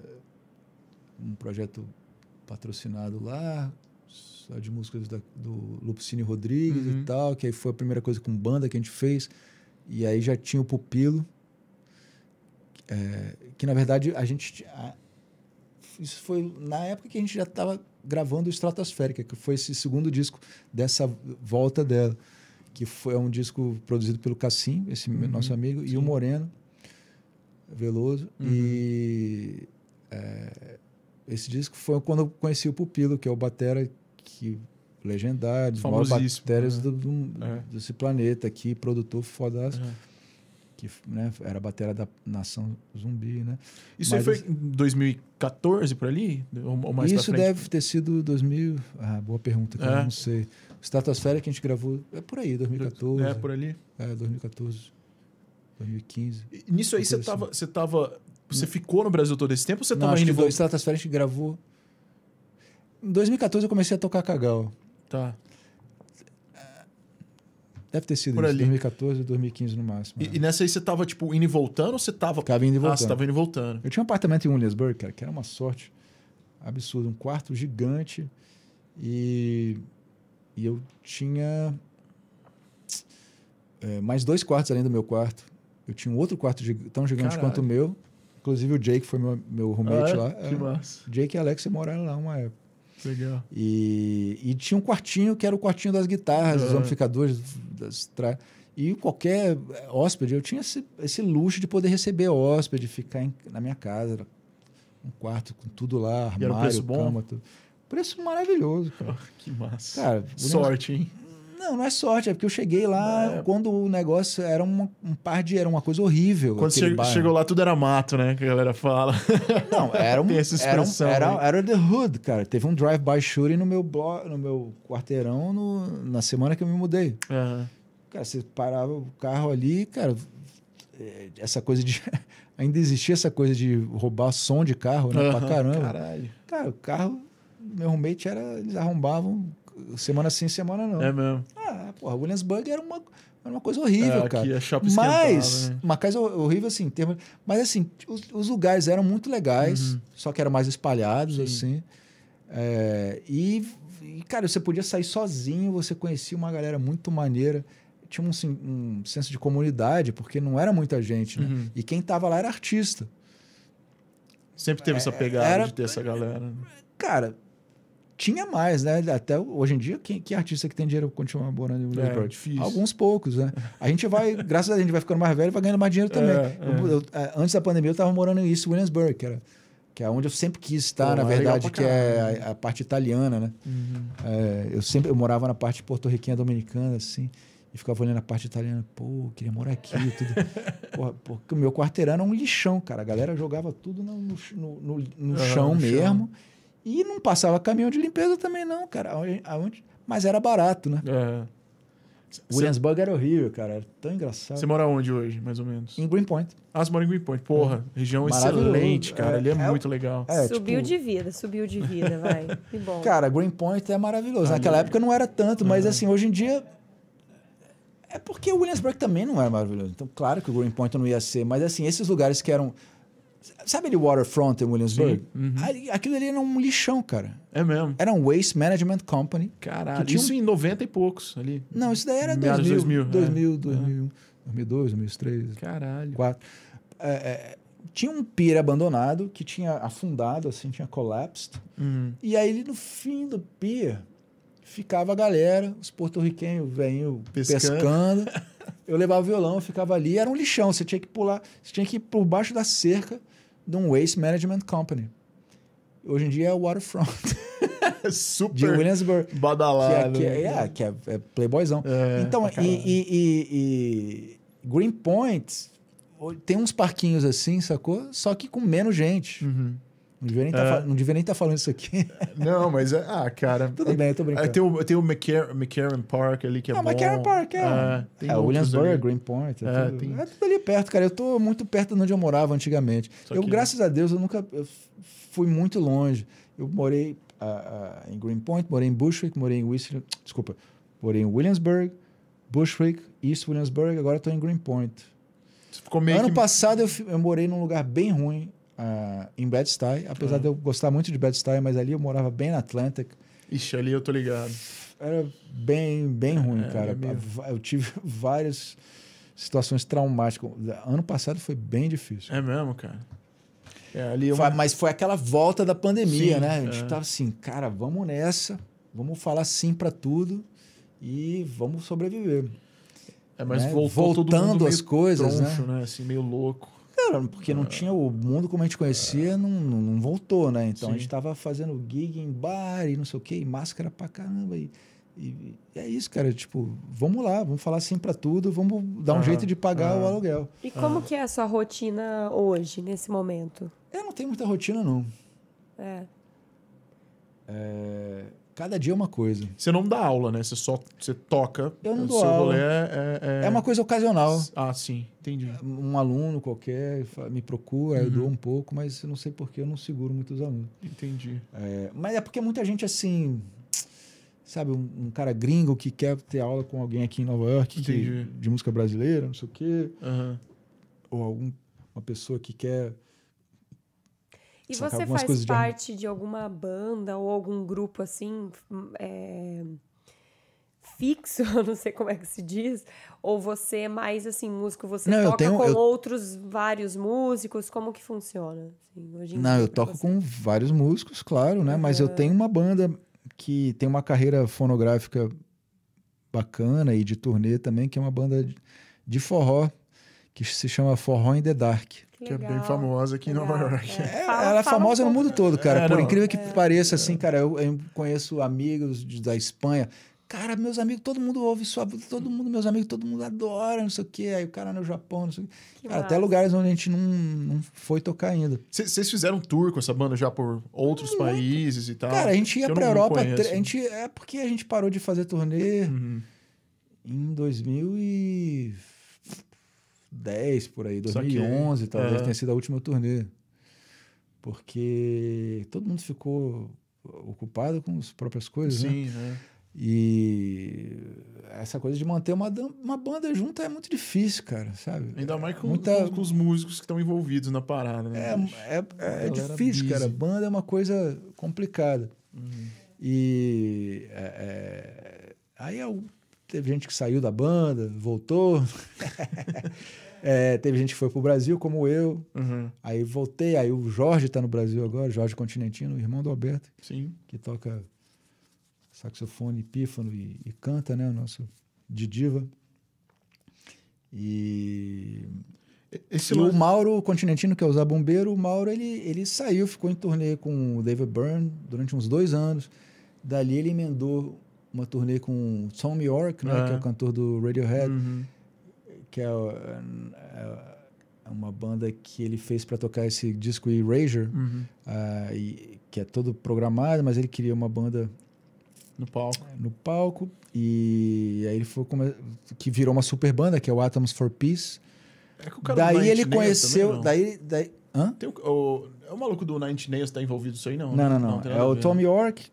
Speaker 3: um projeto patrocinado lá, só de músicas da- do Lupicínio Rodrigues
Speaker 1: Uhum.
Speaker 3: e tal, que aí foi a primeira coisa com banda que a gente fez. E aí já tinha o Pupilo, eh, que na verdade a gente. a- isso foi na época que a gente já estava gravando Estratosférica, que foi esse segundo disco dessa volta dela, que foi um disco produzido pelo Cassim, esse
Speaker 1: Uhum,
Speaker 3: nosso amigo, e
Speaker 1: sim.
Speaker 3: o Moreno Veloso.
Speaker 1: Uhum.
Speaker 3: E é, esse disco foi quando eu conheci o Pupilo, que é o batera que legendário,
Speaker 1: Famosíssimo,
Speaker 3: bateras
Speaker 1: né?
Speaker 3: do, do-
Speaker 1: É.
Speaker 3: desse planeta aqui, produtor fodaço,
Speaker 1: É.
Speaker 3: que né, era a batera da Nação Zumbi, né?
Speaker 1: Isso aí
Speaker 3: Mas-
Speaker 1: foi em 2014, por ali? Ou, mais
Speaker 3: Isso deve ter sido 2000. Ah, boa pergunta, cara.
Speaker 1: É.
Speaker 3: Não sei. Estratosfera que a gente gravou é por aí, 2014.
Speaker 1: É, por ali.
Speaker 3: É, 2014. 2015.
Speaker 1: E nisso aí você
Speaker 3: coisa
Speaker 1: tava, você tava. Você ficou no Brasil todo esse tempo ou você
Speaker 3: Não,
Speaker 1: tava
Speaker 3: acho
Speaker 1: indo
Speaker 3: que do
Speaker 1: voltando?
Speaker 3: Estratosfera a gente gravou. Em 2014 eu comecei a tocar Cagal.
Speaker 1: Tá.
Speaker 3: Deve ter sido
Speaker 1: Por
Speaker 3: isso,
Speaker 1: ali.
Speaker 3: 2014, 2015 no máximo.
Speaker 1: E,
Speaker 3: é.
Speaker 1: e nessa aí você tava, tipo, indo e voltando ou você tava.
Speaker 3: Ficava indo e
Speaker 1: Ah, você
Speaker 3: voltando.
Speaker 1: tava indo e voltando.
Speaker 3: Eu tinha um apartamento em Williamsburg, cara, que era uma sorte absurda. Um quarto gigante. E, e eu tinha é, mais dois quartos além do meu quarto. Eu tinha um outro quarto tão gigante
Speaker 1: Caralho.
Speaker 3: quanto o meu. Inclusive o Jake foi meu, meu roommate
Speaker 1: Ah,
Speaker 3: lá.
Speaker 1: Que
Speaker 3: É,
Speaker 1: massa.
Speaker 3: Jake e Alex moraram lá uma época.
Speaker 1: Legal.
Speaker 3: E, e tinha um quartinho que era o quartinho das guitarras, dos
Speaker 1: Ah.
Speaker 3: amplificadores. Das tra... E qualquer hóspede, eu tinha esse, esse luxo de poder receber hóspede, ficar em- na minha casa. Era um quarto com tudo lá,
Speaker 1: E era
Speaker 3: armário,
Speaker 1: preço bom?
Speaker 3: cama, tudo. Preço maravilhoso, cara.
Speaker 1: Que massa.
Speaker 3: Cara,
Speaker 1: Sorte, hein?
Speaker 3: Não, não é sorte, é porque eu cheguei lá
Speaker 1: É.
Speaker 3: quando o negócio era uma- um par de. Era uma coisa horrível.
Speaker 1: Quando che-
Speaker 3: bairro.
Speaker 1: chegou lá, tudo era mato, né? Que a galera fala.
Speaker 3: Não, era um,
Speaker 1: Tem essa
Speaker 3: era, um,
Speaker 1: expressão
Speaker 3: era, era the hood, cara. Teve um drive-by shooting no meu, no meu quarteirão no- na semana que eu me mudei.
Speaker 1: Aham.
Speaker 3: Cara, você parava o carro ali, cara, é, essa coisa de. Ainda existia essa coisa de roubar som de carro, né? Pra
Speaker 1: Aham,
Speaker 3: caramba.
Speaker 1: Caralho.
Speaker 3: Cara, o carro, meu roommate era. Eles arrombavam semana sim, semana não.
Speaker 1: É mesmo.
Speaker 3: Ah, porra, Williamsburg era uma, era uma coisa horrível,
Speaker 1: É,
Speaker 3: cara.
Speaker 1: aqui é shopping
Speaker 3: Mas,
Speaker 1: né?
Speaker 3: uma coisa horrível assim, em termos, mas assim, os, os lugares eram muito legais,
Speaker 1: Uhum.
Speaker 3: só que eram mais espalhados,
Speaker 1: Sim.
Speaker 3: assim. É, e, e, cara, você podia sair sozinho, você conhecia uma galera muito maneira. Tinha um, assim, um senso de comunidade, porque não era muita gente, né?
Speaker 1: Uhum.
Speaker 3: E quem tava lá era artista.
Speaker 1: Sempre teve essa pegada
Speaker 3: É, era-
Speaker 1: de ter essa galera.
Speaker 3: Cara, tinha mais, né? Até hoje em dia, quem, que artista que tem dinheiro pra continuar morando em Williamsburg?
Speaker 1: É, difícil.
Speaker 3: Alguns poucos, né? A gente vai, graças a Deus, a gente vai ficando mais velho e vai ganhando mais dinheiro também.
Speaker 1: É,
Speaker 3: Eu- eu- é, antes da pandemia, eu estava morando em East Williamsburg, que, era, que é onde eu sempre quis estar,
Speaker 1: Pô,
Speaker 3: na
Speaker 1: é
Speaker 3: verdade, que é
Speaker 1: caralho.
Speaker 3: a, a parte italiana, né?
Speaker 1: Uhum.
Speaker 3: É, eu sempre eu morava na parte porto-riquinha dominicana, assim, e ficava olhando a parte italiana, pô, queria morar aqui e tudo. Porra, porque o meu quarteirão era um lixão, cara. A galera jogava tudo no, no, no, no- chão
Speaker 1: no chão.
Speaker 3: E não passava caminhão de limpeza também, não, cara. Aonde, mas era barato, né?
Speaker 1: É. Cê-
Speaker 3: Williamsburg era horrível, cara. Era tão engraçado.
Speaker 1: Você mora onde hoje, mais ou menos?
Speaker 3: Em Greenpoint.
Speaker 1: Ah, você mora em Greenpoint. Porra, região
Speaker 3: Maravilhoso.
Speaker 1: excelente, cara.
Speaker 3: É,
Speaker 1: Ali é,
Speaker 3: é-
Speaker 1: muito legal.
Speaker 3: É,
Speaker 2: subiu
Speaker 3: tipo,
Speaker 2: de vida, subiu de vida, vai. Que bom.
Speaker 3: Cara, Greenpoint é maravilhoso.
Speaker 1: Ali-
Speaker 3: Naquela época não era tanto, mas assim, hoje em dia É porque o Williamsburg também não era maravilhoso. Então, claro que o Greenpoint não ia ser, mas assim, esses lugares que eram. Sabe ali Waterfront em Williamsburg?
Speaker 1: Uhum.
Speaker 3: Ali- aquilo ali era um lixão, cara.
Speaker 1: É mesmo.
Speaker 3: Era um Waste Management Company.
Speaker 1: Caralho.
Speaker 3: Que tinha um-
Speaker 1: Isso em 90 e poucos ali.
Speaker 3: Não, isso daí era
Speaker 1: Meados de
Speaker 3: 2000,
Speaker 1: 2000,
Speaker 3: 2000,
Speaker 1: é.
Speaker 3: 2000, 2002, 2003,
Speaker 1: Caralho.
Speaker 3: 2004. É, é, tinha um pier abandonado que tinha afundado, assim, tinha collapsed.
Speaker 1: Uhum.
Speaker 3: E aí, no fim do pier, ficava a galera, os porto-riquenhos, velhinho,
Speaker 1: Pescando.
Speaker 3: pescando. Eu levava o violão, ficava ali, era um lixão. Você tinha que pular, você tinha que ir por baixo da cerca de um Waste Management Company. Hoje em dia é Waterfront de
Speaker 1: Super
Speaker 3: Williamsburg. Que é,
Speaker 1: badalado.
Speaker 3: que é, é, que é, é playboyzão.
Speaker 1: É,
Speaker 3: então, e, e, e, e Greenpoint tem uns parquinhos assim, sacou? Só que com menos gente.
Speaker 1: Uhum.
Speaker 3: Não devia nem
Speaker 1: É.
Speaker 3: tá, nem estar falando isso aqui.
Speaker 1: Não, mas é. Ah, cara.
Speaker 3: Tudo bem, eu tô
Speaker 1: Aí
Speaker 3: brincando.
Speaker 1: tem o, tem o McCarran, McCarran Park ali que é
Speaker 3: Ah,
Speaker 1: bom.
Speaker 3: McCarran Park, é.
Speaker 1: É, tem
Speaker 3: é,
Speaker 1: outros
Speaker 3: Williamsburg. Greenpoint. É,
Speaker 1: É,
Speaker 3: tudo,
Speaker 1: tem-
Speaker 3: é tudo ali perto, cara. Eu tô muito perto de onde eu morava antigamente.
Speaker 1: Só
Speaker 3: eu,
Speaker 1: que-
Speaker 3: graças a Deus, eu nunca eu fui muito longe. Eu morei ah, ah, em Greenpoint, morei em Bushwick, morei em Whistler. Desculpa. Morei em Williamsburg, Bushwick, East Williamsburg, agora estou em Greenpoint.
Speaker 1: Você ficou meio
Speaker 3: ano
Speaker 1: que...
Speaker 3: passado eu, eu morei num lugar bem ruim, ah, em Bed-Stuy, apesar
Speaker 1: Ah.
Speaker 3: de eu gostar muito de Bed-Stuy, mas ali eu morava bem na Atlantic.
Speaker 1: Ixi, ali eu tô ligado.
Speaker 3: Era bem, bem ruim,
Speaker 1: é
Speaker 3: cara. Eu tive várias situações traumáticas. Ano passado foi bem difícil.
Speaker 1: É mesmo, cara. É, ali eu...
Speaker 3: Foi- Mas foi aquela volta da pandemia,
Speaker 1: Sim,
Speaker 3: né? A gente
Speaker 1: é.
Speaker 3: tava assim, cara, vamos nessa, vamos falar sim pra tudo e vamos sobreviver.
Speaker 1: É, mas
Speaker 3: né? Voltando as coisas, né?
Speaker 1: troncho, né? Assim, meio louco.
Speaker 3: Cara, porque não tinha o mundo como a gente conhecia, não, não, não voltou, né? Então a
Speaker 1: Sim.
Speaker 3: gente tava fazendo gig em bar e não sei o quê, e máscara pra caramba. E, e- e é isso, cara. Tipo, vamos lá, vamos falar sim pra tudo, vamos dar um
Speaker 1: Aham,
Speaker 3: jeito de pagar o aluguel.
Speaker 2: E como que é a sua rotina hoje, nesse momento?
Speaker 3: Eu não tenho muita rotina, não.
Speaker 2: É.
Speaker 3: É, cada dia é uma coisa.
Speaker 1: Você não dá aula, né? Você só você toca.
Speaker 3: Eu não
Speaker 1: o
Speaker 3: dou
Speaker 1: seu
Speaker 3: aula.
Speaker 1: rolê é, é,
Speaker 3: É uma coisa ocasional.
Speaker 1: Ah, sim. Entendi.
Speaker 3: Um aluno qualquer me procura, eu
Speaker 1: Uhum.
Speaker 3: dou um pouco, mas eu não sei porque eu não seguro muitos alunos.
Speaker 1: Entendi.
Speaker 3: É, mas é porque muita gente assim, sabe, um, um cara gringo que quer ter aula com alguém aqui em Nova York que- de música brasileira, não sei o quê,
Speaker 1: Aham.
Speaker 3: ou algum, uma pessoa que quer.
Speaker 2: E você faz
Speaker 3: coisas de
Speaker 2: parte de alguma banda ou algum grupo assim é, fixo, eu não sei como é que se diz, ou você é mais assim músico, você
Speaker 3: Não,
Speaker 2: toca
Speaker 3: tenho-
Speaker 2: com
Speaker 3: eu-
Speaker 2: outros vários músicos, como que funciona? assim,
Speaker 3: Não, eu toco
Speaker 2: você?
Speaker 3: com vários músicos, claro, né? Mas eu tenho uma banda que tem uma carreira fonográfica bacana e de turnê também, que é uma banda de forró, que se chama Forró in the Dark.
Speaker 1: Que é bem
Speaker 2: legal,
Speaker 1: famosa aqui em Nova
Speaker 2: legal.
Speaker 1: York.
Speaker 2: É,
Speaker 3: É,
Speaker 2: fala-
Speaker 3: ela é
Speaker 2: um
Speaker 3: famosa no mundo todo, cara.
Speaker 1: É,
Speaker 3: Por
Speaker 1: não.
Speaker 3: incrível que pareça, assim, cara, eu, eu conheço amigos de- da Espanha. Cara, meus amigos, todo mundo ouve sua todo mundo, meus amigos, todo mundo adora, não sei o quê. Aí o cara no Japão, não sei o quê.
Speaker 2: Que
Speaker 3: Cara, até lugares onde a gente não, não foi tocar ainda.
Speaker 1: Cê- Vocês fizeram um tour com essa banda já por outros países e tal?
Speaker 3: Cara, a gente ia
Speaker 1: Eu
Speaker 3: pra
Speaker 1: não
Speaker 3: Europa. A gente, é porque a gente parou de fazer turnê
Speaker 1: Uhum.
Speaker 3: em 2010, por aí,
Speaker 1: Saquei.
Speaker 3: 2011, talvez
Speaker 1: É.
Speaker 3: tenha sido a última turnê. Porque todo mundo ficou ocupado com as próprias coisas, né?
Speaker 1: Sim, né?
Speaker 3: E essa coisa de manter uma, uma banda junta é muito difícil, cara, sabe?
Speaker 1: Ainda mais com,
Speaker 3: Muita-
Speaker 1: com- com os músicos que estão envolvidos na parada, né?
Speaker 3: É, é, é difícil, cara.
Speaker 1: busy.
Speaker 3: Banda é uma coisa complicada.
Speaker 1: Uhum.
Speaker 3: E é, é, aí eu- teve gente que saiu da banda, voltou. É, teve gente que foi pro Brasil, como eu.
Speaker 1: Uhum.
Speaker 3: Aí voltei, aí o Jorge tá no Brasil agora, Jorge Continentino, irmão do Alberto,
Speaker 1: Sim.
Speaker 3: que toca saxofone, pífano e, e canta, né? O nosso de diva. E,
Speaker 1: Esse
Speaker 3: e o
Speaker 1: lance-
Speaker 3: Mauro Continentino, que é o Zé Bombeiro, o Mauro ele, ele saiu, ficou em turnê com o David Byrne durante uns dois anos. Dali ele emendou uma turnê com Tom York, né?
Speaker 1: É.
Speaker 3: Que é o cantor do Radiohead.
Speaker 1: Uhum.
Speaker 3: que é, é- é uma banda que ele fez para tocar esse disco Erasure,
Speaker 1: Uhum.
Speaker 3: ah, e- que é todo programado, mas ele queria uma banda
Speaker 1: No palco.
Speaker 3: no palco e aí ele foi que virou uma super banda que é o Atoms for Peace.
Speaker 1: É
Speaker 3: daí ele conheceu,
Speaker 1: também, não?
Speaker 3: daí, daí hã?
Speaker 1: Tem o, o- é o maluco do Nine Inch Nails que tá envolvido nisso aí, não?
Speaker 3: Não,
Speaker 1: né?
Speaker 3: não, não.
Speaker 1: tem
Speaker 3: é o Tom
Speaker 1: né?
Speaker 3: York,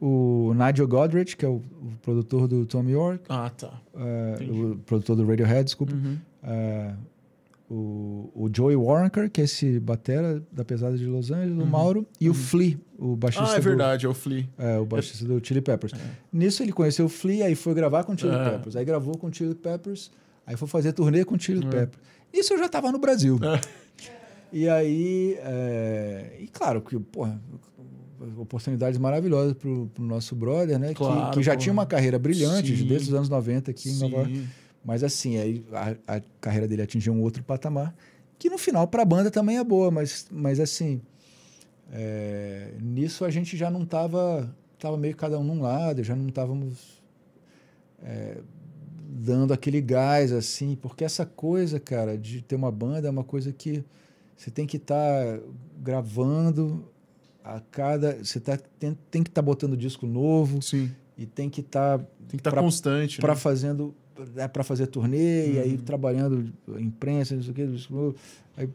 Speaker 3: o Nigel Godrich, que é o, o produtor do Tom York,
Speaker 1: Ah, tá.
Speaker 3: é, o produtor do Radiohead, desculpa.
Speaker 1: Uhum.
Speaker 3: É, o, o Joey Waronker, que é esse batera da pesada de Los Angeles, o Mauro, e o Flea, o baixista
Speaker 1: Ah, é
Speaker 3: do-
Speaker 1: verdade, é o Flea.
Speaker 3: é, o baixista do Chili Peppers.
Speaker 1: É.
Speaker 3: Nisso ele conheceu o Flea, aí foi gravar com o Chili
Speaker 1: É.
Speaker 3: Peppers. Aí gravou com o Chili Peppers, aí foi fazer turnê com o Chili
Speaker 1: É.
Speaker 3: Peppers. Isso eu já tava no Brasil.
Speaker 1: É.
Speaker 3: E aí, é, e claro que, porra, oportunidades maravilhosas pro, pro nosso brother, né? Que-
Speaker 1: Claro,
Speaker 3: que, já
Speaker 1: porra.
Speaker 3: tinha uma carreira brilhante
Speaker 1: Sim.
Speaker 3: desde os anos 90 aqui em Nova York.
Speaker 1: Sim.
Speaker 3: Mas assim, aí a, a carreira dele atingiu um outro patamar, que no final para a banda também é boa, mas, mas assim, é, nisso a gente já não tava, tava meio cada um num lado, já não estávamos é, dando aquele gás assim, porque essa coisa, cara, de ter uma banda é uma coisa que você tem que estar gravando a cada, você tá, tem, tem que estar botando disco novo
Speaker 1: Sim.
Speaker 3: e tem que estar
Speaker 1: Tem que estar
Speaker 3: Pra-
Speaker 1: constante.
Speaker 3: para
Speaker 1: né?
Speaker 3: fazendo é, para fazer turnê e aí
Speaker 1: Uhum.
Speaker 3: trabalhando imprensa não sei o que isso, aí,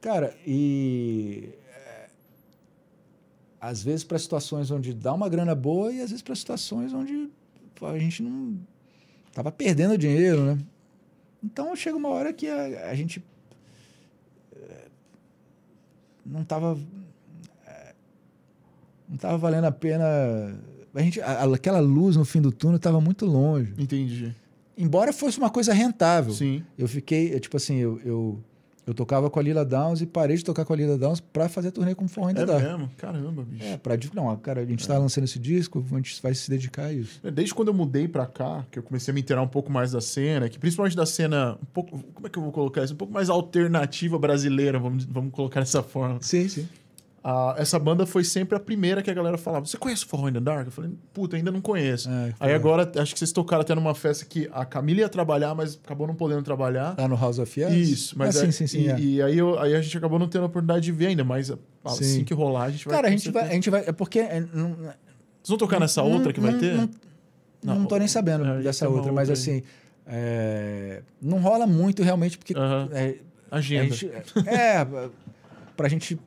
Speaker 3: cara e é, às vezes para situações onde dá uma grana boa e às vezes para situações onde a gente não tava perdendo dinheiro né então chega uma hora que a, a gente é, não tava não tava valendo a pena a gente a- aquela luz no fim do túnel estava muito longe
Speaker 1: Entendi.
Speaker 3: embora fosse uma coisa rentável.
Speaker 1: Sim.
Speaker 3: Eu fiquei, é, tipo assim, eu, eu, eu tocava com a Lila Downs e parei de tocar com a Lila Downs pra fazer turnê com o Forró
Speaker 1: É
Speaker 3: Ainda Dá.
Speaker 1: mesmo? Caramba, bicho.
Speaker 3: É, pra, não, cara, a gente tá lançando esse disco, a gente vai se dedicar a isso.
Speaker 1: Desde quando eu mudei pra cá, que eu comecei a me inteirar um pouco mais da cena, que principalmente da cena um pouco, como é que eu vou colocar isso? Um pouco mais alternativa brasileira, vamos, vamos colocar dessa forma.
Speaker 3: Sim, sim.
Speaker 1: Ah, essa banda foi sempre a primeira que a galera falava: Você conhece o Forró in the Dark? Eu falei: Puta, ainda não conheço.
Speaker 3: É,
Speaker 1: Aí agora, acho que vocês tocaram até numa festa que a Camila ia trabalhar, mas acabou não podendo trabalhar.
Speaker 3: Lá no House of Yes?
Speaker 1: Isso, mas
Speaker 3: ah,
Speaker 1: é-
Speaker 3: sim, sim, sim.
Speaker 1: e,
Speaker 3: é.
Speaker 1: e aí, eu- aí a gente acabou não tendo a oportunidade de ver ainda, mas assim
Speaker 3: Sim.
Speaker 1: que rolar, a gente vai.
Speaker 3: Cara, a gente, vai, a gente vai. É porque. é, não,
Speaker 1: Vocês vão tocar nessa outra que vai
Speaker 3: não,
Speaker 1: ter?
Speaker 3: Não, não,
Speaker 1: Não,
Speaker 3: tô nem sabendo
Speaker 1: é,
Speaker 3: dessa
Speaker 1: uma
Speaker 3: outra, mas
Speaker 1: outra aí.
Speaker 3: assim. é, não rola muito realmente, porque. É, a
Speaker 1: Agenda.
Speaker 3: gente, é, pra gente.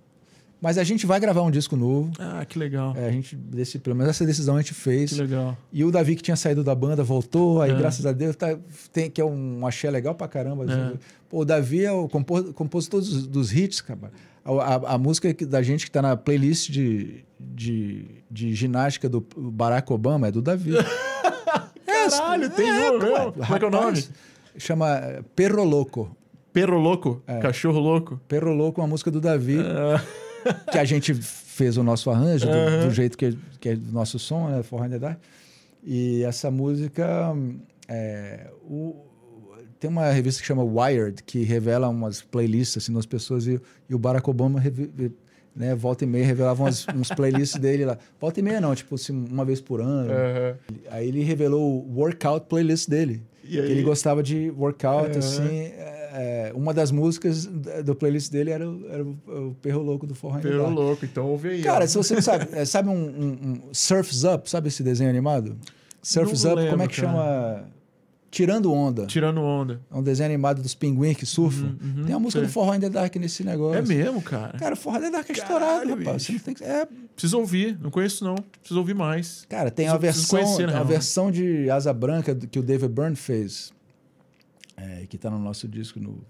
Speaker 3: Mas a gente vai gravar um disco novo.
Speaker 1: Ah, que legal.
Speaker 3: É, a gente, desse, pelo menos essa decisão a gente fez.
Speaker 1: Que legal.
Speaker 3: E o Davi, que tinha saído da banda, voltou. Aí,
Speaker 1: É.
Speaker 3: graças a Deus, tá, tem, que é um axé legal pra caramba. assim.
Speaker 1: É.
Speaker 3: Pô, o Davi é o compor, compositor dos, dos hits, cara. A, a- a música da gente que tá na playlist de, de, de ginástica do Barack Obama é do Davi.
Speaker 1: Caralho, tem um mesmo.
Speaker 3: ué,
Speaker 1: Como é que é o nome?
Speaker 3: Chama eh, Perro Louco.
Speaker 1: Perro louco?
Speaker 3: É.
Speaker 1: Cachorro louco?
Speaker 3: Perro Louco é uma música do Davi.
Speaker 1: Ah,
Speaker 3: que a gente fez o nosso arranjo do,
Speaker 1: Aham.
Speaker 3: do jeito que, que é o nosso som, né? Forró Dark. E essa música é, o- tem uma revista que chama Wired que revela umas playlists assim das pessoas e, e o Barack Obama revi- né, volta e meia revelava umas, uns playlists dele lá. Volta e meia não, tipo assim, uma vez por ano.
Speaker 1: aham.
Speaker 3: Aí ele revelou o workout playlist dele.
Speaker 1: E
Speaker 3: ele gostava de workout,
Speaker 1: Aham.
Speaker 3: assim. é, uma das músicas do playlist dele era, o- era o, Perro Louco do Forró
Speaker 1: Perro louco, então ouve aí.
Speaker 3: Cara,
Speaker 1: ó.
Speaker 3: se você não sabe, é, sabe um, um- um Surf's Up, sabe esse desenho animado? Surf's
Speaker 1: Não
Speaker 3: Up, como é
Speaker 1: lembro,
Speaker 3: que
Speaker 1: cara.
Speaker 3: chama? Tirando Onda.
Speaker 1: Tirando onda.
Speaker 3: É um desenho animado dos pinguins que surfam.
Speaker 1: Uhum, uhum,
Speaker 3: tem a música
Speaker 1: sei.
Speaker 3: do Forró in the Dark nesse negócio.
Speaker 1: É mesmo, cara.
Speaker 3: Cara, o Forró in the Dark é estourado, rapaz. Você não tem que- é,
Speaker 1: Preciso ouvir. Não conheço, não. Preciso ouvir mais.
Speaker 3: cara, tem
Speaker 1: Preciso-
Speaker 3: a versão,
Speaker 1: conhecer, na
Speaker 3: a versão de Asa Branca que o David Byrne fez, é, que tá no nosso disco no,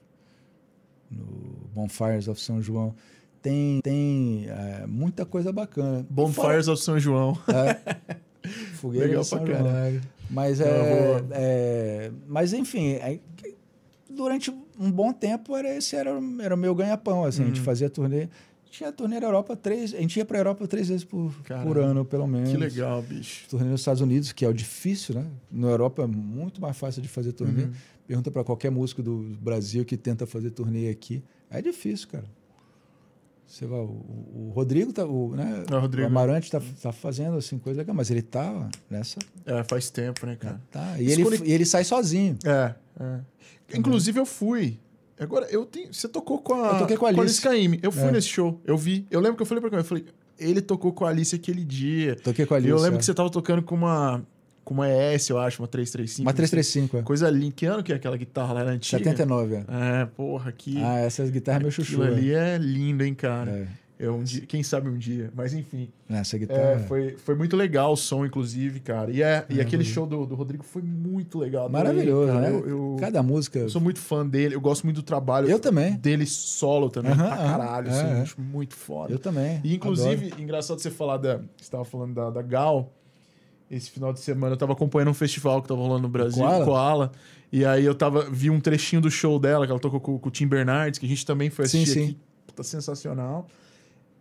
Speaker 3: no Bonfires of São João. Tem, tem é, muita coisa bacana.
Speaker 1: Bonfires of São João.
Speaker 3: É. Fogueira
Speaker 1: Legal
Speaker 3: de São João.
Speaker 1: caralho.
Speaker 3: Mas, é, é, mas enfim, é, durante um bom tempo era esse era, era o meu ganha-pão. Assim, A gente
Speaker 1: Uhum.
Speaker 3: fazia turnê. Tinha turnê na Europa três. A gente ia para a Europa três vezes por,
Speaker 1: Caralho.
Speaker 3: por ano, pelo menos.
Speaker 1: Que legal, bicho.
Speaker 3: Turnê nos Estados Unidos, que é o difícil, né? Na Europa é muito mais fácil de fazer turnê.
Speaker 1: Uhum.
Speaker 3: Pergunta para qualquer músico do Brasil que tenta fazer turnê aqui. É difícil, cara. Você vai, o, o Rodrigo, tá, o, né?
Speaker 1: É, o Rodrigo.
Speaker 3: Amarante tá, tá fazendo assim, coisa legal, mas ele tá nessa.
Speaker 1: É, faz tempo, né, cara?
Speaker 3: Tá. E, ele,
Speaker 1: Escolhi-
Speaker 3: e ele sai sozinho.
Speaker 1: É, é. Inclusive, eu fui. Agora, eu tenho. Você tocou com a.
Speaker 3: Eu toquei com a Alice.
Speaker 1: Caymmi. Eu fui
Speaker 3: É.
Speaker 1: nesse show. Eu vi. Eu lembro que eu falei pra ele, eu falei, ele tocou com a Alice aquele dia.
Speaker 3: Toquei com a
Speaker 1: E
Speaker 3: Alice.
Speaker 1: eu lembro
Speaker 3: é.
Speaker 1: que você tava tocando com uma. Com uma ES, eu acho, uma 335.
Speaker 3: Uma 335, é.
Speaker 1: Coisa linda. Que ano que é aquela guitarra lá? Era antiga?
Speaker 3: 79, é.
Speaker 1: É, porra, que.
Speaker 3: Ah, essas guitarras é meu chuchu.
Speaker 1: Aquilo
Speaker 3: é.
Speaker 1: ali é lindo, hein, cara.
Speaker 3: É.
Speaker 1: Eu um dia, quem sabe um dia, mas enfim.
Speaker 3: Nessa guitarra.
Speaker 1: É, foi, foi muito legal o som, inclusive, cara. E, é, e aquele show do, do Rodrigo foi muito legal.
Speaker 3: Maravilhoso,
Speaker 1: cara.
Speaker 3: né?
Speaker 1: Eu, eu-
Speaker 3: Cada música.
Speaker 1: eu sou muito fã dele, eu gosto muito do trabalho
Speaker 3: Eu também.
Speaker 1: dele solo também, pra caralho, assim,
Speaker 3: É, é.
Speaker 1: muito foda.
Speaker 3: Eu também.
Speaker 1: E inclusive,
Speaker 3: adoro.
Speaker 1: engraçado você falar da. Você tava falando da, da Gal. Esse final de semana eu tava acompanhando um festival que tava rolando no Brasil,
Speaker 3: Koala?
Speaker 1: Koala. E aí eu tava, vi um trechinho do show dela, que ela tocou com, com o Tim Bernardes, que a gente também foi
Speaker 3: Sim,
Speaker 1: assistir
Speaker 3: sim.
Speaker 1: aqui. Puta, sensacional.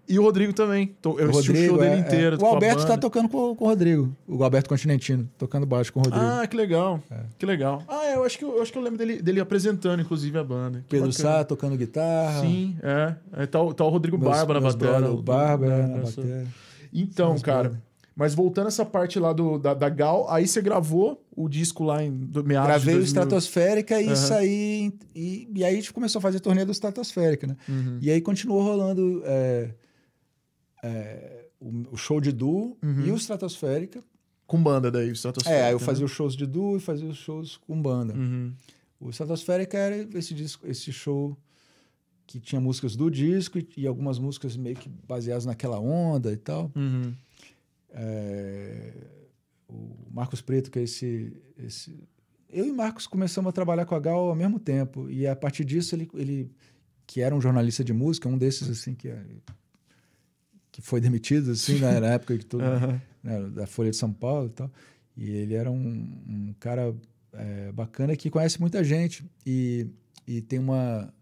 Speaker 1: E o Rodrigo também. Eu
Speaker 3: O
Speaker 1: assisti o show dele
Speaker 3: é, é.
Speaker 1: inteiro.
Speaker 3: O
Speaker 1: com a
Speaker 3: Alberto tá tocando com, com o Rodrigo. O Alberto Continentino, tocando baixo com o Rodrigo.
Speaker 1: Ah, que legal.
Speaker 3: É.
Speaker 1: Que legal. Ah, é, eu acho que eu, acho que eu lembro dele, dele apresentando, inclusive, a banda. Que
Speaker 3: Pedro
Speaker 1: bacana.
Speaker 3: Sá tocando guitarra.
Speaker 1: Sim, é. é tá, o- tá o Rodrigo
Speaker 3: Meus-
Speaker 1: Barba na bateria.
Speaker 3: O Barba na bateria.
Speaker 1: Então, cara. Mas voltando essa parte lá do, da, da Gal, aí você gravou o disco lá em do, meados
Speaker 3: Gravei
Speaker 1: de
Speaker 3: o
Speaker 1: 2000.
Speaker 3: Estratosférica e
Speaker 1: Aham.
Speaker 3: saí. E, e aí a gente começou a fazer turnê do Estratosférica, né?
Speaker 1: Uhum.
Speaker 3: E aí continuou rolando é, é, o, o show de duo
Speaker 1: Uhum.
Speaker 3: e o Estratosférica.
Speaker 1: Com banda daí, o Stratosférica,
Speaker 3: É, aí eu
Speaker 1: né?
Speaker 3: fazia os shows de duo e fazia os shows com banda.
Speaker 1: Uhum.
Speaker 3: O Estratosférica era esse disco, esse show que tinha músicas do disco e, e algumas músicas meio que baseadas naquela onda e tal.
Speaker 1: Uhum.
Speaker 3: É, o Marcos Preto, que é esse, esse. Eu e Marcos começamos a trabalhar com a Gal ao mesmo tempo. E a partir disso, ele, ele que era um jornalista de música, um desses assim que, que foi demitido assim, na, na época que todo,
Speaker 1: Aham.
Speaker 3: né, da Folha de São Paulo e tal. E ele era um, um cara é, bacana que conhece muita gente e, e tem uma,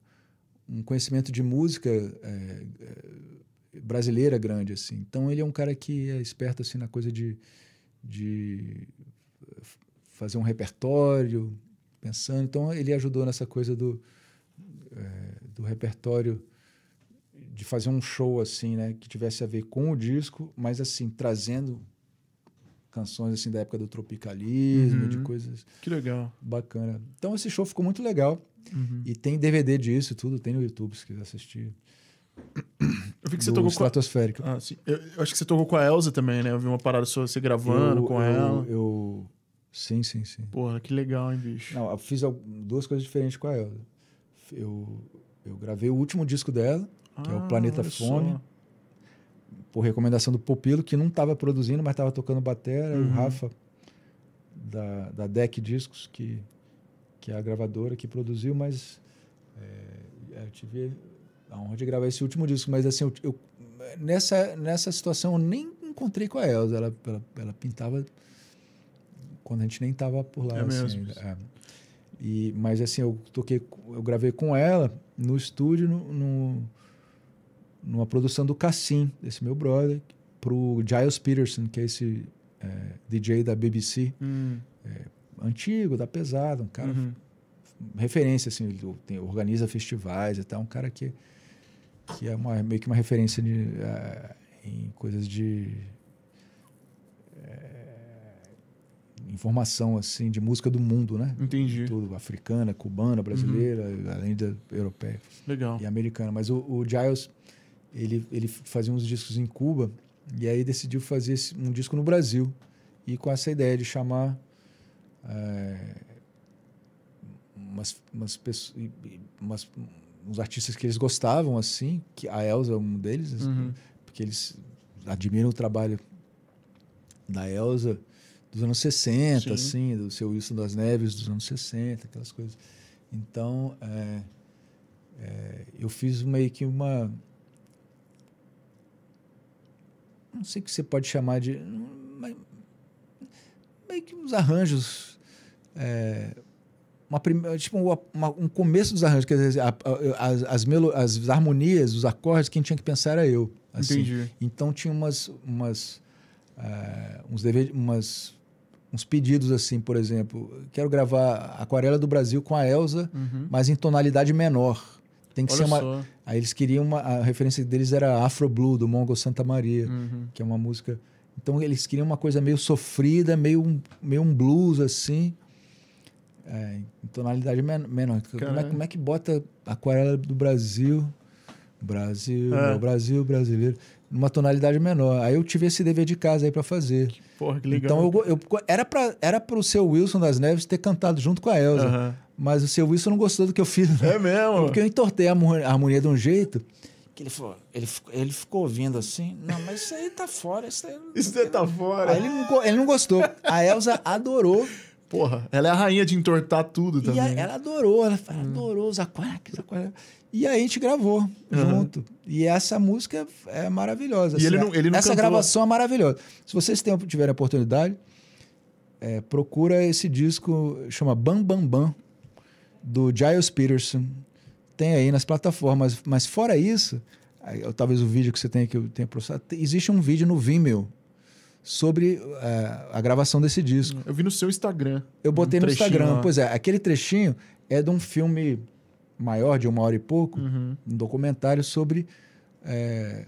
Speaker 3: um conhecimento de música é, é, brasileira grande assim. Então ele é um cara que é esperto assim na coisa de, de fazer um repertório, pensando. Então ele ajudou nessa coisa do é, do repertório de fazer um show assim, né, que tivesse a ver com o disco, mas assim trazendo canções assim da época do tropicalismo,
Speaker 1: Uhum.
Speaker 3: de coisas
Speaker 1: Que legal.
Speaker 3: bacana. Então esse show ficou muito legal
Speaker 1: Uhum.
Speaker 3: e tem DVD disso, tudo tem no YouTube se quiser assistir.
Speaker 1: Eu vi que você tocou com a... Ah, sim. Eu, eu acho que você tocou com a Elza também, né? Eu vi uma parada sua você gravando
Speaker 3: eu,
Speaker 1: com
Speaker 3: eu,
Speaker 1: ela.
Speaker 3: Eu, sim, sim, sim.
Speaker 1: Porra, que legal, hein, bicho?
Speaker 3: Não, eu fiz duas coisas diferentes com a Elza. Eu, eu gravei o último disco dela, que é o
Speaker 1: Ah,
Speaker 3: Planeta Fome.
Speaker 1: só.
Speaker 3: por recomendação do Popilo, que não estava produzindo, mas estava tocando bateria.
Speaker 1: Uhum.
Speaker 3: O Rafa, da, da Deck Discos, que, que é a gravadora que produziu, mas é, eu tive a honra de gravar esse último disco. Mas assim, eu, eu- nessa, nessa situação eu nem encontrei com a Elza. Ela, ela, ela pintava quando a gente nem estava por lá.
Speaker 1: É
Speaker 3: assim,
Speaker 1: mesmo?
Speaker 3: É. E, mas assim, eu toquei, eu gravei com ela no estúdio, no, no- numa produção do Cassim, desse meu brother, pro Giles Peterson, que é esse é, DJ da BBC,
Speaker 1: Hum,
Speaker 3: antigo, da pesada, um cara
Speaker 1: uhum.
Speaker 3: referência, assim, ele tem- organiza festivais e tal, um cara que, que é uma, meio que uma referência de, eh, em coisas de eh, informação, assim, de música do mundo, né?
Speaker 1: Entendi.
Speaker 3: Tudo, africana, cubana, brasileira, além da europeia
Speaker 1: Legal.
Speaker 3: e americana. Mas o, o Giles, ele, ele fazia uns discos em Cuba e aí decidiu fazer um disco no Brasil. E com essa ideia de chamar eh, umas, umas pessoas, umas- uns artistas que eles gostavam, assim, que a Elza é um deles, assim,
Speaker 1: Uhum.
Speaker 3: porque eles admiram o trabalho da Elza dos anos 60,
Speaker 1: Sim.
Speaker 3: assim, do seu Wilson das Neves dos anos 60, aquelas coisas. Então, é, é, eu fiz meio que uma. Não sei o que você pode chamar de. Meio que uns arranjos. é, uma prime- tipo uma- uma- um começo dos arranjos, quer dizer, a- a- as, as, melo- as harmonias, os acordes, quem tinha que pensar era eu. assim.
Speaker 1: Entendi.
Speaker 3: Então tinha umas, umas, eh, uns, deve- umas, uns pedidos assim, por exemplo, quero gravar Aquarela do Brasil com a Elsa,
Speaker 1: Uhum.
Speaker 3: mas em tonalidade menor. Tem que
Speaker 1: Olha
Speaker 3: ser uma.
Speaker 1: só.
Speaker 3: Aí eles queriam uma. A referência deles era Afro Blue do Mongo Santa Maria,
Speaker 1: Uhum.
Speaker 3: que é uma música. Então eles queriam uma coisa meio sofrida, meio um, meio um blues assim. É, em tonalidade men- menor. Como é, como é que bota Aquarela do Brasil? Brasil,
Speaker 1: É.
Speaker 3: é Brasil brasileiro, numa tonalidade menor. Aí eu tive esse dever de casa aí para fazer.
Speaker 1: Porra, que legal.
Speaker 3: Então eu, eu, era para era pro seu Wilson das Neves ter cantado junto com a Elsa, mas o seu Wilson não gostou do que eu fiz. né?
Speaker 1: É mesmo?
Speaker 3: Porque eu entortei a harmo- a harmonia de um jeito Que ele falou, ele, ficou- ele ficou ouvindo assim, não, mas isso aí tá fora, isso aí...
Speaker 1: Isso daí tá fora.
Speaker 3: Aí ele não, ele não gostou. A Elsa adorou.
Speaker 1: Porra, ela é a rainha de entortar tudo
Speaker 3: E
Speaker 1: também.
Speaker 3: a- ela adorou, ela falou, adorou os aquáticos. E aí a gente gravou junto. E essa música é maravilhosa.
Speaker 1: E ele não- ele não
Speaker 3: essa
Speaker 1: cantou-
Speaker 3: gravação é maravilhosa. Se vocês tiverem a oportunidade, é, procura esse disco, chama Bam Bam Bam, do Giles Peterson. Tem aí nas plataformas. Mas fora isso, talvez o vídeo que você tem que eu tenha processado, existe um vídeo no Vimeo sobre é, a gravação desse disco.
Speaker 1: Eu vi no seu Instagram.
Speaker 3: Eu botei
Speaker 1: um
Speaker 3: no Instagram.
Speaker 1: lá.
Speaker 3: Pois é, aquele trechinho é de um filme maior, de uma hora e pouco,
Speaker 1: Uhum.
Speaker 3: um documentário sobre é,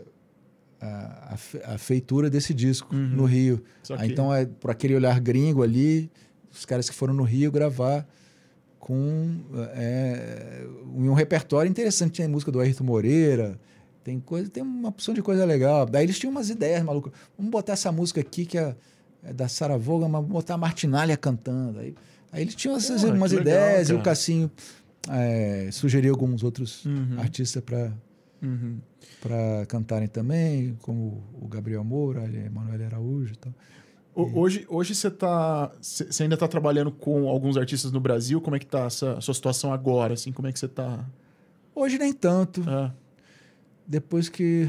Speaker 3: a, a fe- a feitura desse disco
Speaker 1: Uhum.
Speaker 3: no Rio.
Speaker 1: Só
Speaker 3: Ah, então é por aquele olhar gringo ali, os caras que foram no Rio gravar com é, um repertório interessante. Tinha música do Ayrton Moreira, tem coisa, tem uma opção de coisa legal. Daí eles tinham umas ideias malucas. Vamos botar essa música aqui que é, é da Sarah Vaughan, mas botar a Martinalha cantando. Aí, aí eles tinham essas,
Speaker 1: Porra,
Speaker 3: umas
Speaker 1: que legal,
Speaker 3: ideias e o. Cassinho é, sugeriu alguns outros
Speaker 1: Uhum.
Speaker 3: artistas para
Speaker 1: Uhum.
Speaker 3: para cantarem também, como o Gabriel Moura, a Emanuel Araújo e tal.
Speaker 1: O- Hoje, hoje você tá. Você ainda tá trabalhando com alguns artistas no Brasil? Como é que tá essa sua situação agora? Assim, como é que você tá?
Speaker 3: Hoje nem tanto.
Speaker 1: É.
Speaker 3: Depois que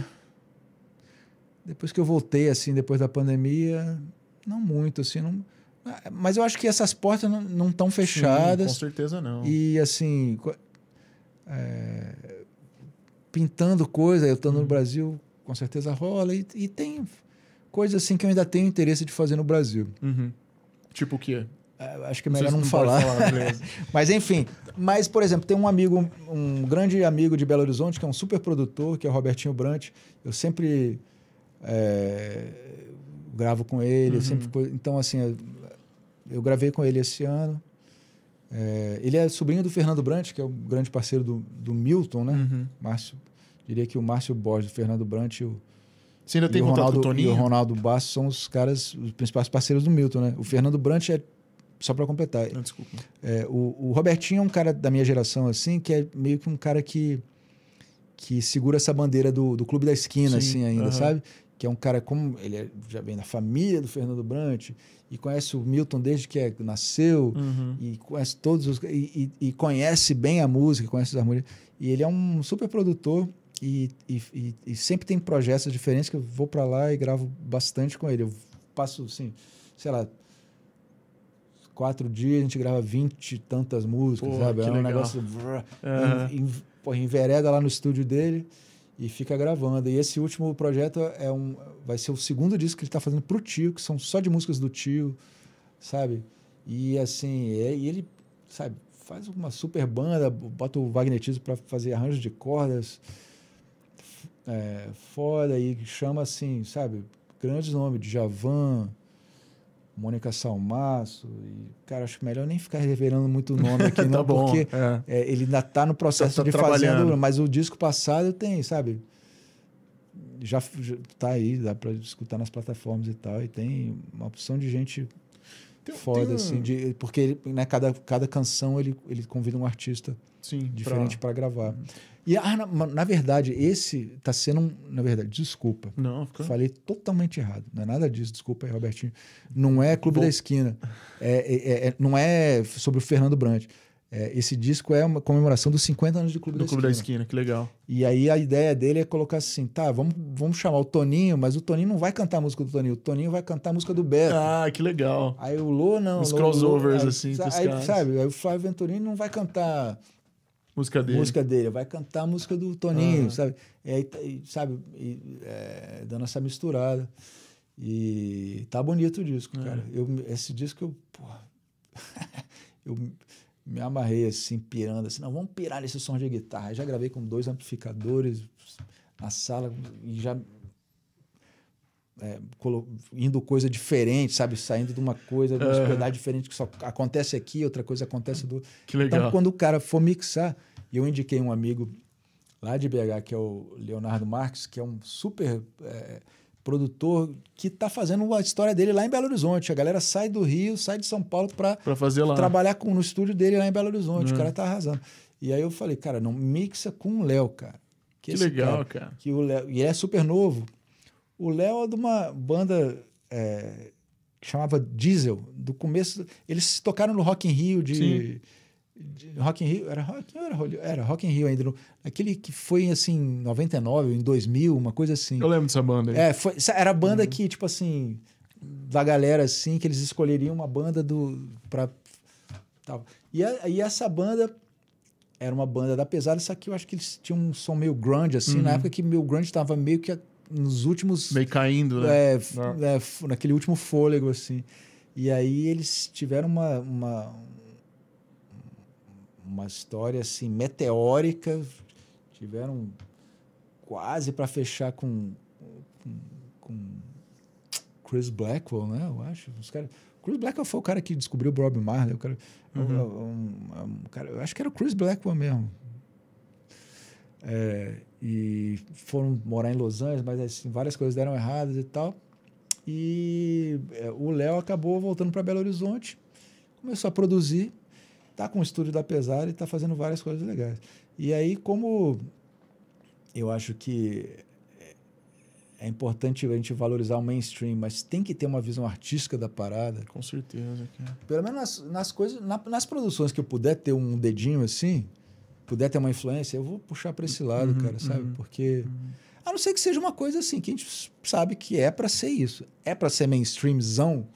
Speaker 3: depois que eu voltei assim, depois da pandemia, não muito assim, não mas eu acho que essas portas não estão
Speaker 1: Sim,
Speaker 3: fechadas.
Speaker 1: com certeza não.
Speaker 3: E assim, é, pintando coisa, eu estando
Speaker 1: Uhum.
Speaker 3: no Brasil, com certeza rola. E, e tem coisas assim que eu ainda tenho interesse de fazer no Brasil.
Speaker 1: Uhum. Tipo o quê?
Speaker 3: É, Acho que é
Speaker 1: Não
Speaker 3: melhor não,
Speaker 1: pode
Speaker 3: falar.
Speaker 1: beleza.
Speaker 3: Mas enfim, mas por exemplo, tem um amigo, um grande amigo de Belo Horizonte, que é um super produtor, que é o Robertinho Brant. Eu sempre é, gravo com ele,
Speaker 1: Uhum.
Speaker 3: sempre então assim, eu, eu gravei com ele esse ano. É, ele é sobrinho do Fernando Brant, que é o grande parceiro do, do Milton, né?
Speaker 1: Uhum.
Speaker 3: Márcio, diria que o Márcio Borges, o Fernando Brant e o,
Speaker 1: Você ainda tem
Speaker 3: o Ronaldo,
Speaker 1: o
Speaker 3: e o
Speaker 1: Toninho?
Speaker 3: Ronaldo Basso são os caras, os principais parceiros do Milton, né? O Fernando Brant é só para completar,
Speaker 1: Não, desculpa.
Speaker 3: é, o, o Robertinho é um cara da minha geração, assim, que é meio que um cara que, que segura essa bandeira do, do clube da esquina,
Speaker 1: Sim,
Speaker 3: assim, ainda,
Speaker 1: aham.
Speaker 3: sabe? Que é um cara como. Ele é- já vem da família do Fernando Brant e conhece o Milton desde que é- nasceu
Speaker 1: Uhum.
Speaker 3: e conhece todos os. E, e- e conhece bem a música, conhece as harmonias. E ele é um super produtor e, e, e- e sempre tem projetos diferentes que eu vou para lá e gravo bastante com ele. Eu passo, assim, sei lá, quatro dias, a gente grava vinte e tantas músicas,
Speaker 1: Porra,
Speaker 3: sabe? É um
Speaker 1: legal.
Speaker 3: negócio.
Speaker 1: Aham.
Speaker 3: em, porra, envereda lá no estúdio dele e fica gravando. E esse último projeto é um, vai ser o segundo disco que ele está fazendo pro tio, que são só de músicas do tio, sabe? E assim, é- e ele, sabe, faz uma super banda, bota o Wagner Tiso para fazer arranjos de cordas é, foda e chama assim, sabe, grandes nomes, Djavan, Mônica Salmaço, e, cara, acho melhor nem ficar revelando muito o nome aqui,
Speaker 1: tá
Speaker 3: não,
Speaker 1: bom.
Speaker 3: porque
Speaker 1: é.
Speaker 3: é, ele ainda está no processo
Speaker 1: Tá- tá
Speaker 3: de fazendo, mas o disco passado tem, sabe? Já, já tá aí, dá para escutar nas plataformas e tal, e tem uma opção de gente
Speaker 1: Tem-
Speaker 3: foda,
Speaker 1: tem um-
Speaker 3: assim, de, porque né, cada, cada canção ele, ele convida um artista
Speaker 1: Sim,
Speaker 3: diferente para gravar. E, ah, na, na verdade, esse tá sendo um. Na verdade, desculpa.
Speaker 1: Não, fica...
Speaker 3: Falei totalmente errado. Não é nada disso, desculpa aí, Robertinho. Não é Clube
Speaker 1: Bom.
Speaker 3: da Esquina. É, é- é- não é sobre o Fernando Brant. É, esse disco é uma comemoração dos 50 anos de Clube,
Speaker 1: do
Speaker 3: da,
Speaker 1: Clube da
Speaker 3: Esquina.
Speaker 1: Esquina, que legal.
Speaker 3: E aí a ideia dele é colocar assim: tá, vamos, vamos chamar o Toninho, mas o Toninho não vai cantar a música do Toninho, o Toninho vai cantar a música do Beto.
Speaker 1: Ah, que legal.
Speaker 3: Aí o Lô não. Lô-
Speaker 1: crossovers,
Speaker 3: Lô-
Speaker 1: assim,
Speaker 3: aí,
Speaker 1: os
Speaker 3: aí, sabe? Aí o Flávio Venturini não vai cantar
Speaker 1: Música dele.
Speaker 3: música dele, vai cantar a música do Toninho,
Speaker 1: Aham.
Speaker 3: sabe? E sabe, e, é, dando essa misturada. E tá bonito o disco,
Speaker 1: É.
Speaker 3: cara. Eu, esse disco eu, porra, eu me amarrei assim, pirando assim, não, vamos pirar nesse som de guitarra. Já gravei com dois amplificadores na sala e já é, indo coisa diferente, sabe? Saindo de uma coisa, uma
Speaker 1: Aham.
Speaker 3: sonoridade diferente que só acontece aqui, outra coisa acontece do
Speaker 1: Que legal.
Speaker 3: então, quando o cara for mixar, eu indiquei um amigo lá de BH, que é o Leonardo Marques, que é um super é, produtor que está fazendo a história dele lá em Belo Horizonte. A galera sai do Rio, sai de São Paulo para trabalhar com, no estúdio dele lá em Belo Horizonte.
Speaker 1: Uhum.
Speaker 3: O cara tá arrasando. E aí eu falei, cara, não mixa com o Léo, cara.
Speaker 1: Que
Speaker 3: esse
Speaker 1: legal, cara.
Speaker 3: que o Léo, e ele é super novo. O Léo é de uma banda é, que chamava Diesel, do começo. Eles tocaram no Rock in Rio de. Rock in Rio, era Rock, era, era Rock in Rio ainda, no- aquele que foi assim, em 99, em 2000, uma coisa assim.
Speaker 1: Eu lembro dessa banda aí.
Speaker 3: É, foi, era a banda que, tipo assim, da galera, assim, que eles escolheriam uma banda do. Pra, tal. E, a- e essa banda era uma banda da pesada, só que eu acho que eles tinham um som meio grunge, assim, na época que meu grunge tava meio que nos últimos.
Speaker 1: Meio caindo, né?
Speaker 3: É,
Speaker 1: Ah.
Speaker 3: é, f- naquele último fôlego, assim. E aí eles tiveram uma, uma, uma história, assim, meteórica. Tiveram quase para fechar com, com, com Chris Blackwell, né? Eu acho. Os cara, Chris Blackwell foi o cara que descobriu o Bob Marley. O cara, um- um- um cara, eu acho que era o Chris Blackwell mesmo. É, e foram morar em Los Angeles, mas assim, várias coisas deram erradas e tal. E é, o Léo acabou voltando para Belo Horizonte, começou a produzir, tá com o estúdio da Pesada e tá fazendo várias coisas legais. E aí, como eu acho que é importante a gente valorizar o mainstream, mas tem que ter uma visão artística da parada.
Speaker 1: Com certeza, cara.
Speaker 3: Pelo menos nas, nas coisas, na- nas produções que eu puder ter um dedinho assim, puder ter uma influência, eu vou puxar para esse lado,
Speaker 1: Uhum,
Speaker 3: cara, sabe?
Speaker 1: uhum.
Speaker 3: Porque a não ser que seja uma coisa assim que a gente sabe que é para ser isso, é para ser mainstreamzão,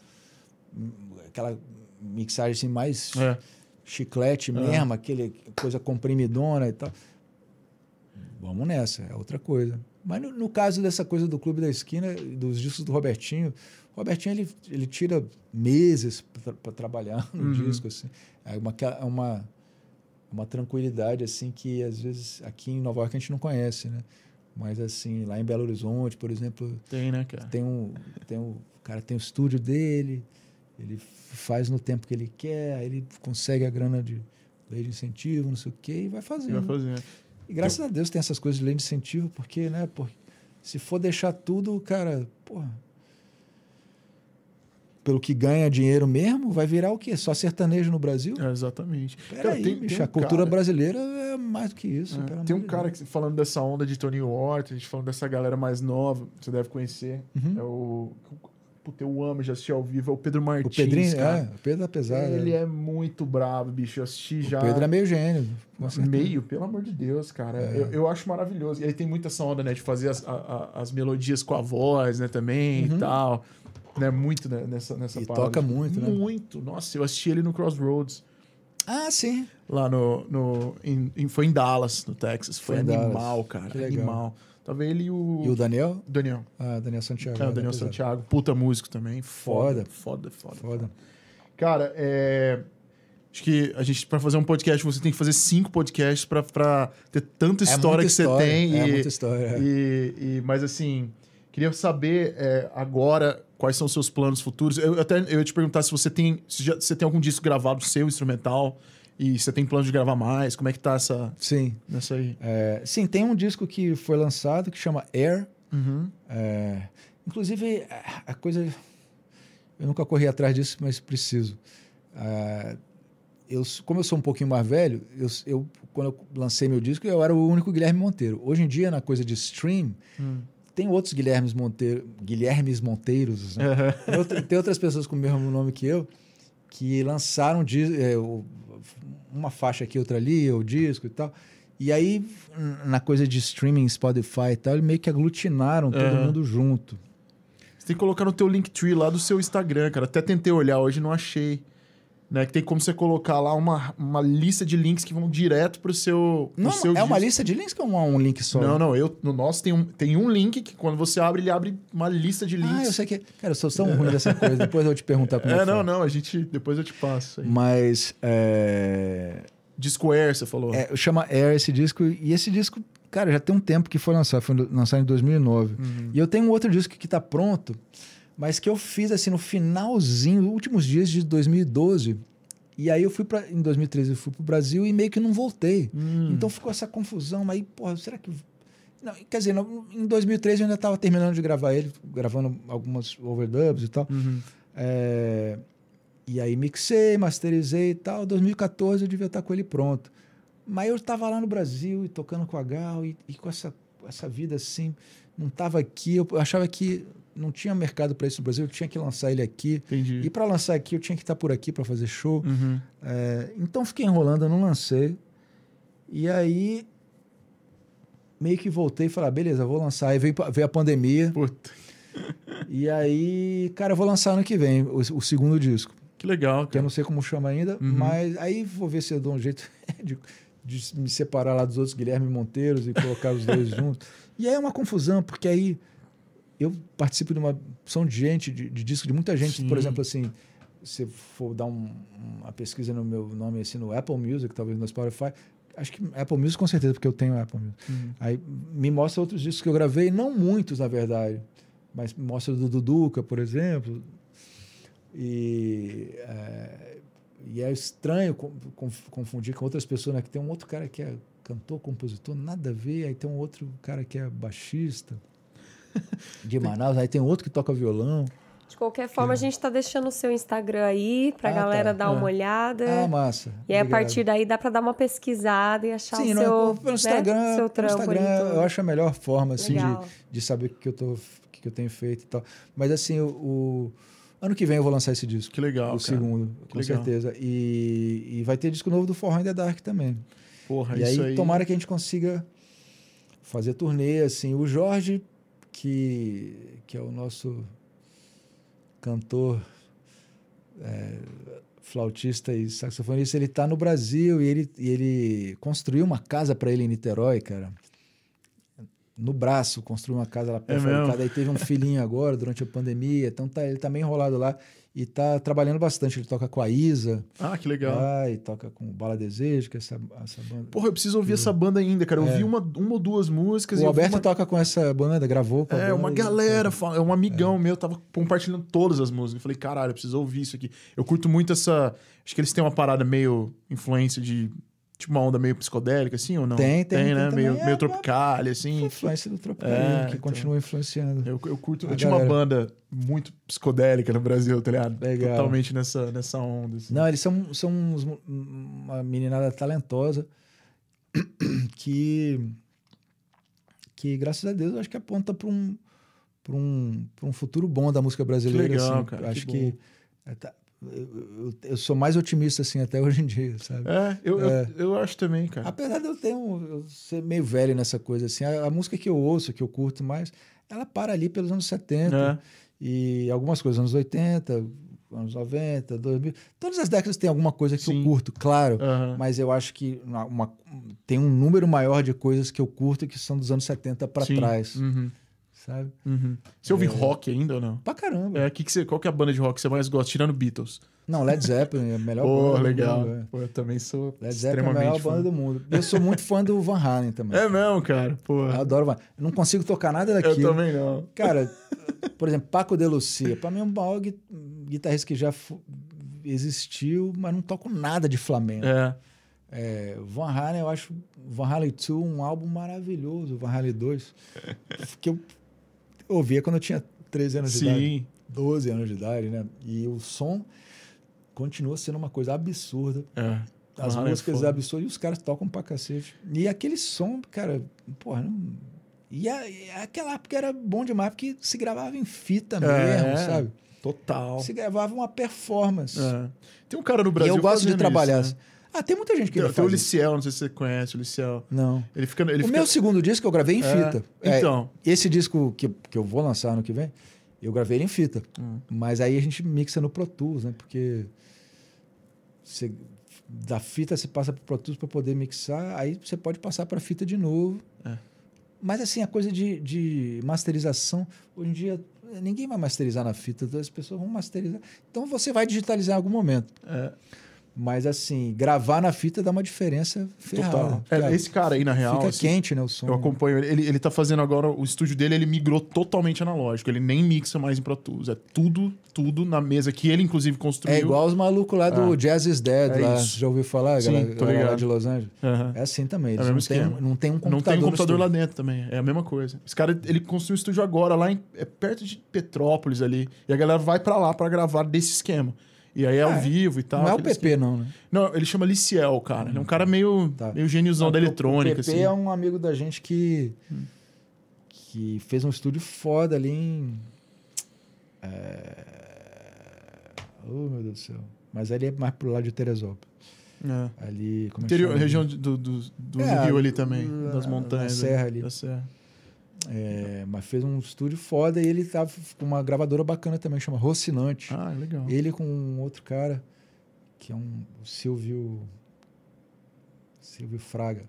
Speaker 3: aquela mixagem assim mais
Speaker 1: É.
Speaker 3: chiclete
Speaker 1: É.
Speaker 3: mesmo, aquele coisa comprimidona e tal. Vamos nessa, é outra coisa. Mas no, no caso dessa coisa do Clube da Esquina, dos discos do Robertinho, o Robertinho ele, ele tira meses para trabalhar no
Speaker 1: Uhum.
Speaker 3: disco. Assim. É uma, é uma, uma tranquilidade assim que às vezes aqui em Nova York a gente não conhece, né? Mas assim, lá em Belo Horizonte, por exemplo,
Speaker 1: Tem, né, cara?
Speaker 3: tem um, tem um o cara tem o estúdio dele, ele faz no tempo que ele quer, aí ele consegue a grana de lei de incentivo, não sei o quê, e vai
Speaker 1: Vai
Speaker 3: fazendo.
Speaker 1: fazer.
Speaker 3: E graças a Deus tem essas coisas de lei de incentivo, porque, né, pô, se for deixar tudo, cara, porra, pelo que ganha dinheiro mesmo, vai virar o quê? Só sertanejo no Brasil?
Speaker 1: É, exatamente.
Speaker 3: Peraí,
Speaker 1: tem-
Speaker 3: bicho,
Speaker 1: tem um
Speaker 3: a cultura
Speaker 1: cara-
Speaker 3: brasileira é mais do que isso.
Speaker 1: É, tem um cara que, falando dessa onda de Tony Horton, gente falando dessa galera mais nova, você deve conhecer.
Speaker 3: Uhum.
Speaker 1: É o. Puta, eu amo, já assisti ao vivo, é o Pedro
Speaker 3: O
Speaker 1: Martins.
Speaker 3: Pedrinho,
Speaker 1: cara.
Speaker 3: é, o Pedro apesar.
Speaker 1: Ele é muito bravo, bicho. Eu assisti
Speaker 3: o
Speaker 1: já.
Speaker 3: Pedro é meio gênio.
Speaker 1: Meio, pelo amor de Deus, cara.
Speaker 3: É.
Speaker 1: Eu, eu acho maravilhoso. E aí tem muita essa onda, né? De fazer as, a- a- as melodias com a voz, né? Também
Speaker 3: Uhum.
Speaker 1: e tal. Né? Muito né, nessa, nessa
Speaker 3: E
Speaker 1: parada.
Speaker 3: toca muito, né?
Speaker 1: Muito. Nossa, eu assisti ele no Crossroads.
Speaker 3: Ah, sim.
Speaker 1: Lá no. no em, em- foi em Dallas, no Texas. Foi,
Speaker 3: Foi Dallas.
Speaker 1: animal, cara. Animal. Tava ele e o.
Speaker 3: E o Daniel?
Speaker 1: Daniel.
Speaker 3: Ah, Daniel Santiago.
Speaker 1: É, o
Speaker 3: né,
Speaker 1: Daniel. Santiago. Puta músico também. Foda.
Speaker 3: Foda.
Speaker 1: Foda, foda.
Speaker 3: Foda.
Speaker 1: Cara, é. Acho que a gente, pra fazer um podcast, você tem que fazer cinco podcasts pra, pra ter tanta
Speaker 3: É
Speaker 1: história
Speaker 3: muita
Speaker 1: que você
Speaker 3: história,
Speaker 1: tem.
Speaker 3: É
Speaker 1: e,
Speaker 3: muita história. é.
Speaker 1: e, e- mas assim, queria saber é, agora quais são os seus planos futuros. Eu até eu ia te perguntar se você tem. Se já, você tem algum disco gravado seu, instrumental, e você tem plano de gravar mais. Como é que tá essa,
Speaker 3: Sim.
Speaker 1: nessa aí?
Speaker 3: É, sim, tem um disco que foi lançado que chama Air.
Speaker 1: Uhum.
Speaker 3: É, inclusive, a- a coisa. Eu nunca corri atrás disso, mas preciso. É, eu, como eu sou um pouquinho mais velho, eu, eu- quando eu lancei meu disco, eu era o único Guilherme Monteiro. Hoje em dia, na coisa de stream,
Speaker 1: Hum.
Speaker 3: Tem outros Guilhermes Monteiro, Guilhermes Monteiros, né? Tem, outra- tem outras pessoas com o mesmo nome que eu que lançaram é, uma faixa aqui, outra ali, o disco e tal. E aí, na coisa de streaming, Spotify e tal, eles meio que aglutinaram todo
Speaker 1: Aham.
Speaker 3: mundo junto.
Speaker 1: Você tem que colocar no teu Linktree lá do seu Instagram, cara. Até tentei olhar hoje, não achei. Né? Que tem como você colocar lá uma, uma lista de links que vão direto pro seu. pro
Speaker 3: Não,
Speaker 1: seu
Speaker 3: é uma
Speaker 1: disco.
Speaker 3: lista de links que é um, um link só?
Speaker 1: Não, não. Eu, no nosso tem um, tem um link que quando você abre, ele abre uma lista de links.
Speaker 3: Ah, eu sei que. Cara, eu sou tão ruim dessa coisa. Depois eu vou te perguntar como é,
Speaker 1: É, não,
Speaker 3: foi.
Speaker 1: não. A gente. Depois eu te passo. Aí.
Speaker 3: Mas. É,
Speaker 1: Disco Air, você falou.
Speaker 3: é, chama Air esse disco. E esse disco, cara, já tem um tempo que foi lançado. Foi lançado em 2009.
Speaker 1: Uhum.
Speaker 3: E eu tenho um outro disco que tá pronto, mas que eu fiz assim no finalzinho, últimos dias de 2012. E aí eu fui para em 2013 eu fui pro Brasil e meio que não voltei.
Speaker 1: Hum.
Speaker 3: Então ficou essa confusão, mas aí, porra, será que não, quer dizer, não, em 2013 eu ainda estava terminando de gravar ele, gravando algumas overdubs e tal.
Speaker 1: Uhum.
Speaker 3: É, e aí mixei, masterizei e tal. 2014 eu devia estar com ele pronto. Mas eu tava lá no Brasil e tocando com a Gal e, e com essa, essa vida assim, não tava aqui. Eu achava que não tinha mercado para isso no Brasil, eu tinha que lançar ele aqui.
Speaker 1: Entendi.
Speaker 3: E para lançar aqui, eu tinha que estar por aqui para fazer show.
Speaker 1: Uhum.
Speaker 3: É, então fiquei enrolando, eu não lancei. E aí meio que voltei e falei, ah, beleza, vou lançar. Aí veio, veio a pandemia.
Speaker 1: Puta,
Speaker 3: E aí, cara, eu vou lançar ano que vem o, o segundo disco.
Speaker 1: que legal,
Speaker 3: Que eu
Speaker 1: cara.
Speaker 3: não sei como chama ainda,
Speaker 1: Uhum.
Speaker 3: mas aí vou ver se eu dou um jeito de, de me separar lá dos outros Guilherme Monteiros e colocar os dois juntos. E aí é uma confusão, porque aí eu participo de uma opção de gente, de, de disco de muita gente.
Speaker 1: Sim.
Speaker 3: Por exemplo, assim, se for dar um- uma pesquisa no meu nome assim no Apple Music, talvez no Spotify, acho que Apple Music com certeza, porque eu tenho Apple Music.
Speaker 1: Uhum.
Speaker 3: Aí me mostra outros discos que eu gravei, não muitos, na verdade, mas mostra do Duduca, por exemplo. E é, e é estranho confundir com outras pessoas, né? Que tem um outro cara que é cantor, compositor, nada a ver. Aí tem um outro cara que é baixista de Manaus. Aí tem outro que toca violão.
Speaker 2: De qualquer forma, a gente tá deixando o seu Instagram aí pra
Speaker 3: Ah,
Speaker 2: galera
Speaker 3: tá.
Speaker 2: dar
Speaker 1: Ah.
Speaker 2: uma olhada.
Speaker 3: Ah, massa.
Speaker 2: e aí, a partir daí, dá pra dar uma pesquisada e achar
Speaker 3: Sim,
Speaker 2: o
Speaker 3: não,
Speaker 2: seu,
Speaker 3: pelo
Speaker 2: né,
Speaker 3: Instagram,
Speaker 2: seu
Speaker 3: pelo
Speaker 2: trampo
Speaker 3: Instagram eu acho a melhor forma assim, de,
Speaker 2: Legal.
Speaker 3: de saber o que eu, tô, o que eu tenho feito e tal. Mas assim, o, o- ano que vem eu vou lançar esse disco.
Speaker 1: Que legal,
Speaker 3: o
Speaker 1: cara.
Speaker 3: segundo,
Speaker 1: Que
Speaker 3: com
Speaker 1: legal.
Speaker 3: certeza. E, e vai ter disco novo do Forró in the Dark também.
Speaker 1: Porra,
Speaker 3: e aí,
Speaker 1: isso aí.
Speaker 3: tomara que a gente consiga fazer turnê, assim. O Jorge, que, que é o nosso cantor, é, flautista e saxofonista, ele tá no Brasil e ele, e ele construiu uma casa para ele em Niterói, cara. No braço, construiu uma casa lá
Speaker 1: É
Speaker 3: perto
Speaker 1: mesmo?
Speaker 3: Aí teve um filhinho agora, durante a pandemia. Então tá, ele tá meio enrolado lá e tá trabalhando bastante. Ele toca com a Isa,
Speaker 1: Ah, que legal.
Speaker 3: lá, e toca com o Bala Desejo, que é essa, essa banda.
Speaker 1: Porra, eu preciso ouvir essa banda ainda, cara. Eu
Speaker 3: É.
Speaker 1: vi uma, uma ou duas músicas
Speaker 3: O Alberto
Speaker 1: uma...
Speaker 3: toca com essa banda, gravou com a
Speaker 1: É,
Speaker 3: banda.
Speaker 1: uma galera, fala- é um amigão meu, tava compartilhando todas as músicas. Eu falei, caralho, eu preciso ouvir isso aqui. Eu curto muito essa. Acho que eles têm uma parada meio influência de. Tipo uma onda meio psicodélica, assim, ou não?
Speaker 3: Tem, tem,
Speaker 1: Tem, né?
Speaker 3: tem
Speaker 1: meio,
Speaker 3: também.
Speaker 1: meio
Speaker 3: É,
Speaker 1: tropical,
Speaker 3: É
Speaker 1: assim.
Speaker 3: influência do Tropicalismo,
Speaker 1: É,
Speaker 3: que
Speaker 1: então.
Speaker 3: continua influenciando.
Speaker 1: Eu, eu curto.
Speaker 3: A
Speaker 1: Eu tinha uma banda muito psicodélica no Brasil, tá ligado?
Speaker 3: Legal.
Speaker 1: Totalmente nessa, nessa onda. Assim.
Speaker 3: Não, eles são, são uns- uma meninada talentosa que, que, graças a Deus, eu acho que aponta para um, pra um, pra um futuro bom da música brasileira.
Speaker 1: Que legal,
Speaker 3: assim.
Speaker 1: cara,
Speaker 3: Eu Acho
Speaker 1: que
Speaker 3: que, é, eu, eu- sou mais otimista assim até hoje em dia, sabe?
Speaker 1: É, eu,
Speaker 3: É.
Speaker 1: Eu, eu acho também, cara.
Speaker 3: Apesar de eu ter um, eu ser meio velho nessa coisa assim, a, a música que eu ouço, que eu curto mais, ela para ali pelos anos 70
Speaker 1: É.
Speaker 3: e algumas coisas anos 80, anos 90, 2000. Todas as décadas tem alguma coisa que
Speaker 1: Sim.
Speaker 3: eu curto, claro.
Speaker 1: Aham.
Speaker 3: Mas eu acho que uma- uma- tem um número maior de coisas que eu curto que são dos anos 70 para trás,
Speaker 1: Uhum,
Speaker 3: sabe?
Speaker 1: uhum. Você ouve rock ainda ou não?
Speaker 3: Pra caramba.
Speaker 1: É, que que você, qual que é a banda de rock que você mais gosta, tirando Beatles?
Speaker 3: Não, Led Zeppelin é a melhor
Speaker 1: Pô,
Speaker 3: banda. do
Speaker 1: legal.
Speaker 3: mundo, é.
Speaker 1: Pô, eu também sou
Speaker 3: Led Zeppelin é a melhor
Speaker 1: fã.
Speaker 3: banda do mundo. Eu sou muito fã do Van Halen também.
Speaker 1: É mesmo, cara. Pô,
Speaker 3: Eu adoro Van Eu não consigo tocar nada
Speaker 1: eu
Speaker 3: daquilo.
Speaker 1: também não.
Speaker 3: Cara, por exemplo, Paco de Lucia, pra mim é um maior gui- guitarrista que já existiu, mas não toco nada de Flamengo.
Speaker 1: É.
Speaker 3: É, Van Halen, eu acho Van Halen 2 um álbum maravilhoso, Van Halen 2, que eu ouvia quando eu tinha 13 anos de idade,
Speaker 1: Sim.
Speaker 3: 12 anos de idade, né? E o som continua sendo uma coisa absurda.
Speaker 1: É.
Speaker 3: As
Speaker 1: Halen é
Speaker 3: músicas
Speaker 1: foda.
Speaker 3: absurdas e os caras tocam pra cacete. E aquele som, cara, porra, não... E, a- e aquela época era bom demais, porque se gravava em fita mesmo,
Speaker 1: É.
Speaker 3: sabe?
Speaker 1: Total.
Speaker 3: Se gravava uma performance.
Speaker 1: É. Tem um cara no
Speaker 3: E
Speaker 1: Brasil
Speaker 3: eu gosto de trabalhar.
Speaker 1: isso,
Speaker 3: assim. Ah, tem muita gente que
Speaker 1: Tem, tem o. Liciel, não sei se você conhece o Liciel.
Speaker 3: Não.
Speaker 1: Ele fica... Ele
Speaker 3: o
Speaker 1: fica...
Speaker 3: meu segundo disco eu gravei em
Speaker 1: É,
Speaker 3: fita. É,
Speaker 1: Então.
Speaker 3: esse disco que, que eu vou lançar ano que vem, eu gravei ele em fita.
Speaker 1: Hum.
Speaker 3: Mas aí a gente mixa no Pro Tools, né? Porque você, da fita você passa pro Pro Tools para poder mixar, aí você pode passar para fita de novo.
Speaker 1: É.
Speaker 3: Mas assim, a coisa de, de masterização, hoje em dia ninguém vai masterizar na fita, as pessoas vão masterizar. Então você vai digitalizar em algum momento.
Speaker 1: É,
Speaker 3: Mas assim, gravar na fita dá uma diferença ferrada.
Speaker 1: total. É, esse cara aí, na real...
Speaker 3: fica
Speaker 1: assim,
Speaker 3: quente, né, o som.
Speaker 1: Eu acompanho ele. ele. Ele tá fazendo agora o estúdio dele, ele migrou totalmente analógico. Ele nem mixa mais em Pro Tools. É tudo, tudo na mesa que ele, inclusive, construiu.
Speaker 3: É igual os malucos lá do
Speaker 1: Ah.
Speaker 3: Jazz is Dead,
Speaker 1: É
Speaker 3: lá.
Speaker 1: isso.
Speaker 3: Já ouviu falar?
Speaker 1: Sim,
Speaker 3: galera,
Speaker 1: tô
Speaker 3: lá de Los Angeles.
Speaker 1: Aham.
Speaker 3: É assim também.
Speaker 1: É
Speaker 3: não, tem, um- não tem um computador.
Speaker 1: Não tem
Speaker 3: no
Speaker 1: computador lá dentro também. É a mesma coisa. Esse cara, ele construiu um estúdio agora, lá em, é perto de Petrópolis ali. E a galera vai pra lá pra gravar desse esquema. E aí é ao
Speaker 3: é?
Speaker 1: vivo e tal.
Speaker 3: não é o PP, não, né?
Speaker 1: que- Não, ele chama Liciel, cara. Ele é um cara meio,
Speaker 3: Tá.
Speaker 1: meio gêniozão da
Speaker 3: Porque
Speaker 1: eletrônica,
Speaker 3: O PP
Speaker 1: assim.
Speaker 3: é um amigo da gente que, que fez um estúdio foda ali em. É... Oh, meu Deus do céu. Mas ali é mais pro lado de Teresópolis.
Speaker 1: É.
Speaker 3: Ali. Como é que
Speaker 1: Interior,
Speaker 3: chama?
Speaker 1: região do, do, do
Speaker 3: É,
Speaker 1: Rio ali também,
Speaker 3: na-
Speaker 1: das
Speaker 3: na
Speaker 1: montanhas.
Speaker 3: serra ali.
Speaker 1: Da serra.
Speaker 3: É, mas fez um estúdio foda e ele tava com uma gravadora bacana também, chama Rocinante.
Speaker 1: Ah, legal.
Speaker 3: Ele com um outro cara, que é um o Silvio. Silvio Fraga.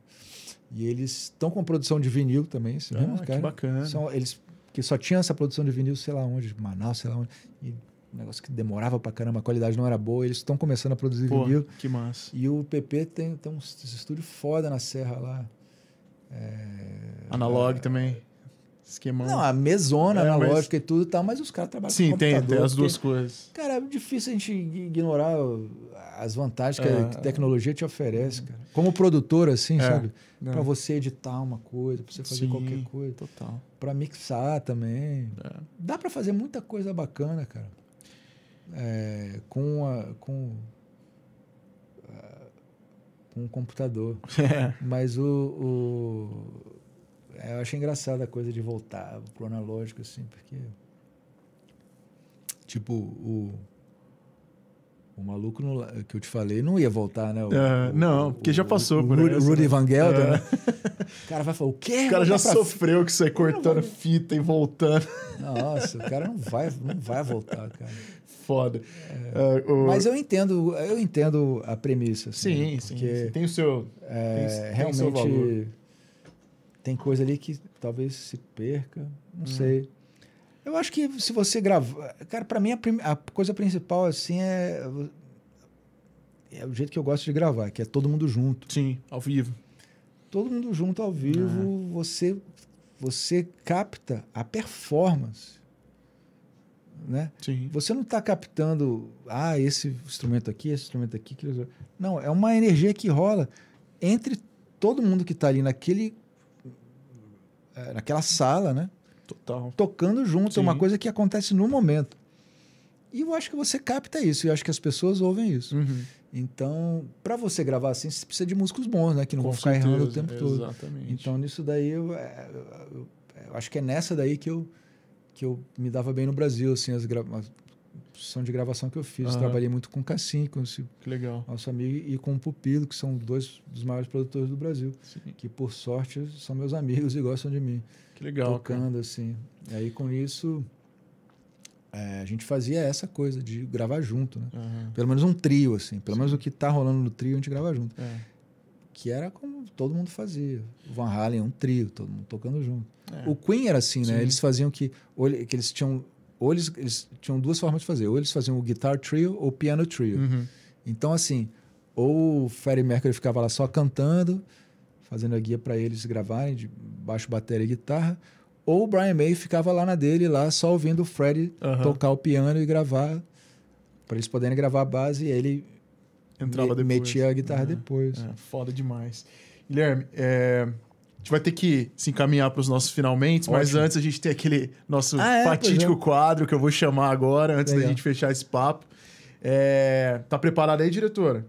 Speaker 3: E eles estão com produção de vinil também, esse mesmo
Speaker 1: Ah, que
Speaker 3: cara.
Speaker 1: bacana.
Speaker 3: São, eles que só tinham essa produção de vinil, sei lá onde, Manaus, sei lá onde. E um negócio que demorava pra caramba, a qualidade não era boa. Eles estão começando a produzir
Speaker 1: Pô,
Speaker 3: vinil.
Speaker 1: que massa.
Speaker 3: E o PP tem, tem um estúdio foda na Serra lá.
Speaker 1: Analog também. Esquemão.
Speaker 3: Não, a mesona,
Speaker 1: É, mas-
Speaker 3: analógica e tudo e tal, mas os caras trabalham
Speaker 1: Sim,
Speaker 3: com
Speaker 1: tem,
Speaker 3: computador.
Speaker 1: tem as duas coisas.
Speaker 3: Cara, é difícil a gente ignorar as vantagens que
Speaker 1: É.
Speaker 3: a tecnologia te oferece, cara. Como produtor, assim,
Speaker 1: É,
Speaker 3: sabe?
Speaker 1: é.
Speaker 3: Pra você editar uma coisa, pra você fazer
Speaker 1: Sim,
Speaker 3: qualquer coisa.
Speaker 1: Total.
Speaker 3: Pra mixar também.
Speaker 1: É.
Speaker 3: Dá pra fazer muita coisa bacana, cara. É, com, a, com, ah, com um computador.
Speaker 1: É.
Speaker 3: Mas o, o- Eu achei engraçada a coisa de voltar pro analógico, assim, porque. Tipo, o. O maluco que eu te falei não ia voltar, né? O,
Speaker 1: É,
Speaker 3: o-
Speaker 1: não,
Speaker 3: o-
Speaker 1: porque já
Speaker 3: o-
Speaker 1: passou
Speaker 3: o
Speaker 1: por
Speaker 3: Rudy,
Speaker 1: essa,
Speaker 3: Rudy
Speaker 1: né?
Speaker 3: Van Gelder,
Speaker 1: É.
Speaker 3: né? O cara vai falar, o quê?
Speaker 1: O cara já sofreu com isso aí, cortando fita e voltando.
Speaker 3: Nossa, o cara não vai, não vai voltar, cara.
Speaker 1: Foda. É, o-
Speaker 3: Mas eu entendo, eu entendo a premissa.
Speaker 1: Sim,
Speaker 3: assim,
Speaker 1: sim,
Speaker 3: porque
Speaker 1: sim. Tem o seu.
Speaker 3: é,
Speaker 1: tem- tem seu valor.
Speaker 3: Tem coisa ali que talvez se perca, não
Speaker 1: Hum.
Speaker 3: sei. Eu acho que se você gravar, cara, para mim a, prim- a coisa principal assim é é o jeito que eu gosto de gravar, que é todo mundo junto.
Speaker 1: Sim, ao vivo.
Speaker 3: Todo mundo junto ao vivo, você você capta a performance, né?
Speaker 1: Sim.
Speaker 3: Você não está captando, ah, esse instrumento aqui, esse instrumento aqui. aquele. Não, é uma energia que rola entre todo mundo que está ali naquele, naquela sala, né?
Speaker 1: Total.
Speaker 3: Tocando junto.
Speaker 1: Sim.
Speaker 3: É uma coisa que acontece no momento. E eu acho que você capta isso. E eu acho que as pessoas ouvem isso.
Speaker 1: Uhum.
Speaker 3: Então, para você gravar assim, você precisa de músicos bons, né? Que não
Speaker 1: Com
Speaker 3: vão ficar errando o
Speaker 1: certeza,
Speaker 3: tempo todo.
Speaker 1: Exatamente.
Speaker 3: Então, nisso daí, eu, é, eu- eu acho que é nessa daí que eu, que eu me dava bem no Brasil, assim, as grava são de gravação que eu fiz.
Speaker 1: Aham.
Speaker 3: Trabalhei muito com o Cassim, com esse nosso amigo, e com o Pupilo, que são dois dos maiores produtores do Brasil,
Speaker 1: Sim.
Speaker 3: que, por sorte, são meus amigos e gostam de mim,
Speaker 1: Que legal. cara.
Speaker 3: tocando, assim. E aí, com isso, é, a gente fazia essa coisa de gravar junto, né?
Speaker 1: Aham.
Speaker 3: Pelo menos um trio, assim. Pelo menos o que tá rolando no trio, a gente grava junto
Speaker 1: É.
Speaker 3: que era como todo mundo fazia. O Van Halen é um trio, todo mundo tocando junto.
Speaker 1: É.
Speaker 3: O Queen era assim, né?
Speaker 1: Sim.
Speaker 3: Eles faziam que, que eles tinham, ou eles, eles tinham duas formas de fazer. Ou eles faziam o guitar trio ou o piano trio.
Speaker 1: Uhum.
Speaker 3: Então assim, ou o Freddie Mercury ficava lá só cantando, fazendo a guia para eles gravarem de baixo, bateria e guitarra, ou o Brian May ficava lá na dele lá só ouvindo o Freddie
Speaker 1: Aham.
Speaker 3: tocar o piano e gravar para eles poderem gravar a base e ele
Speaker 1: Entrava
Speaker 3: me-
Speaker 1: depois.
Speaker 3: metia a guitarra
Speaker 1: É.
Speaker 3: depois.
Speaker 1: É, foda demais. Guilherme, é, gente vai ter que se encaminhar para os nossos finalmente, mas antes a gente tem aquele nosso
Speaker 3: Ah, é,
Speaker 1: fatídico
Speaker 3: é.
Speaker 1: quadro que eu vou chamar agora, antes da
Speaker 3: Legal.
Speaker 1: gente fechar esse papo. É, tá preparado aí, diretora?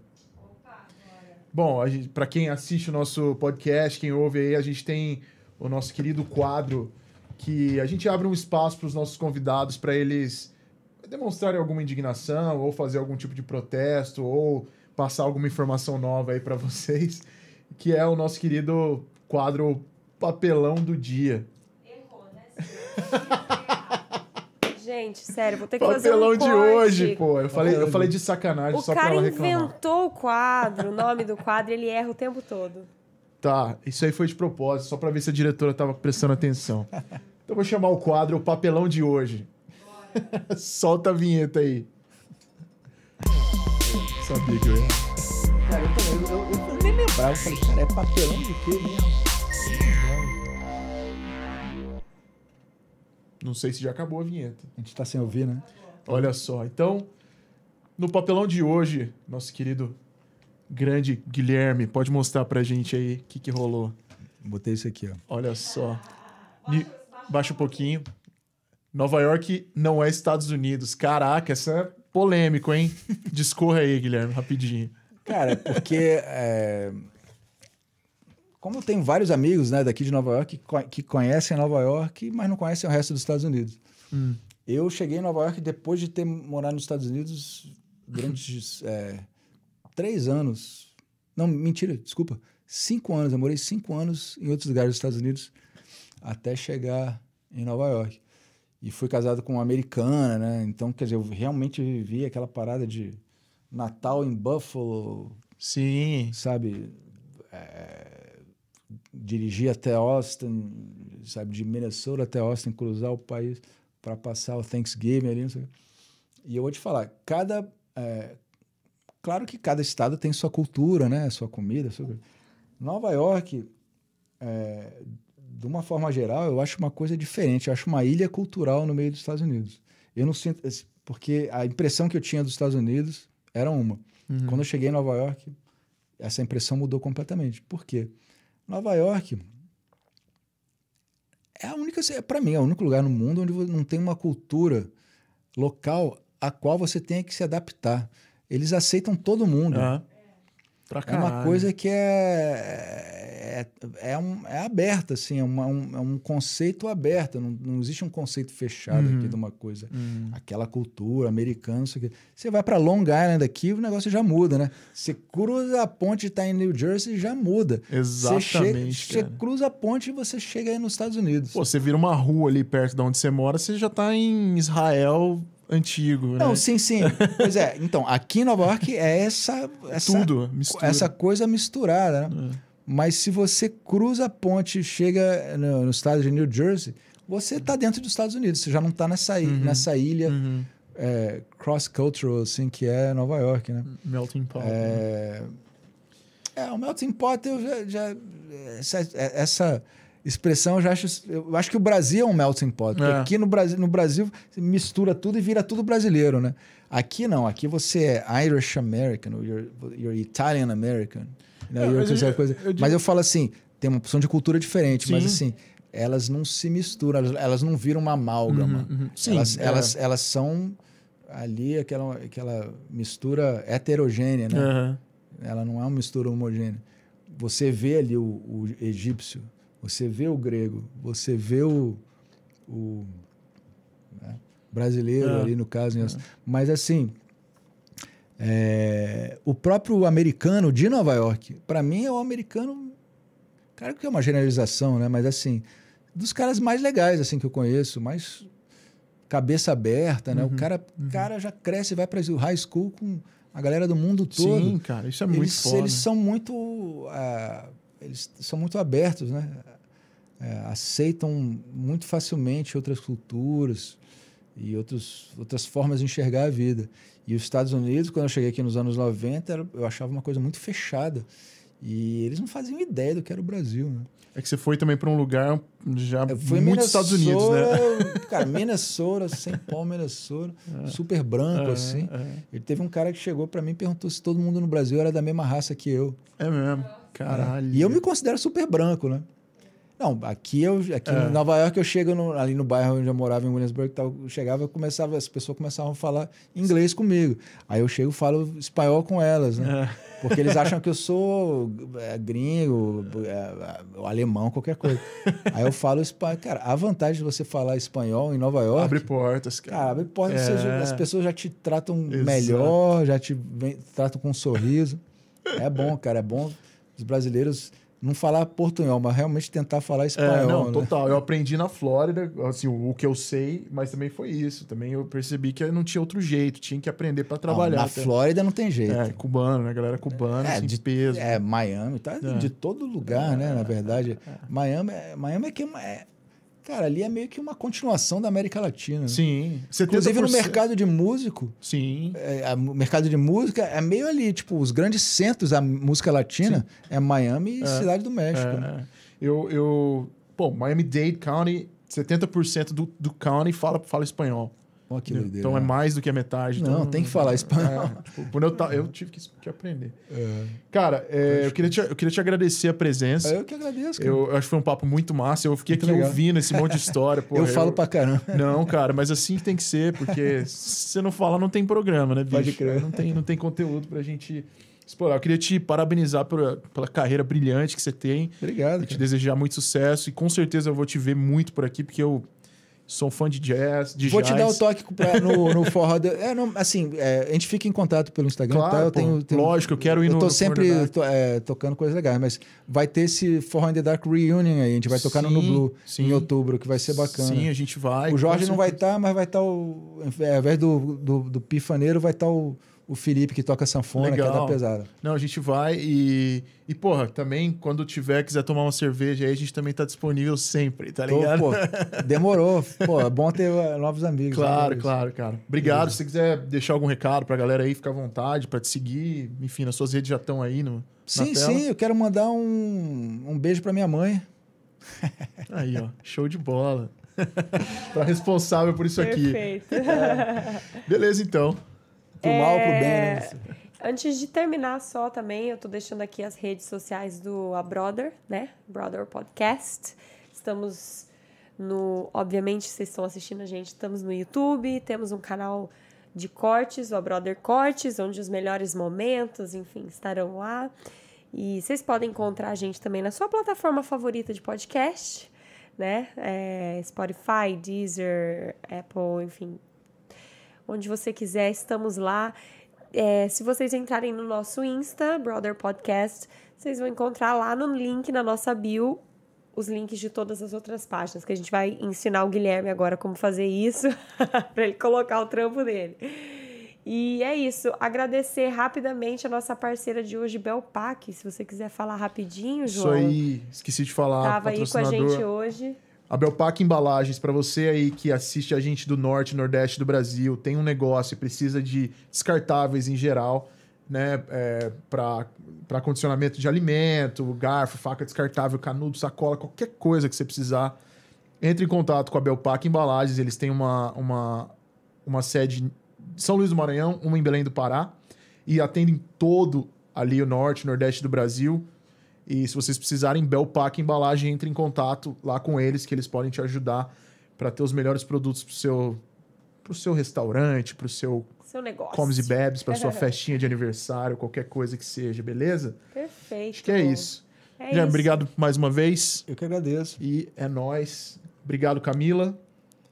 Speaker 1: Bom, para quem assiste o nosso podcast, quem ouve aí, a gente tem o nosso querido quadro que a gente abre um espaço para os nossos convidados para eles demonstrarem alguma indignação ou fazer algum tipo de protesto ou passar alguma informação nova aí para vocês, que é o nosso querido quadro Papelão do Dia.
Speaker 2: Errou, né? Gente, sério, vou ter que fazer
Speaker 1: Papelão
Speaker 2: um
Speaker 1: de
Speaker 2: corte.
Speaker 1: hoje, pô. Eu falei, eu falei
Speaker 3: de-
Speaker 1: sacanagem
Speaker 2: O
Speaker 1: só pra
Speaker 2: cara
Speaker 1: ela reclamar.
Speaker 2: inventou o quadro, o nome do quadro, ele erra o tempo todo.
Speaker 1: Tá, isso aí foi de propósito, só pra ver se a diretora tava prestando atenção. Então eu vou chamar o quadro o papelão de hoje. Solta a vinheta aí. Sabia que eu ia.
Speaker 3: Cara, eu, também, eu. Eu falei, cara, é papelão de quê mesmo?
Speaker 1: Não sei se já acabou a vinheta.
Speaker 3: A gente tá sem ouvir, né?
Speaker 1: Olha só, então, no papelão de hoje, nosso querido grande Guilherme, pode mostrar pra gente aí o que, que rolou.
Speaker 3: Botei isso aqui, ó.
Speaker 1: Olha só. Ni- Baixa um pouquinho. Nova York não é Estados Unidos. Caraca, essa polêmico, hein? Discorra aí, Guilherme, rapidinho.
Speaker 3: Cara, porque. é, Como eu tenho vários amigos né, daqui de Nova York que conhecem Nova York, mas não conhecem o resto dos Estados Unidos.
Speaker 1: Hum.
Speaker 3: Eu cheguei em Nova York depois de ter morado nos Estados Unidos durante é, três anos. Não, mentira, desculpa. Cinco anos. Eu morei cinco anos em outros lugares dos Estados Unidos até chegar em Nova York. E fui casado com uma americana, né? Então, quer dizer, eu realmente vivi aquela parada de Natal em Buffalo,
Speaker 1: Sim.
Speaker 3: sabe? É, dirigir até Austin, sabe? De Minnesota até Austin, cruzar o país para passar o Thanksgiving ali. E eu vou te falar, cada... é, claro que cada estado tem sua cultura, né? Sua comida, sua... Nova York, é, de uma forma geral, eu acho uma coisa diferente. Eu acho uma ilha cultural no meio dos Estados Unidos. Eu não sinto... Porque a impressão que eu tinha dos Estados Unidos era uma.
Speaker 1: Uhum.
Speaker 3: Quando eu cheguei em Nova York, essa impressão mudou completamente. Por quê? Nova York é a única, para mim, é o único lugar no mundo onde não tem uma cultura local a qual você tem que se adaptar. Eles aceitam todo mundo.
Speaker 1: Pra
Speaker 3: É uma coisa que é, é, é, um, é aberta, assim, é, uma- um, é um conceito aberto. Não, não existe um conceito fechado
Speaker 1: Uhum.
Speaker 3: aqui de uma coisa.
Speaker 1: Hum.
Speaker 3: Aquela cultura americana, isso aqui. Você vai para Long Island aqui, o negócio já muda, né? Você cruza a ponte e está em New Jersey, já muda. Você, chega,
Speaker 1: Exatamente,
Speaker 3: você
Speaker 1: cara.
Speaker 3: cruza a ponte e você chega aí nos Estados Unidos.
Speaker 1: Pô, você vira uma rua ali perto de onde você mora, você já tá em Israel antigo, né?
Speaker 3: Não, sim, sim. pois é, então, aqui em Nova York é essa, essa,
Speaker 1: Tudo, mistura.
Speaker 3: essa coisa misturada, né?
Speaker 1: É.
Speaker 3: Mas se você cruza a ponte e chega no, no estado de New Jersey, você está dentro dos Estados Unidos. Você já não está nessa, i- nessa ilha
Speaker 1: Uhum.
Speaker 3: é, cross-cultural, assim, que é Nova York, né?
Speaker 1: Melting pot. né?
Speaker 3: É, é, o melting pot, eu já, já- essa, essa expressão eu já acho, eu acho que o Brasil é um melting pot.
Speaker 1: É.
Speaker 3: Aqui no Brasil, no Brasil mistura tudo e vira tudo brasileiro, né? Aqui não, aqui você é Irish American, ou you're, you're Italian American. Né?
Speaker 1: É, mas eu-
Speaker 3: coisa.
Speaker 1: eu digo-
Speaker 3: Mas eu falo assim, tem uma opção de cultura diferente, mas
Speaker 1: Sim.
Speaker 3: assim, elas não se misturam, elas, elas não viram uma amálgama.
Speaker 1: Uhum, uhum. Sim,
Speaker 3: elas,
Speaker 1: é.
Speaker 3: elas, elas são ali aquela, aquela mistura heterogênea, né?
Speaker 1: Aham.
Speaker 3: Ela não é uma mistura homogênea. Você vê ali o, o egípcio, você vê o grego, você vê o, o né, brasileiro
Speaker 1: É.
Speaker 3: ali no caso. né? Mas assim, é, o próprio americano de Nova York, para mim é o americano, claro que é uma generalização, né? Mas assim, dos caras mais legais assim que eu conheço, mais cabeça aberta, né?
Speaker 1: Uhum,
Speaker 3: O cara, cara já cresce, e vai para o high school com a galera do mundo todo
Speaker 1: Sim, cara, isso é muito
Speaker 3: eles,
Speaker 1: foda.
Speaker 3: eles são muito ah, eles são muito abertos né É, aceitam muito facilmente outras culturas e outros, outras formas de enxergar a vida e os Estados Unidos quando eu cheguei aqui nos anos 90 era- eu achava uma coisa muito fechada e eles não faziam ideia do que era o Brasil né?
Speaker 1: É que você foi também pra um lugar já
Speaker 3: em
Speaker 1: muito Estados Unidos, né?
Speaker 3: Cara Minnesota sem pau Minnesota super branco
Speaker 1: É,
Speaker 3: assim
Speaker 1: é.
Speaker 3: ele teve um cara que chegou para mim e perguntou se todo mundo no Brasil era da mesma raça que eu
Speaker 1: É mesmo. Caralho.
Speaker 3: E eu me considero super branco, né? Não, aqui eu aqui
Speaker 1: É.
Speaker 3: em Nova York eu chego no- ali no bairro onde eu morava em Williamsburg, tal, eu chegava, eu começava, as pessoas começavam a falar inglês comigo. Aí eu chego falo espanhol com elas, né?
Speaker 1: É.
Speaker 3: Porque eles acham que eu sou é, gringo, é, é, alemão, qualquer coisa. Aí eu falo espanhol. Cara, a vantagem de você falar espanhol em Nova York.
Speaker 1: Abre portas, cara.
Speaker 3: Cara, abre porta,
Speaker 1: É.
Speaker 3: as pessoas já te tratam
Speaker 1: Exato.
Speaker 3: melhor, já te vem- tratam com um sorriso. É bom, cara, é bom os brasileiros não falar portunhol, mas realmente tentar falar
Speaker 1: É,
Speaker 3: espanhol.
Speaker 1: não,
Speaker 3: né?
Speaker 1: total. Eu aprendi na Flórida, assim, o que eu sei, mas também foi isso. Também eu percebi que não tinha outro jeito, tinha que aprender pra trabalhar.
Speaker 3: na
Speaker 1: até.
Speaker 3: Flórida não tem jeito.
Speaker 1: É, cubano, né? Galera cubana,
Speaker 3: É,
Speaker 1: sem
Speaker 3: de-
Speaker 1: peso.
Speaker 3: É, Miami, tá
Speaker 1: É.
Speaker 3: de todo lugar, né? Na verdade. Miami, é, Miami é que é uma- é- Cara, ali é meio que uma continuação da América Latina. né?
Speaker 1: Sim.
Speaker 3: Inclusive no
Speaker 1: 70%.
Speaker 3: mercado de músico,
Speaker 1: Sim.
Speaker 3: é, o mercado de música é meio ali, tipo, os grandes centros da música latina é Miami e Cidade do México.
Speaker 1: É,
Speaker 3: né?
Speaker 1: é. Eu, eu. Pô, Miami-Dade County, 70% do, do county fala, fala espanhol.
Speaker 3: Ó, que doideira.
Speaker 1: Então é mais do que a metade.
Speaker 3: Não,
Speaker 1: então,
Speaker 3: tem que falar espanhol.
Speaker 1: É, tipo, quando eu, ta- eu tive que, que aprender.
Speaker 3: É.
Speaker 1: Cara, é, eu, queria te, eu queria te agradecer a presença.
Speaker 3: Eu que agradeço, cara.
Speaker 1: Eu, eu acho que foi um papo muito massa. Eu fiquei
Speaker 3: Muito
Speaker 1: aqui
Speaker 3: legal.
Speaker 1: ouvindo esse monte de história. porra,
Speaker 3: eu falo pra caramba.
Speaker 1: Não, cara, mas assim que tem que ser, porque se você não fala, não tem programa, né, bicho?
Speaker 3: Pode crer.
Speaker 1: Não tem, não tem conteúdo pra gente explorar. Eu queria te parabenizar pela, pela carreira brilhante que você tem
Speaker 3: Obrigado.
Speaker 1: te desejar muito sucesso. E com certeza eu vou te ver muito por aqui, porque eu sou fã de jazz, de
Speaker 3: Vou
Speaker 1: jazz.
Speaker 3: te dar o toque pra- no, no forró. da- É, não, assim, é, a gente fica em contato pelo Instagram.
Speaker 1: Claro,
Speaker 3: tá? Eu
Speaker 1: pô,
Speaker 3: tenho, tenho-
Speaker 1: lógico, eu quero ir
Speaker 3: eu
Speaker 1: no-
Speaker 3: tô
Speaker 1: no
Speaker 3: sempre é, tocando coisas legais, mas vai ter esse Forró in the Dark Reunion aí. A gente vai tocar no
Speaker 1: Sim,
Speaker 3: Blue
Speaker 1: sim.
Speaker 3: em outubro, que vai ser bacana.
Speaker 1: Sim, a gente vai.
Speaker 3: o Jorge não vai estar, mas vai estar o. é, Ao invés do, do, do pifaneiro, vai estar o, o Felipe que toca sanfona, que é
Speaker 1: Legal.
Speaker 3: da pesada.
Speaker 1: Não, a gente vai e. E, porra, também, quando tiver, quiser tomar uma cerveja aí, a gente também tá disponível sempre, tá ligado?
Speaker 3: pô, demorou. Pô, é bom ter uh, novos amigos.
Speaker 1: Claro,
Speaker 3: né?
Speaker 1: claro, cara. Obrigado. Se você quiser deixar algum recado pra galera aí, fica à vontade pra te seguir. Enfim, nas suas redes já estão aí no,
Speaker 3: Sim,
Speaker 1: na tela.
Speaker 3: sim, eu quero mandar um, um beijo pra minha mãe.
Speaker 1: Aí, ó. Show de bola. pra responsável por isso aqui.
Speaker 2: Perfeito.
Speaker 1: Beleza, então.
Speaker 3: Pro mal ou pro
Speaker 2: É,
Speaker 3: bem, né?
Speaker 2: Antes de terminar só também, eu tô deixando aqui as redes sociais do A Brother, né? Brother Podcast. Estamos no... Obviamente, vocês estão assistindo a gente, estamos no YouTube, temos um canal de cortes, o A Brother Cortes, onde os melhores momentos, enfim, estarão lá. E vocês podem encontrar a gente também na sua plataforma favorita de podcast, né? É, Spotify, Deezer, Apple, enfim, onde você quiser, estamos lá. É, se vocês entrarem no nosso Insta, Brother Podcast, vocês vão encontrar lá no link na nossa bio os links de todas as outras páginas, que a gente vai ensinar o Guilherme agora como fazer isso, para ele colocar o trampo dele. E é isso. Agradecer rapidamente a nossa parceira de hoje, Belpac. Se você quiser falar rapidinho,
Speaker 1: Isso
Speaker 2: João.
Speaker 1: aí. Esqueci de falar.
Speaker 2: Tava aí com a gente hoje.
Speaker 1: A Belpac Embalagens, para você aí que assiste a gente do norte nordeste do Brasil, tem um negócio e precisa de descartáveis em geral, né? É, para condicionamento de alimento, garfo, faca descartável, canudo, sacola, qualquer coisa que você precisar, entre em contato com a Belpac Embalagens. Eles têm uma, uma, uma sede em São Luís do Maranhão, uma em Belém do Pará, e atendem todo ali o norte nordeste do Brasil. E se vocês precisarem, Belpac Embalagem, entre em contato lá com eles, que eles podem te ajudar para ter os melhores produtos pro seu, pro seu restaurante, pro seu
Speaker 2: Seu negócio.
Speaker 1: comes e bebes, pra sua festinha de aniversário, qualquer coisa que seja, beleza?
Speaker 2: Perfeito.
Speaker 1: Acho que é isso.
Speaker 2: É
Speaker 1: Guilherme,
Speaker 2: isso.
Speaker 1: obrigado mais uma vez.
Speaker 3: Eu que agradeço.
Speaker 1: E é nóis. Obrigado, Camila.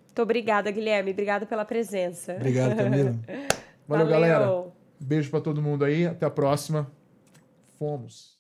Speaker 2: Muito obrigada, Guilherme. Obrigada pela presença.
Speaker 3: Obrigado, Camila.
Speaker 1: Valeu, galera. Beijo para todo mundo aí. Até a próxima. Fomos.